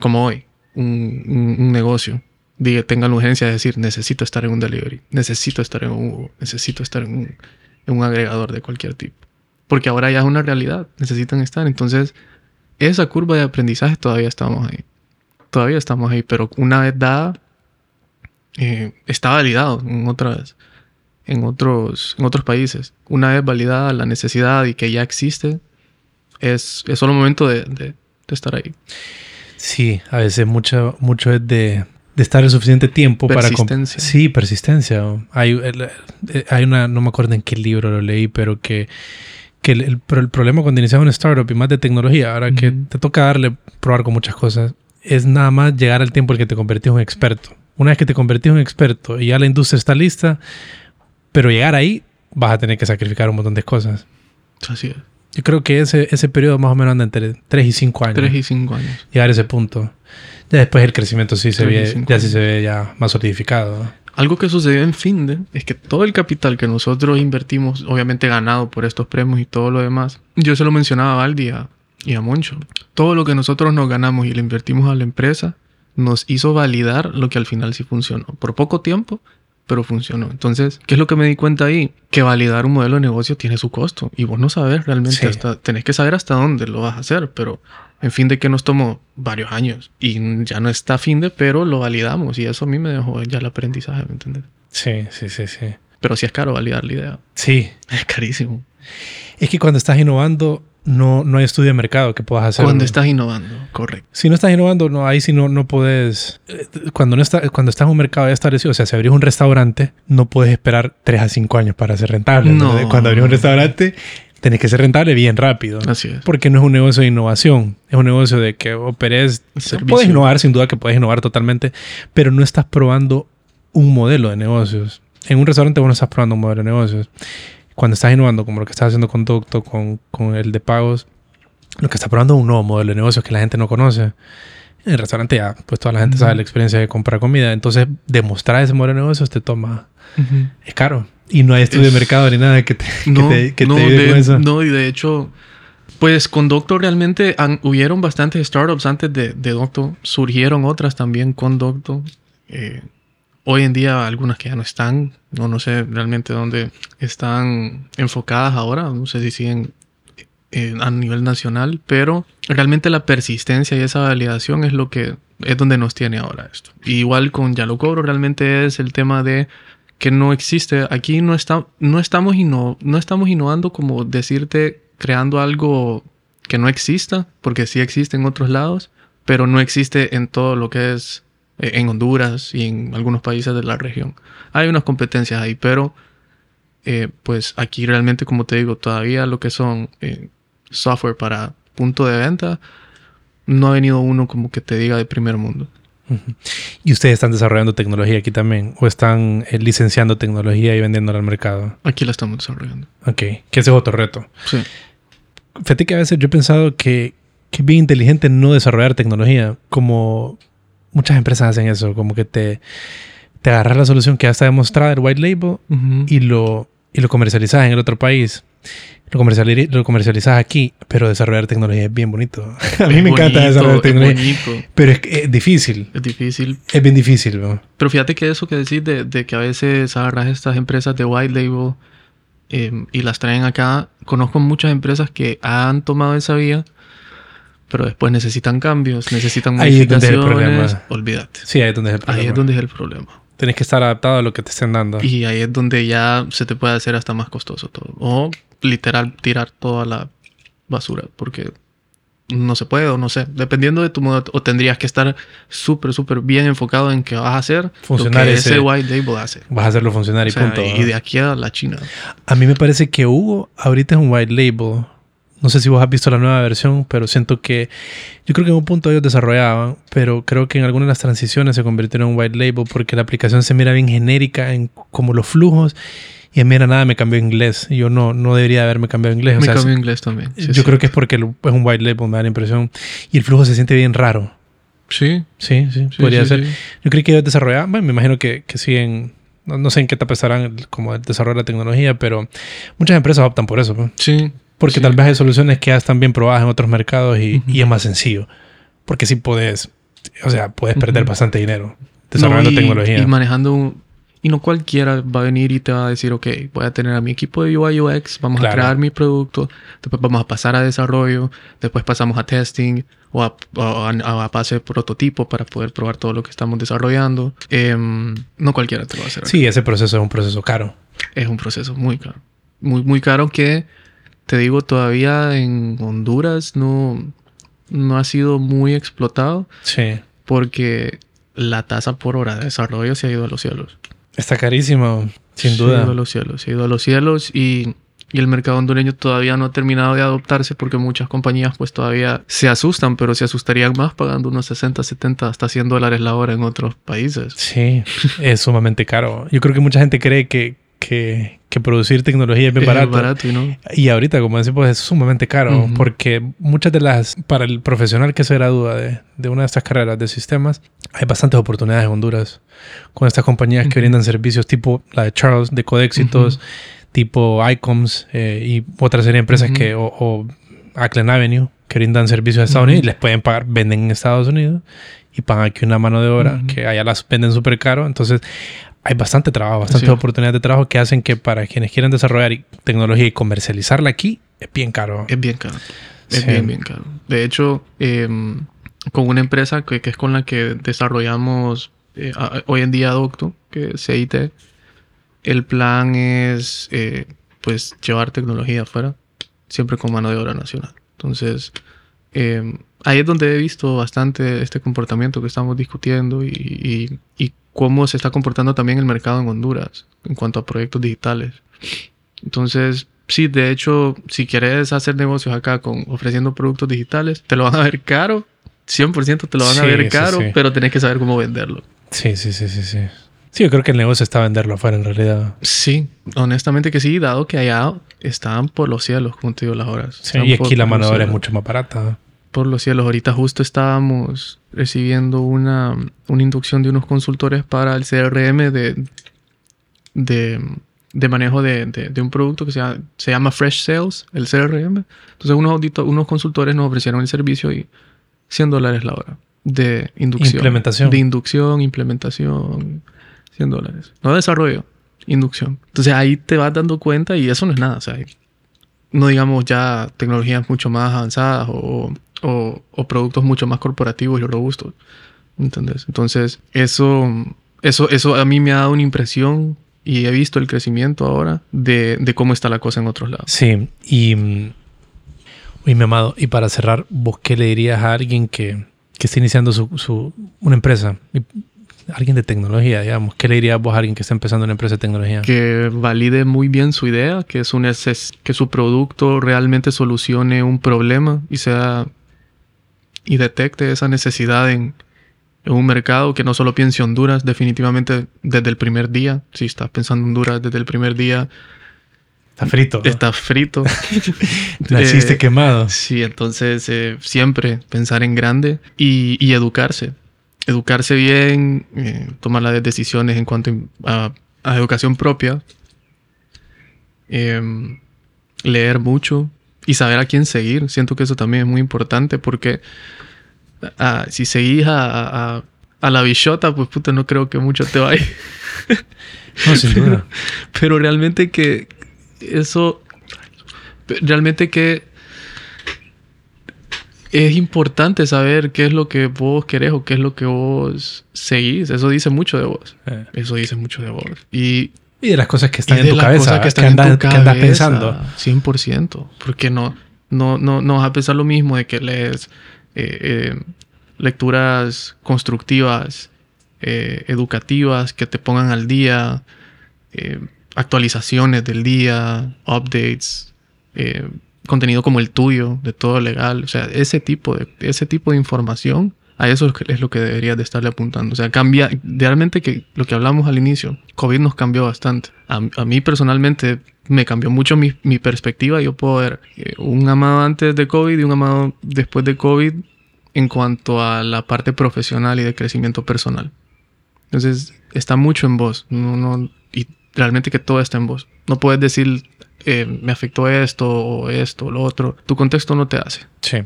como hoy, un, un- negocio. Diga, tengan la urgencia de decir, necesito estar en un delivery, necesito estar en un necesito estar en un, en un agregador de cualquier tipo. Porque ahora ya es una realidad, necesitan estar. Entonces, esa curva de aprendizaje todavía estamos ahí. Todavía estamos ahí, pero una vez dada, eh, está validado en otras, en otros, en otros países. Una vez validada la necesidad y que ya existe, es, es solo momento de, de- de estar ahí. Sí, a veces mucho, mucho es de, de estar el suficiente tiempo para... Persistencia. Sí, persistencia. Hay, eh, hay una, no me acuerdo en qué libro lo leí, pero que, que el, el- el problema cuando inicias una startup y más de tecnología, ahora que te toca darle, probar con muchas cosas, es nada más llegar al tiempo en que te convertís en un experto. Una vez que te convertís en un experto y ya la industria está lista, pero llegar ahí vas a tener que sacrificar un montón de cosas. Así es. Yo creo que ese, ese periodo más o menos anda entre 3 y 5 años. Tres y cinco años. Llegar a ese punto. Ya después el crecimiento sí se ve, ya sí se ve ya más solidificado. ¿no? Algo que sucedió en Finde es que todo el capital que nosotros invertimos, obviamente ganado por estos premios y todo lo demás, yo se lo mencionaba a Valdi y a, y a Moncho. Todo lo que nosotros nos ganamos y le invertimos a la empresa nos hizo validar lo que al final sí funcionó. Por poco tiempo, pero funcionó. Entonces, ¿qué es lo que me di cuenta ahí? Que validar un modelo de negocio tiene su costo y vos no sabes realmente Sí. hasta, tenés que saber hasta dónde lo vas a hacer, pero en fin de que nos tomó varios años y ya no está fin de, pero lo validamos y eso a mí me dejó ya el aprendizaje, ¿me entiendes? Sí, sí, sí, sí. Pero sí es caro validar la idea. Sí. Es carísimo. Es que cuando estás innovando, no, no hay estudio de mercado que puedas hacer. Cuando estás innovando, correcto. Si no estás innovando, no, ahí sí no, no puedes. eh, Cuando, no está, cuando estás en un mercado ya establecido, o sea, si abrís un restaurante, no puedes esperar 3 a 5 años para ser rentable. No. Cuando abrís un restaurante, tenés que ser rentable bien rápido. Así es. Porque no es un negocio de innovación, es un negocio de que operes. Puedes innovar, sin duda que puedes innovar totalmente, pero no estás probando un modelo de negocios. En un restaurante vos no estás probando un modelo de negocios. Cuando estás innovando, como lo que estás haciendo con Docto, con, con el de pagos, lo que estás probando es un nuevo modelo de negocios que la gente no conoce. En el restaurante ya, pues toda la gente sabe la experiencia de comprar comida. Entonces, demostrar ese modelo de negocios te toma... Es caro. Y no hay estudio Es- de mercado ni nada que te, que No, te, que te no, ayude de, con eso. no, y de hecho, pues con Doctor realmente han- hubieron bastantes startups antes de, de Doctor. Surgieron otras también con Doctor. Eh, hoy en día algunas que ya no están. No, no sé realmente dónde están enfocadas ahora. No sé si siguen eh, a nivel nacional. Pero realmente la persistencia y esa validación es lo que es donde nos tiene ahora esto. Igual con Ya lo cobro realmente es el tema de que no existe. Aquí no, está, no, estamos, inno- no estamos innovando como decirte creando algo que no exista, porque sí existe en otros lados, pero no existe en todo lo que es en Honduras y en algunos países de la región. Hay unas competencias ahí, pero eh, pues aquí realmente, como te digo, todavía lo que son eh, software para punto de venta, no ha venido uno como que te diga de primer mundo. ¿Y ustedes están desarrollando tecnología aquí también? ¿O están eh, licenciando tecnología y vendiéndola al mercado? Aquí la estamos desarrollando. Ok, que ese es otro reto. Sí. Fíjate que a veces yo he pensado que, que es bien inteligente no desarrollar tecnología, como muchas empresas hacen eso, como que te, te agarras la solución que ya está demostrada, el white label, y lo, y lo comercializas en el otro país. Lo, lo comercializas aquí, pero desarrollar tecnología es bien bonito. <laughs> a mí Es me encanta desarrollar es tecnología. bonito. Pero es, es difícil. Es difícil. Es bien difícil, ¿no? Pero fíjate que eso que decís de, de que a veces agarras estas empresas de white label eh, y las traen acá. Conozco muchas empresas que han tomado esa vía, pero después necesitan cambios, necesitan Ahí es donde es el modificaciones. problema. Olvídate. Sí, ahí es donde es el problema. Ahí es donde es el problema. Tienes que estar adaptado a lo que te estén dando. Y ahí es donde ya se te puede hacer hasta más costoso todo. O literal tirar toda la basura, porque no se puede o no sé. Dependiendo de tu modo, o tendrías que estar súper, súper bien enfocado en que vas a hacer Funcionar lo que ese- ese white label hace. Vas a hacerlo funcionar y O sea, punto. y de aquí a la China. A mí me parece que Hugo ahorita es un white label. No sé si vos has visto la nueva versión, pero siento que yo creo que en un punto ellos desarrollaban, pero creo que en algunas de las transiciones se convirtieron en white label porque la aplicación se mira bien genérica en como los flujos y en mira nada me cambió a inglés. Yo no, no debería haberme cambiado a inglés. O Me sea, sí- inglés también. Sí, yo sí. creo que es porque es un white label, me da la impresión. Y el flujo se siente bien raro. Sí. Sí, sí, sí, podría ser. Yo creí que ellos desarrollaban, bueno, me imagino que, que siguen, no, no sé en qué etapa estarán como el desarrollo de la tecnología, pero muchas empresas optan por eso, ¿no? Sí. Porque Sí. tal vez hay soluciones que ya están bien probadas en otros mercados y, Ujú. y es más sencillo, porque sí puedes, o sea, puedes perder Ujú. bastante dinero desarrollando No, y- tecnología. Y manejando un- Y no cualquiera va a venir y te va a decir, ok, voy a tener a mi equipo de UI UX, vamos Claro. a crear mi producto, después vamos a pasar a desarrollo, después pasamos a testing o a, a, a fase de prototipo para poder probar todo lo que estamos desarrollando. Em, no cualquiera te lo va a hacer. sí, ese proceso es un proceso caro. Es un proceso muy caro. Muy, muy caro que, te digo, todavía en Honduras no, no ha sido muy explotado Sí. porque la tasa por hora de desarrollo se ha ido a los cielos. Está carísimo, sin Se duda. ha ido a los cielos, se ha ido a los cielos y, y el mercado hondureño todavía no ha terminado de adoptarse porque muchas compañías pues todavía se asustan, pero se asustarían más pagando unos 60, 70, hasta 100 dólares la hora en otros países. Sí, es sumamente caro. Yo creo que mucha gente cree que, que, que producir tecnología es bien Es barato. no. Y ahorita, como decimos, es sumamente caro Ujú. porque muchas de las, para el profesional que se gradúa de, de una de estas carreras de sistemas, hay bastantes oportunidades en Honduras con estas compañías que Ujú. brindan servicios tipo la de Charles, de Codexitos, tipo ICOMS eh, y otra serie de empresas que, o, o Ackland Avenue, que brindan servicios en Estados. Unidos y les pueden pagar, venden en Estados Unidos y pagan aquí una mano de obra Ujú. que allá las venden súper caro. Entonces, hay bastante trabajo, bastantes Sí. oportunidades de trabajo que hacen que para quienes quieren desarrollar tecnología y comercializarla aquí es bien caro. Es bien caro. Es Sí. bien, bien caro. De hecho, em, con una empresa que, que es con la que desarrollamos eh, a- hoy en día Docto, que es CIT, el plan es eh, pues llevar tecnología afuera, siempre con mano de obra nacional. Entonces, em, ahí es donde he visto bastante este comportamiento que estamos discutiendo y, y- y cómo se está comportando también el mercado en Honduras en cuanto a proyectos digitales. Entonces, sí, de hecho, si quieres hacer negocios acá con ofreciendo productos digitales, te lo van a ver caro. 100% te lo van Sí, a ver sí, caro, sí. pero tenés que saber cómo venderlo. Sí, sí, sí, sí, sí. Sí, yo creo que el negocio está venderlo afuera en realidad. Sí, honestamente que sí, dado que allá están por los cielos, como te digo, las horas. Sí, Están y aquí la mano de obra es mucho más barata. Por los cielos. Ahorita justo estábamos recibiendo una, una inducción de unos consultores para el CRM de, de, de manejo de, de- de un producto que se llama, se llama Fresh Sales, el CRM. Entonces unos, audito- unos consultores nos ofrecieron el servicio y 100 dólares la hora de inducción. Implementación. De inducción, implementación, 100 dólares. No desarrollo, inducción. Entonces ahí te vas dando cuenta y eso no es nada. O sea, no digamos ya tecnologías mucho más avanzadas o, o- o productos mucho más corporativos y robustos. ¿Entendés? Entonces, eso, eso, eso a mí me ha dado una impresión y he visto el crecimiento ahora de, de cómo está la cosa en otros lados. Sí, y, y mi amado, y para cerrar, ¿vos qué le dirías a alguien que, que está iniciando su, su- una empresa? Alguien de tecnología, digamos. ¿Qué le dirías vos a alguien que está empezando una empresa de tecnología? Que valide muy bien su idea, que, su neces- que su producto realmente solucione un problema y sea y detecte esa necesidad en, en un mercado que no solo piense Honduras, definitivamente desde el primer día. Si estás pensando en Honduras desde el primer día, Está frito. ¿no? estás frito. <laughs> Naciste Eh, quemado. Sí, entonces eh, siempre pensar en grande y, y educarse. Educarse bien, eh, tomar las decisiones en cuanto a, a educación propia, em, leer mucho y saber a quién seguir. Siento que eso también es muy importante porque ah, si seguís a, a- a- la bichota, pues puta, no creo que mucho te vaya. <laughs> No, sin duda. <laughs> Pero realmente que eso, realmente que es importante saber qué es lo que vos querés o qué es lo que vos seguís. Eso dice mucho de vos. Eh, Eso dice mucho de vos. Y, Y de las cosas que están y en tu cabeza. que que, están en tu que andas cabeza, pensando. 100%. Porque no, no, no, no vas a pensar lo mismo de que lees eh, eh, lecturas constructivas, eh, educativas, que te pongan al día, eh, actualizaciones del día, updates, eh, contenido como el tuyo, de todo legal. O sea, ese tipo de, ese tipo de información, a eso es lo que deberías de estarle apuntando. O sea, cambia, realmente que lo que hablamos al inicio, COVID nos cambió bastante. A, mí personalmente me cambió mucho mi, mi perspectiva. Yo puedo ver eh, un amado antes de COVID y un amado después de COVID en cuanto a la parte profesional y de crecimiento personal. Entonces, está mucho en vos. No, no, y realmente que todo está en vos. No puedes decir, eh, me afectó esto o esto o lo otro. Tu contexto no te hace. Sí.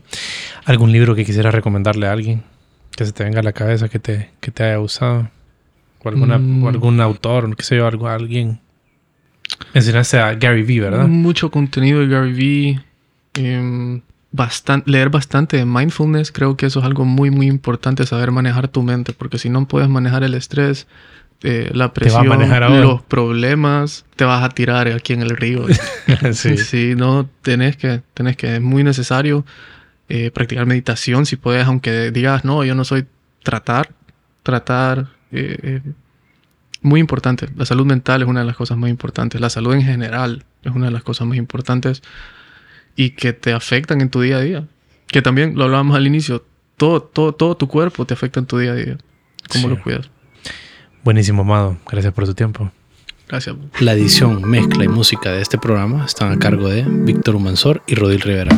¿Algún libro que quisieras recomendarle a alguien? Que se te venga a la cabeza, que te, que te haya gustado. O, alguna, Mm. o algún autor, qué sé yo, algo, alguien. Mencionaste a Gary Vee, ¿verdad? Mucho contenido de Gary Vee. em, bastan- leer bastante de mindfulness. Creo que eso es algo muy, muy importante, saber manejar tu mente. Porque si no puedes manejar el estrés, eh, la presión, los problemas, te vas a tirar aquí en el río. <laughs> sí. <laughs> Sí, no, tenés que, tenés que, es muy necesario eh, practicar meditación si puedes, aunque digas, no, yo no soy tratar, tratar. eh, eh, muy importante. La salud mental es una de las cosas más importantes. La salud en general es una de las cosas más importantes y que te afectan en tu día a día. Que también lo hablábamos al inicio. Todo, todo, todo tu cuerpo te afecta en tu día a día. ¿Cómo Sí. lo cuidas? Buenísimo, Amado. Gracias por tu tiempo. Gracias. La edición, mezcla y música de este programa están a cargo de Víctor Humansor y Rodil Rivera.